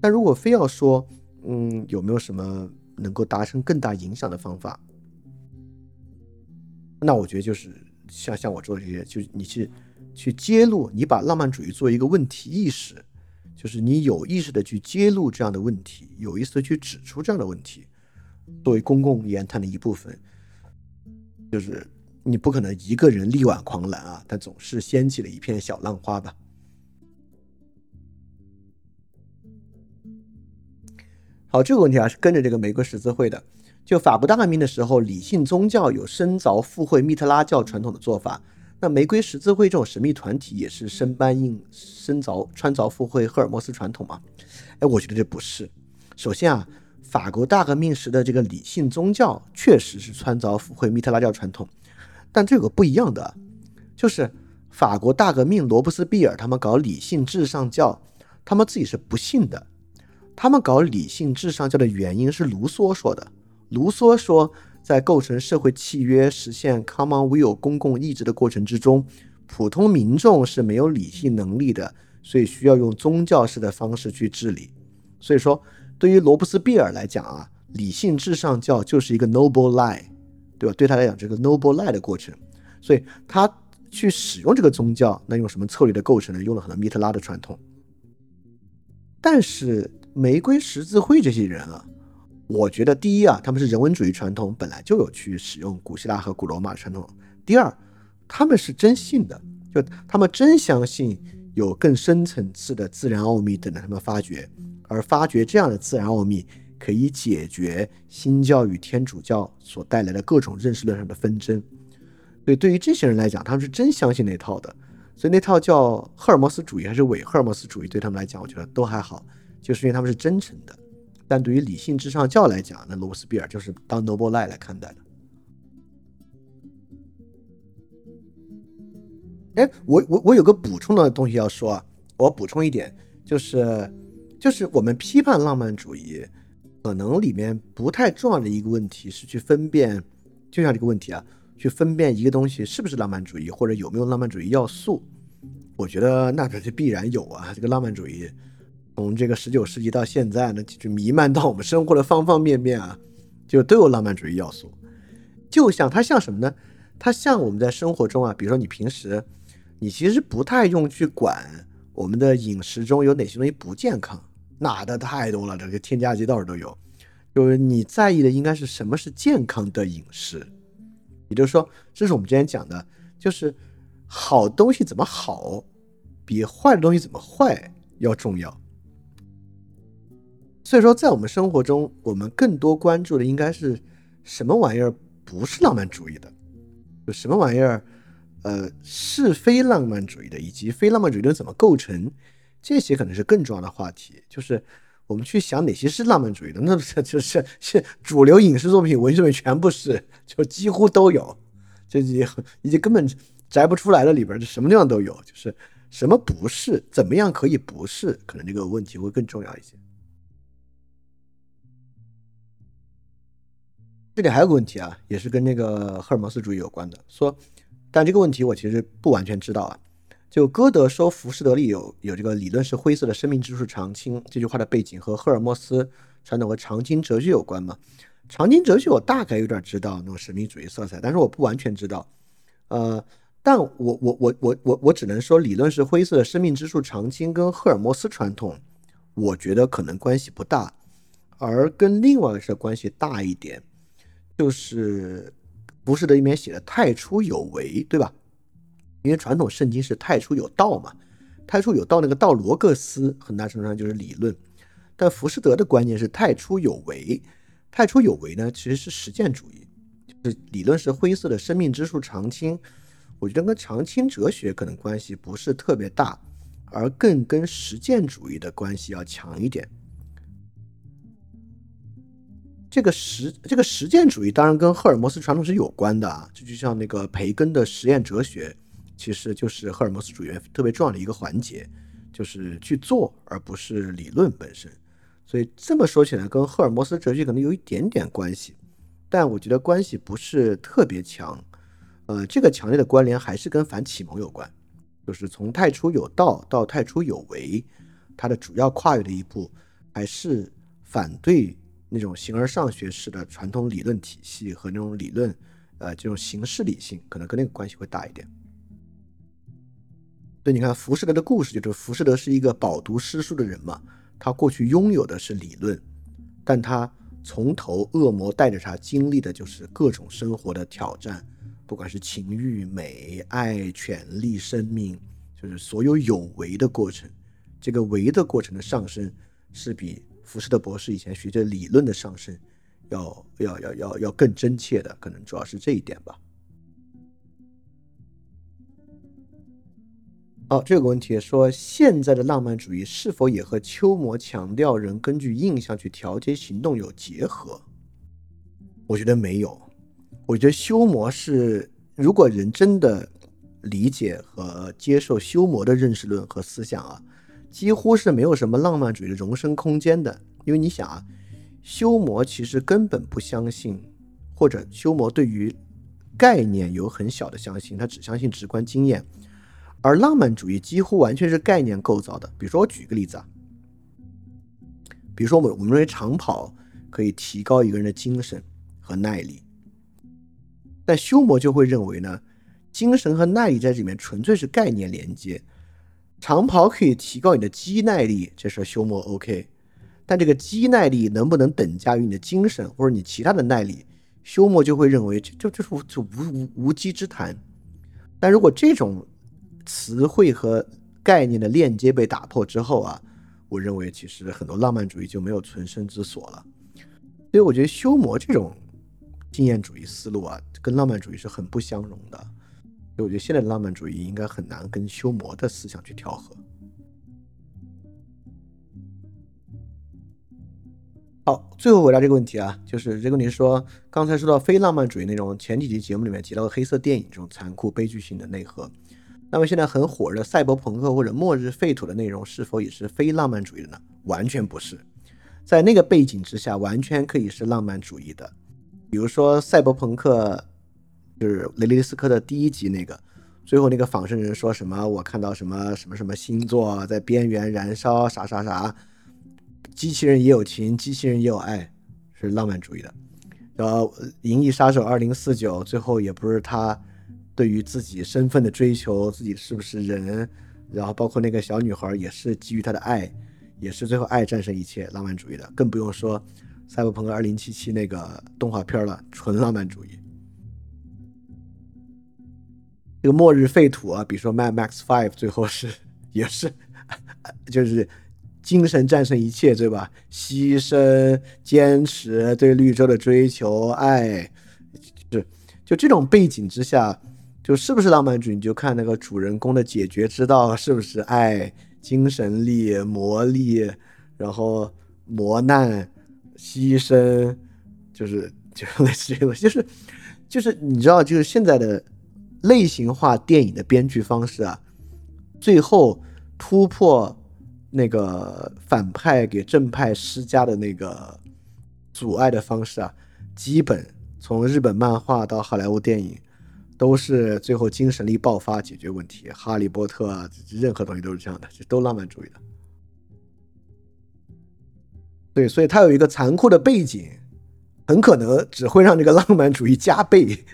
但如果非要说，嗯，有没有什么能够达成更大影响的方法？那我觉得就是像像我做的这些，就是你去去揭露，你把浪漫主义作为一个问题意识，就是你有意识的去揭露这样的问题，有意识的去指出这样的问题，作为公共言谈的一部分，就是你不可能一个人力挽狂澜啊，但总是掀起了一片小浪花吧。好，这个问题啊是跟着这个玫瑰十字会的。就法国大革命的时候，理性宗教有深凿附会密特拉教传统的做法。那玫瑰十字会这种神秘团体也是生搬硬生凿穿凿附会赫尔墨斯传统吗？哎，我觉得这不是。首先啊，法国大革命时的这个理性宗教确实是穿凿附会密特拉教传统，但这有个不一样的，就是法国大革命罗伯斯庇尔他们搞理性至上教，他们自己是不信的。他们搞理性至上教的原因是卢梭说的。卢梭说，在构成社会契约、实现 common will 公共意志的过程之中，普通民众是没有理性能力的，所以需要用宗教式的方式去治理。所以说，对于罗伯斯庇尔来讲啊，理性至上教就是一个 noble lie，对吧？对他来讲，这个 noble lie 的过程，所以他去使用这个宗教，那用什么策略的构成呢？用了很多密特拉的传统。但是玫瑰十字会这些人啊。我觉得第一啊，他们是人文主义传统，本来就有去使用古希腊和古罗马传统。第二，他们是真信的，就他们真相信有更深层次的自然奥秘等着他们发掘，而发掘这样的自然奥秘可以解决新教与天主教所带来的各种认识论上的纷争。所以对于这些人来讲，他们是真相信那套的。所以那套叫赫尔墨斯主义还是伪赫尔墨斯主义，对他们来讲，我觉得都还好，就是因为他们是真诚的。但对于理性至上教来讲，那罗伯斯庇尔就是当 noble lie 来看待的。哎，我我我有个补充的东西要说啊，我补充一点，就是就是我们批判浪漫主义，可能里面不太重要的一个问题是去分辨，就像这个问题啊，去分辨一个东西是不是浪漫主义或者有没有浪漫主义要素。我觉得那可是必然有啊，这个浪漫主义。从这个十九世纪到现在呢，就弥漫到我们生活的方方面面啊，就都有浪漫主义要素。就像它像什么呢？它像我们在生活中啊，比如说你平时你其实不太用去管我们的饮食中有哪些东西不健康，那的太多了，这个添加剂到处都有。就是你在意的应该是什么是健康的饮食，也就是说，这是我们之前讲的，就是好东西怎么好，比坏的东西怎么坏要重要。所以说，在我们生活中，我们更多关注的应该是什么玩意儿不是浪漫主义的，就什么玩意儿，呃，是非浪漫主义的，以及非浪漫主义的怎么构成，这些可能是更重要的话题。就是我们去想哪些是浪漫主义的，那这 就是是主流影视作品、文学作品全部是，就几乎都有，就已已经根本摘不出来了，里边就什么地方都有。就是什么不是，怎么样可以不是，可能这个问题会更重要一些。这里还有个问题啊，也是跟那个赫尔墨斯主义有关的。说，但这个问题我其实不完全知道啊。就歌德说浮士德里有有这个理论是灰色的生命之树常青这句话的背景和赫尔墨斯传统和常青哲学有关吗？常青哲学我大概有点知道那种神秘主义色彩，但是我不完全知道。呃，但我我我我我我只能说理论是灰色的生命之树常青跟赫尔墨斯传统，我觉得可能关系不大，而跟另外一个是关系大一点。就是不是的里面写的太初有为，对吧？因为传统圣经是太初有道嘛，太初有道那个道罗格斯很大程度上就是理论，但浮士德的观念是太初有为，太初有为呢其实是实践主义，就是理论是灰色的生命之树常青，我觉得跟常青哲学可能关系不是特别大，而更跟实践主义的关系要强一点。这个实这个实践主义当然跟赫尔墨斯传统是有关的啊，这就像那个培根的实验哲学，其实就是赫尔墨斯主义特别重要的一个环节，就是去做而不是理论本身。所以这么说起来，跟赫尔墨斯哲学可能有一点点关系，但我觉得关系不是特别强。呃，这个强烈的关联还是跟反启蒙有关，就是从太初有道到太初有为，它的主要跨越的一步还是反对那种形而上学式的传统理论体系和那种理论，呃，这种形式理性，可能跟那个关系会大一点。对，你看浮士德的故事，就是浮士德是一个饱读诗书的人嘛，他过去拥有的是理论，但他从头恶魔带着他经历的就是各种生活的挑战，不管是情欲、美、爱、权力、生命，就是所有有为的过程。这个为的过程的上升，是比浮士德博士以前学的理论的上升要要要要要更真切的，可能主要是这一点吧。哦，这个问题说，现在的浪漫主义是否也和丘摩强调人根据印象去调节行动有结合？我觉得没有。我觉得修魔是，如果人真的理解和接受修魔的认识论和思想啊，几乎是没有什么浪漫主义的容身空间的。因为你想啊，修魔其实根本不相信，或者修魔对于概念有很小的相信，他只相信直观经验。而浪漫主义几乎完全是概念构造的。比如说，我举个例子啊，比如说，我们我们认为长跑可以提高一个人的精神和耐力，但修魔就会认为呢，精神和耐力在这里面纯粹是概念连接。长跑可以提高你的肌耐力，这事修魔 OK，但这个肌耐力能不能等价于你的精神或者你其他的耐力，修魔就会认为这就就是就无无无稽之谈。但如果这种词汇和概念的链接被打破之后啊，我认为其实很多浪漫主义就没有存身之所了。所以我觉得修魔这种经验主义思路啊，跟浪漫主义是很不相容的。所以我觉得现在的浪漫主义应该很难跟修魔的思想去调和。好，最后回答这个问题啊，就是这个问题说，刚才说到非浪漫主义内容，前几集节目里面提到的黑色电影这种残酷悲剧性的内核。那么现在很火热的赛博朋克或者末日废土的内容，是否也是非浪漫主义的呢？完全不是，在那个背景之下，完全可以是浪漫主义的。比如说赛博朋克，就是雷利斯科的第一集那个，最后那个仿生人说什么？我看到什么什么什么星座在边缘燃烧，啥啥啥，机器人也有情，机器人也有爱，是浪漫主义的。然后《银翼杀手二零四九》最后也不是他。对于自己身份的追求，自己是不是人，然后包括那个小女孩也是基于他的爱，也是最后爱战胜一切，浪漫主义的，更不用说《赛博朋克2077》那个动画片了，纯浪漫主义。这个末日废土啊，比如说《Mad Max Five》，最后是也是就是精神战胜一切，对吧？牺牲、坚持、对绿洲的追求、爱，就就这种背景之下。就是不是浪漫主义，你就看那个主人公的解决之道是不是爱、精神力、魔力，然后磨难、牺牲，就是就类似这个，就是就是你知道，就是现在的类型化电影的编剧方式啊，最后突破那个反派给正派施加的那个阻碍的方式啊，基本从日本漫画到好莱坞电影。都是最后精神力爆发解决问题，哈利波特啊，任何东西都是这样的，这都浪漫主义的。对，所以它有一个残酷的背景，很可能只会让这个浪漫主义加倍。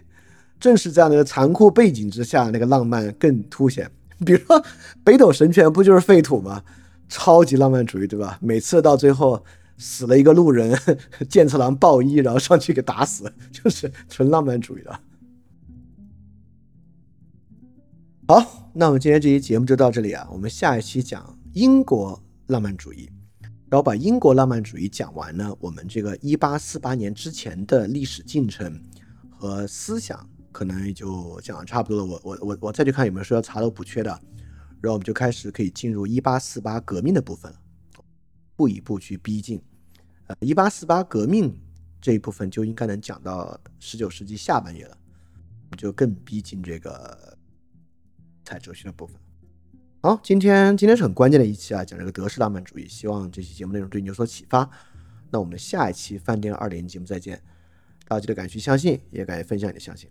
正是这样的残酷背景之下，那个浪漫更凸显。比如说《北斗神拳》不就是废土吗？超级浪漫主义，对吧？每次到最后死了一个路人，剑次郎暴衣，然后上去给打死，就是纯浪漫主义的。好，那我们今天这期节目就到这里啊。我们下一期讲英国浪漫主义，然后把英国浪漫主义讲完呢，我们这个一八四八年之前的历史进程和思想可能也就讲的差不多了。我我我我再去看有没有说要查漏补缺的，然后我们就开始可以进入一八四八革命的部分了，步一步去逼近。呃，一八四八革命这一部分就应该能讲到十九世纪下半叶了，就更逼近这个。太哲学的部分。好，今天今天是很关键的一期啊，讲这个德式浪漫主义。希望这期节目内容对你有所启发。那我们下一期饭店二点节目再见。大家记得敢去相信，也敢于分享你的相信。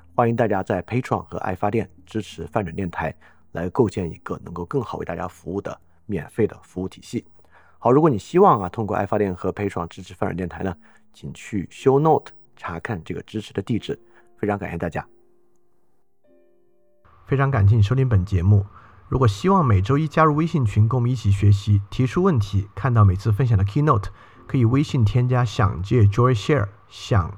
欢迎大家在 Patreon 和爱发电支持泛转电台，来构建一个能够更好为大家服务的免费的服务体系。好，如果你希望啊通过爱发电和 Patreon 支持泛转电台呢，请去 Show Note 查看这个支持的地址。非常感谢大家，非常感谢你收听本节目。如果希望每周一加入微信群，跟我们一起学习、提出问题、看到每次分享的 Keynote，可以微信添加“想借 Joy Share”，想